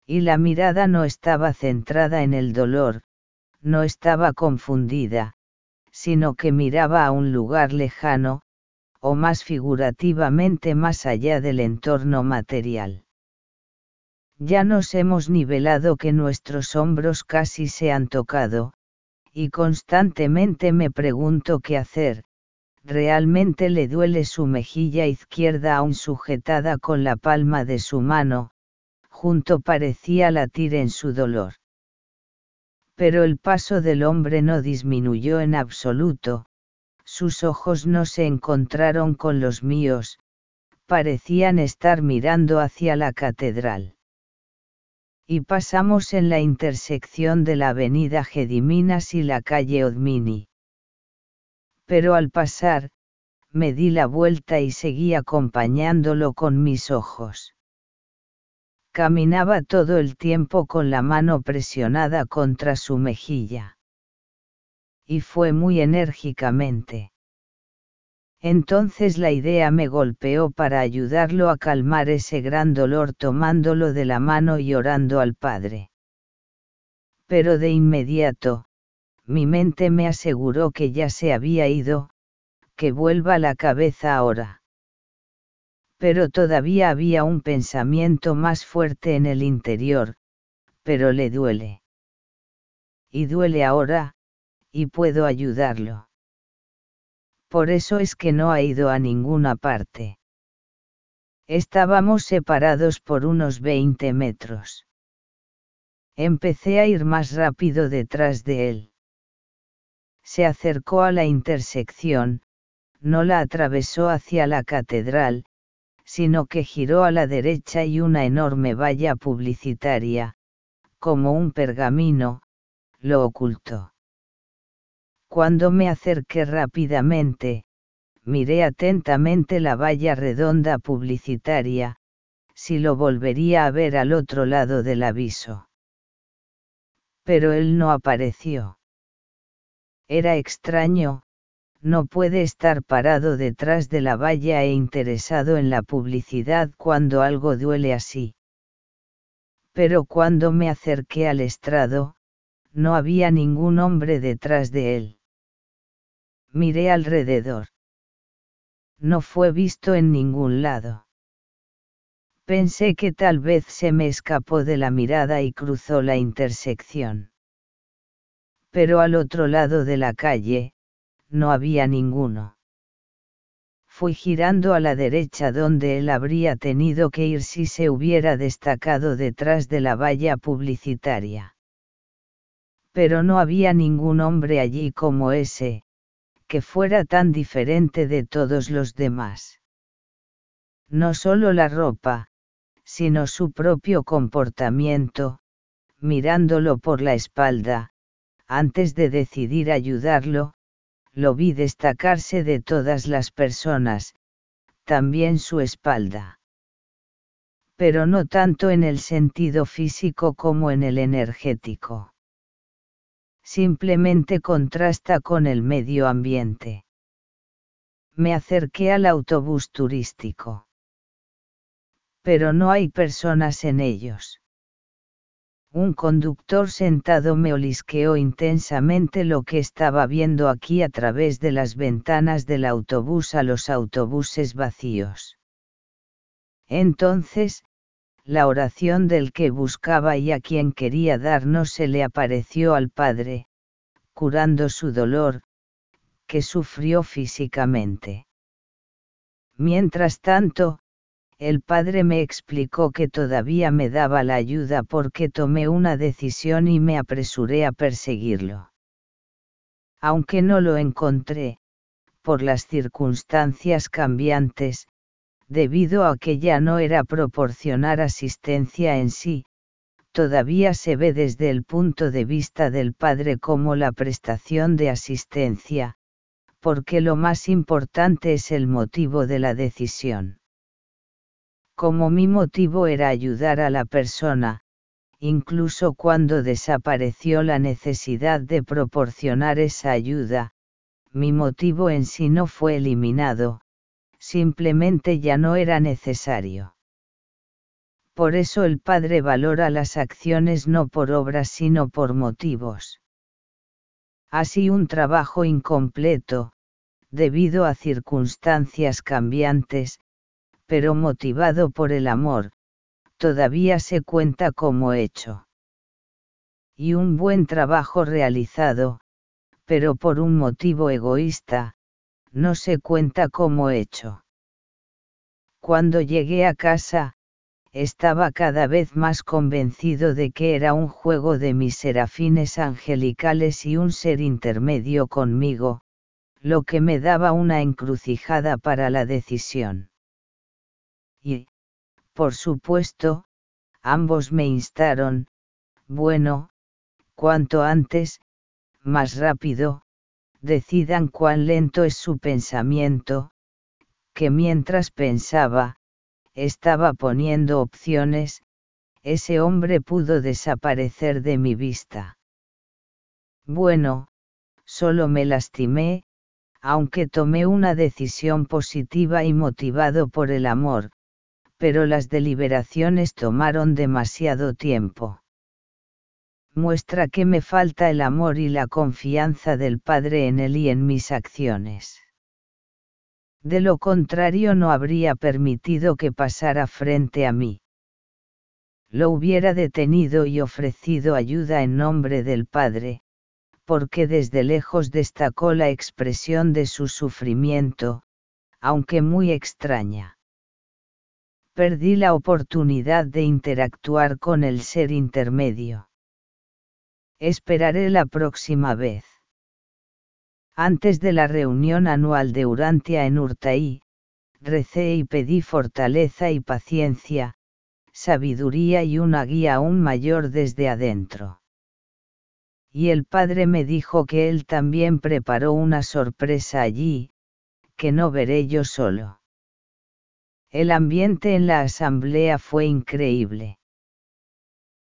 Y la mirada no estaba centrada en el dolor, no estaba confundida, sino que miraba a un lugar lejano, o más figurativamente más allá del entorno material. Ya nos hemos nivelado que nuestros hombros casi se han tocado, y constantemente me pregunto qué hacer, realmente le duele su mejilla izquierda aún sujetada con la palma de su mano, junto parecía latir en su dolor. Pero el paso del hombre no disminuyó en absoluto, sus ojos no se encontraron con los míos, parecían estar mirando hacia la catedral. Y pasamos en la intersección de la avenida Gediminas y la calle Odmini. Pero al pasar, me di la vuelta y seguí acompañándolo con mis ojos. Caminaba todo el tiempo con la mano presionada contra su mejilla. Y fue muy enérgicamente. Entonces la idea me golpeó para ayudarlo a calmar ese gran dolor tomándolo de la mano y orando al Padre. Pero de inmediato, mi mente me aseguró que ya se había ido, que vuelva la cabeza ahora pero todavía había un pensamiento más fuerte en el interior, pero le duele. Y duele ahora, y puedo ayudarlo. Por eso es que no ha ido a ninguna parte. Estábamos separados por unos 20 metros. Empecé a ir más rápido detrás de él. Se acercó a la intersección, no la atravesó hacia la catedral, sino que giró a la derecha y una enorme valla publicitaria, como un pergamino, lo ocultó. Cuando me acerqué rápidamente, miré atentamente la valla redonda publicitaria, si lo volvería a ver al otro lado del aviso. Pero él no apareció. Era extraño, no puede estar parado detrás de la valla e interesado en la publicidad cuando algo duele así. Pero cuando me acerqué al estrado, no había ningún hombre detrás de él. Miré alrededor. No fue visto en ningún lado. Pensé que tal vez se me escapó de la mirada y cruzó la intersección. Pero al otro lado de la calle, no había ninguno. Fui girando a la derecha donde él habría tenido que ir si se hubiera destacado detrás de la valla publicitaria. Pero no había ningún hombre allí como ese, que fuera tan diferente de todos los demás. No solo la ropa, sino su propio comportamiento, mirándolo por la espalda, antes de decidir ayudarlo, lo vi destacarse de todas las personas, también su espalda. Pero no tanto en el sentido físico como en el energético. Simplemente contrasta con el medio ambiente. Me acerqué al autobús turístico. Pero no hay personas en ellos. Un conductor sentado me olisqueó intensamente lo que estaba viendo aquí a través de las ventanas del autobús a los autobuses vacíos. Entonces, la oración del que buscaba y a quien quería dar no se le apareció al Padre, curando su dolor, que sufrió físicamente. Mientras tanto, el padre me explicó que todavía me daba la ayuda porque tomé una decisión y me apresuré a perseguirlo. Aunque no lo encontré, por las circunstancias cambiantes, debido a que ya no era proporcionar asistencia en sí, todavía se ve desde el punto de vista del padre como la prestación de asistencia, porque lo más importante es el motivo de la decisión. Como mi motivo era ayudar a la persona, incluso cuando desapareció la necesidad de proporcionar esa ayuda, mi motivo en sí no fue eliminado, simplemente ya no era necesario. Por eso el Padre valora las acciones no por obras sino por motivos. Así un trabajo incompleto, debido a circunstancias cambiantes, pero motivado por el amor, todavía se cuenta como hecho. Y un buen trabajo realizado, pero por un motivo egoísta, no se cuenta como hecho. Cuando llegué a casa, estaba cada vez más convencido de que era un juego de mis serafines angelicales y un ser intermedio conmigo, lo que me daba una encrucijada para la decisión y, por supuesto, ambos me instaron, bueno, cuanto antes, más rápido, decidan cuán lento es su pensamiento, que mientras pensaba, estaba poniendo opciones, ese hombre pudo desaparecer de mi vista. Bueno, solo me lastimé, aunque tomé una decisión positiva y motivado por el amor, pero las deliberaciones tomaron demasiado tiempo. Muestra que me falta el amor y la confianza del Padre en Él y en mis acciones. De lo contrario no habría permitido que pasara frente a mí. Lo hubiera detenido y ofrecido ayuda en nombre del Padre, porque desde lejos destacó la expresión de su sufrimiento, aunque muy extraña perdí la oportunidad de interactuar con el ser intermedio. Esperaré la próxima vez. Antes de la reunión anual de Urantia en Urtaí, recé y pedí fortaleza y paciencia, sabiduría y una guía aún mayor desde adentro. Y el padre me dijo que él también preparó una sorpresa allí, que no veré yo solo. El ambiente en la asamblea fue increíble.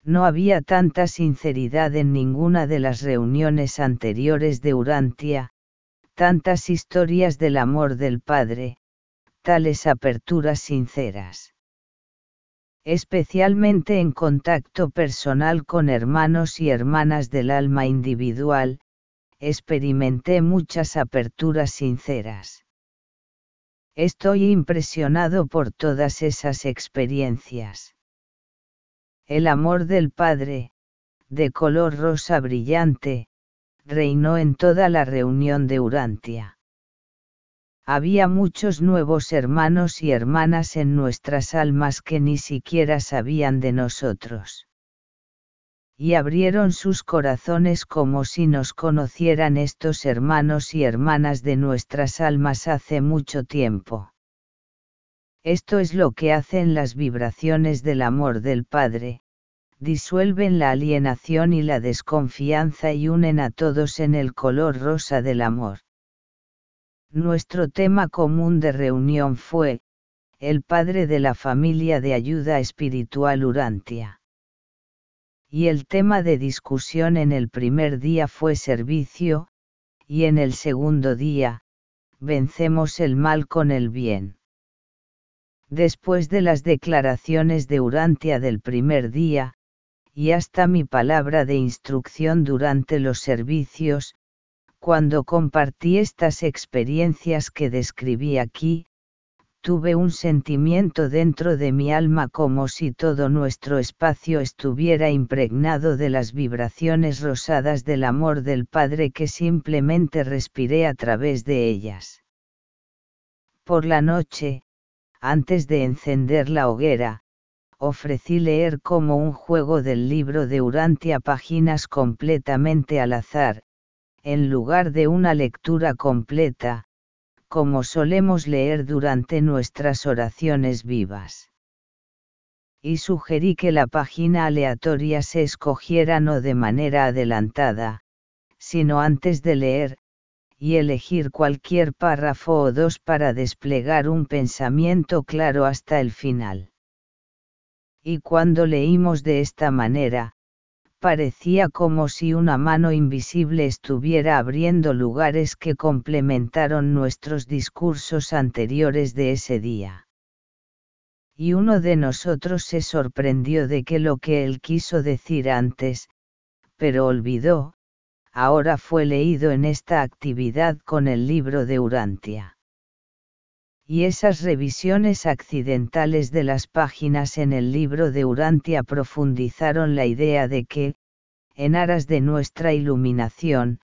No había tanta sinceridad en ninguna de las reuniones anteriores de Urantia, tantas historias del amor del Padre, tales aperturas sinceras. Especialmente en contacto personal con hermanos y hermanas del alma individual, experimenté muchas aperturas sinceras. Estoy impresionado por todas esas experiencias. El amor del Padre, de color rosa brillante, reinó en toda la reunión de Urantia. Había muchos nuevos hermanos y hermanas en nuestras almas que ni siquiera sabían de nosotros y abrieron sus corazones como si nos conocieran estos hermanos y hermanas de nuestras almas hace mucho tiempo. Esto es lo que hacen las vibraciones del amor del Padre, disuelven la alienación y la desconfianza y unen a todos en el color rosa del amor. Nuestro tema común de reunión fue, el Padre de la familia de ayuda espiritual Urantia y el tema de discusión en el primer día fue servicio, y en el segundo día, vencemos el mal con el bien. Después de las declaraciones de Urantia del primer día, y hasta mi palabra de instrucción durante los servicios, cuando compartí estas experiencias que describí aquí, tuve un sentimiento dentro de mi alma como si todo nuestro espacio estuviera impregnado de las vibraciones rosadas del amor del Padre que simplemente respiré a través de ellas. Por la noche, antes de encender la hoguera, ofrecí leer como un juego del libro de Urantia páginas completamente al azar, en lugar de una lectura completa, como solemos leer durante nuestras oraciones vivas. Y sugerí que la página aleatoria se escogiera no de manera adelantada, sino antes de leer, y elegir cualquier párrafo o dos para desplegar un pensamiento claro hasta el final. Y cuando leímos de esta manera, parecía como si una mano invisible estuviera abriendo lugares que complementaron nuestros discursos anteriores de ese día. Y uno de nosotros se sorprendió de que lo que él quiso decir antes, pero olvidó, ahora fue leído en esta actividad con el libro de Urantia y esas revisiones accidentales de las páginas en el libro de Urantia profundizaron la idea de que, en aras de nuestra iluminación,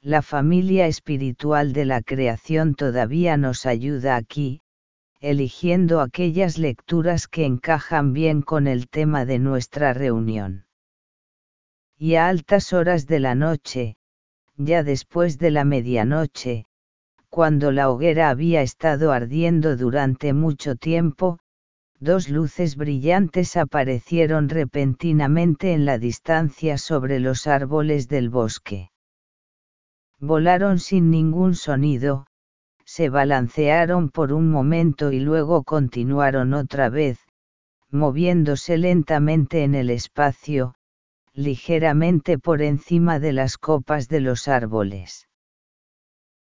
la familia espiritual de la creación todavía nos ayuda aquí, eligiendo aquellas lecturas que encajan bien con el tema de nuestra reunión. Y a altas horas de la noche, ya después de la medianoche, cuando la hoguera había estado ardiendo durante mucho tiempo, dos luces brillantes aparecieron repentinamente en la distancia sobre los árboles del bosque. Volaron sin ningún sonido, se balancearon por un momento y luego continuaron otra vez, moviéndose lentamente en el espacio, ligeramente por encima de las copas de los árboles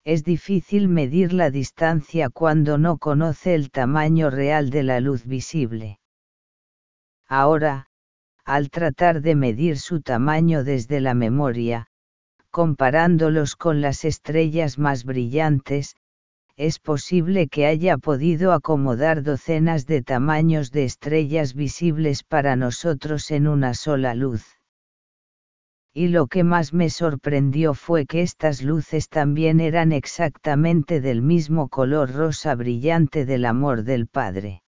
es difícil medir la distancia cuando no conoce el tamaño real de la luz visible. Ahora, al tratar de medir su tamaño desde la memoria, comparándolos con las estrellas más brillantes, es posible que haya podido acomodar docenas de tamaños de estrellas visibles para nosotros en una sola luz y lo que más me sorprendió fue que estas luces también eran exactamente del mismo color rosa brillante del amor del Padre.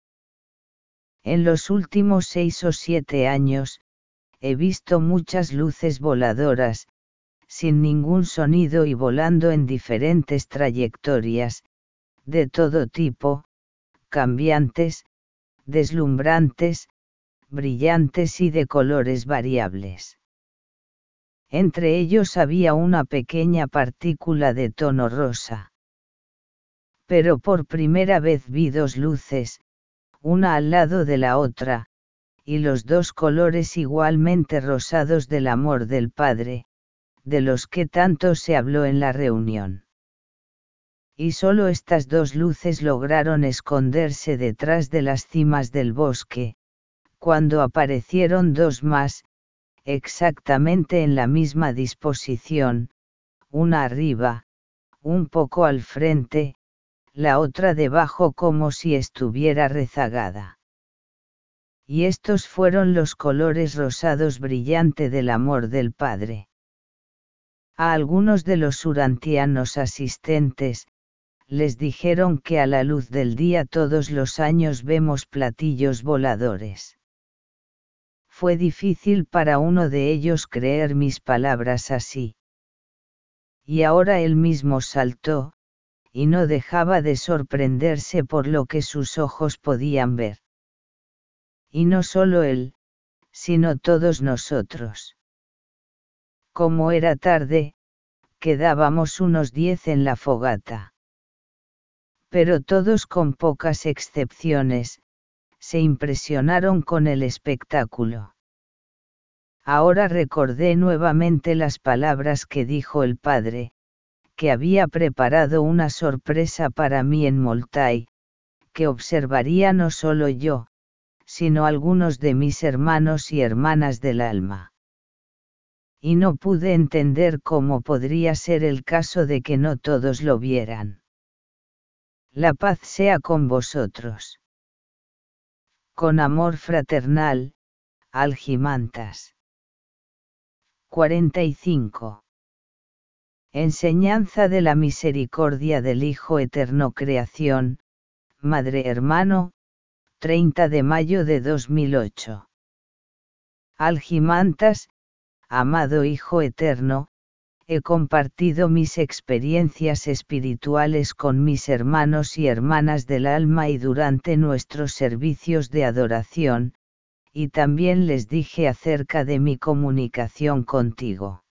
En los últimos seis o siete años, he visto muchas luces voladoras, sin ningún sonido y volando en diferentes trayectorias, de todo tipo, cambiantes, deslumbrantes, brillantes y de colores variables entre ellos había una pequeña partícula de tono rosa. Pero por primera vez vi dos luces, una al lado de la otra, y los dos colores igualmente rosados del amor del Padre, de los que tanto se habló en la reunión. Y solo estas dos luces lograron esconderse detrás de las cimas del bosque, cuando aparecieron dos más, exactamente en la misma disposición, una arriba, un poco al frente, la otra debajo como si estuviera rezagada. Y estos fueron los colores rosados brillante del amor del Padre. A algunos de los urantianos asistentes, les dijeron que a la luz del día todos los años vemos platillos voladores fue difícil para uno de ellos creer mis palabras así. Y ahora él mismo saltó, y no dejaba de sorprenderse por lo que sus ojos podían ver. Y no solo él, sino todos nosotros. Como era tarde, quedábamos unos diez en la fogata. Pero todos con pocas excepciones, se impresionaron con el espectáculo. Ahora recordé nuevamente las palabras que dijo el padre, que había preparado una sorpresa para mí en Moltai, que observaría no solo yo, sino algunos de mis hermanos y hermanas del alma. Y no pude entender cómo podría ser el caso de que no todos lo vieran. La paz sea con vosotros. Con amor fraternal, Algimantas. 45. Enseñanza de la misericordia del Hijo Eterno Creación, Madre Hermano, 30 de mayo de 2008. Algimantas, amado Hijo Eterno, he compartido mis experiencias espirituales con mis hermanos y hermanas del alma y durante nuestros servicios de adoración, y también les dije acerca de mi comunicación contigo.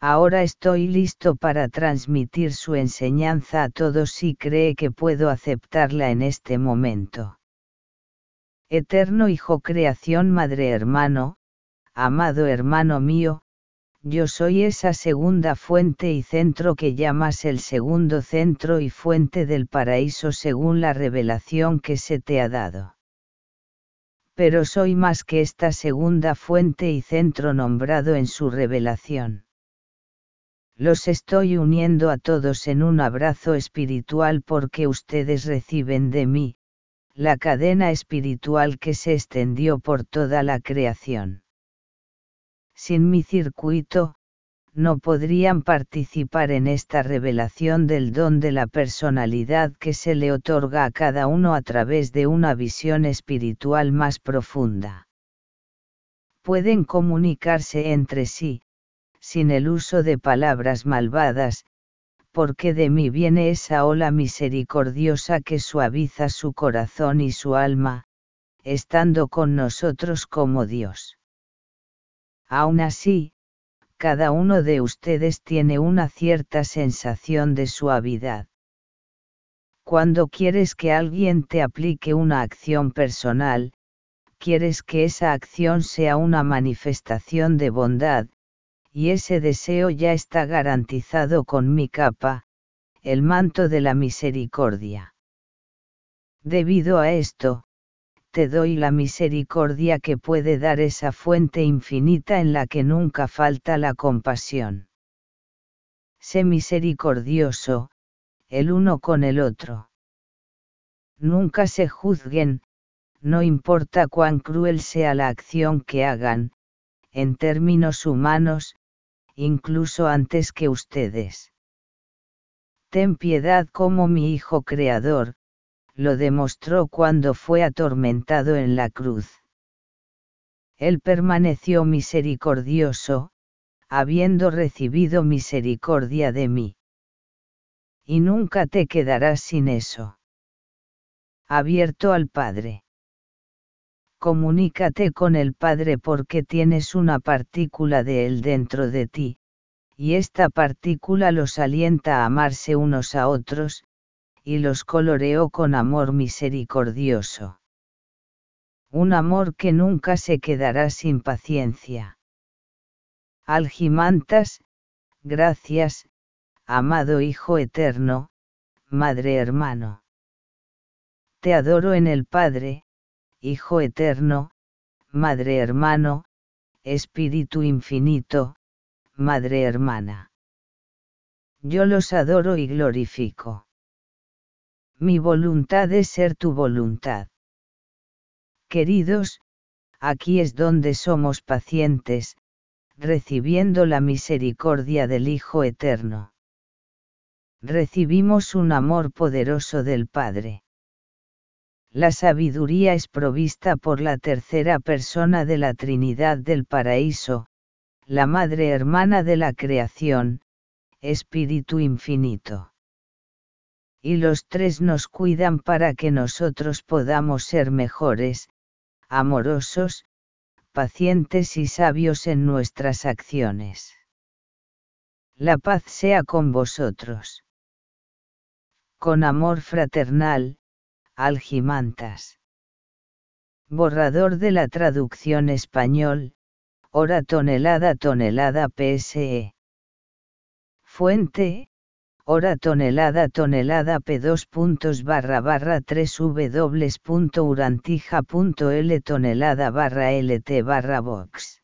Ahora estoy listo para transmitir su enseñanza a todos si cree que puedo aceptarla en este momento. Eterno Hijo Creación Madre Hermano, amado hermano mío, yo soy esa segunda fuente y centro que llamas el segundo centro y fuente del paraíso según la revelación que se te ha dado. Pero soy más que esta segunda fuente y centro nombrado en su revelación. Los estoy uniendo a todos en un abrazo espiritual porque ustedes reciben de mí, la cadena espiritual que se extendió por toda la creación sin mi circuito, no podrían participar en esta revelación del don de la personalidad que se le otorga a cada uno a través de una visión espiritual más profunda. Pueden comunicarse entre sí, sin el uso de palabras malvadas, porque de mí viene esa ola misericordiosa que suaviza su corazón y su alma, estando con nosotros como Dios. Aún así, cada uno de ustedes tiene una cierta sensación de suavidad. Cuando quieres que alguien te aplique una acción personal, quieres que esa acción sea una manifestación de bondad, y ese deseo ya está garantizado con mi capa, el manto de la misericordia. Debido a esto, te doy la misericordia que puede dar esa fuente infinita en la que nunca falta la compasión. Sé misericordioso, el uno con el otro. Nunca se juzguen, no importa cuán cruel sea la acción que hagan, en términos humanos, incluso antes que ustedes. Ten piedad como mi Hijo Creador, lo demostró cuando fue atormentado en la cruz. Él permaneció misericordioso, habiendo recibido misericordia de mí. Y nunca te quedarás sin eso. Abierto al Padre. Comunícate con el Padre porque tienes una partícula de Él dentro de ti, y esta partícula los alienta a amarse unos a otros, y los coloreó con amor misericordioso. Un amor que nunca se quedará sin paciencia. Algimantas, gracias, amado Hijo Eterno, Madre Hermano. Te adoro en el Padre, Hijo Eterno, Madre Hermano, Espíritu Infinito, Madre Hermana. Yo los adoro y glorifico. Mi voluntad es ser tu voluntad. Queridos, aquí es donde somos pacientes, recibiendo la misericordia del Hijo Eterno. Recibimos un amor poderoso del Padre. La sabiduría es provista por la tercera persona de la Trinidad del Paraíso, la Madre Hermana de la Creación, Espíritu Infinito y los tres nos cuidan para que nosotros podamos ser mejores, amorosos, pacientes y sabios en nuestras acciones. La paz sea con vosotros. Con amor fraternal, Algimantas. Borrador de la traducción español, hora tonelada tonelada PSE. Fuente, hora tonelada tonelada p2 puntos barra barra 3 w.urantija.l tonelada barra lt barra box.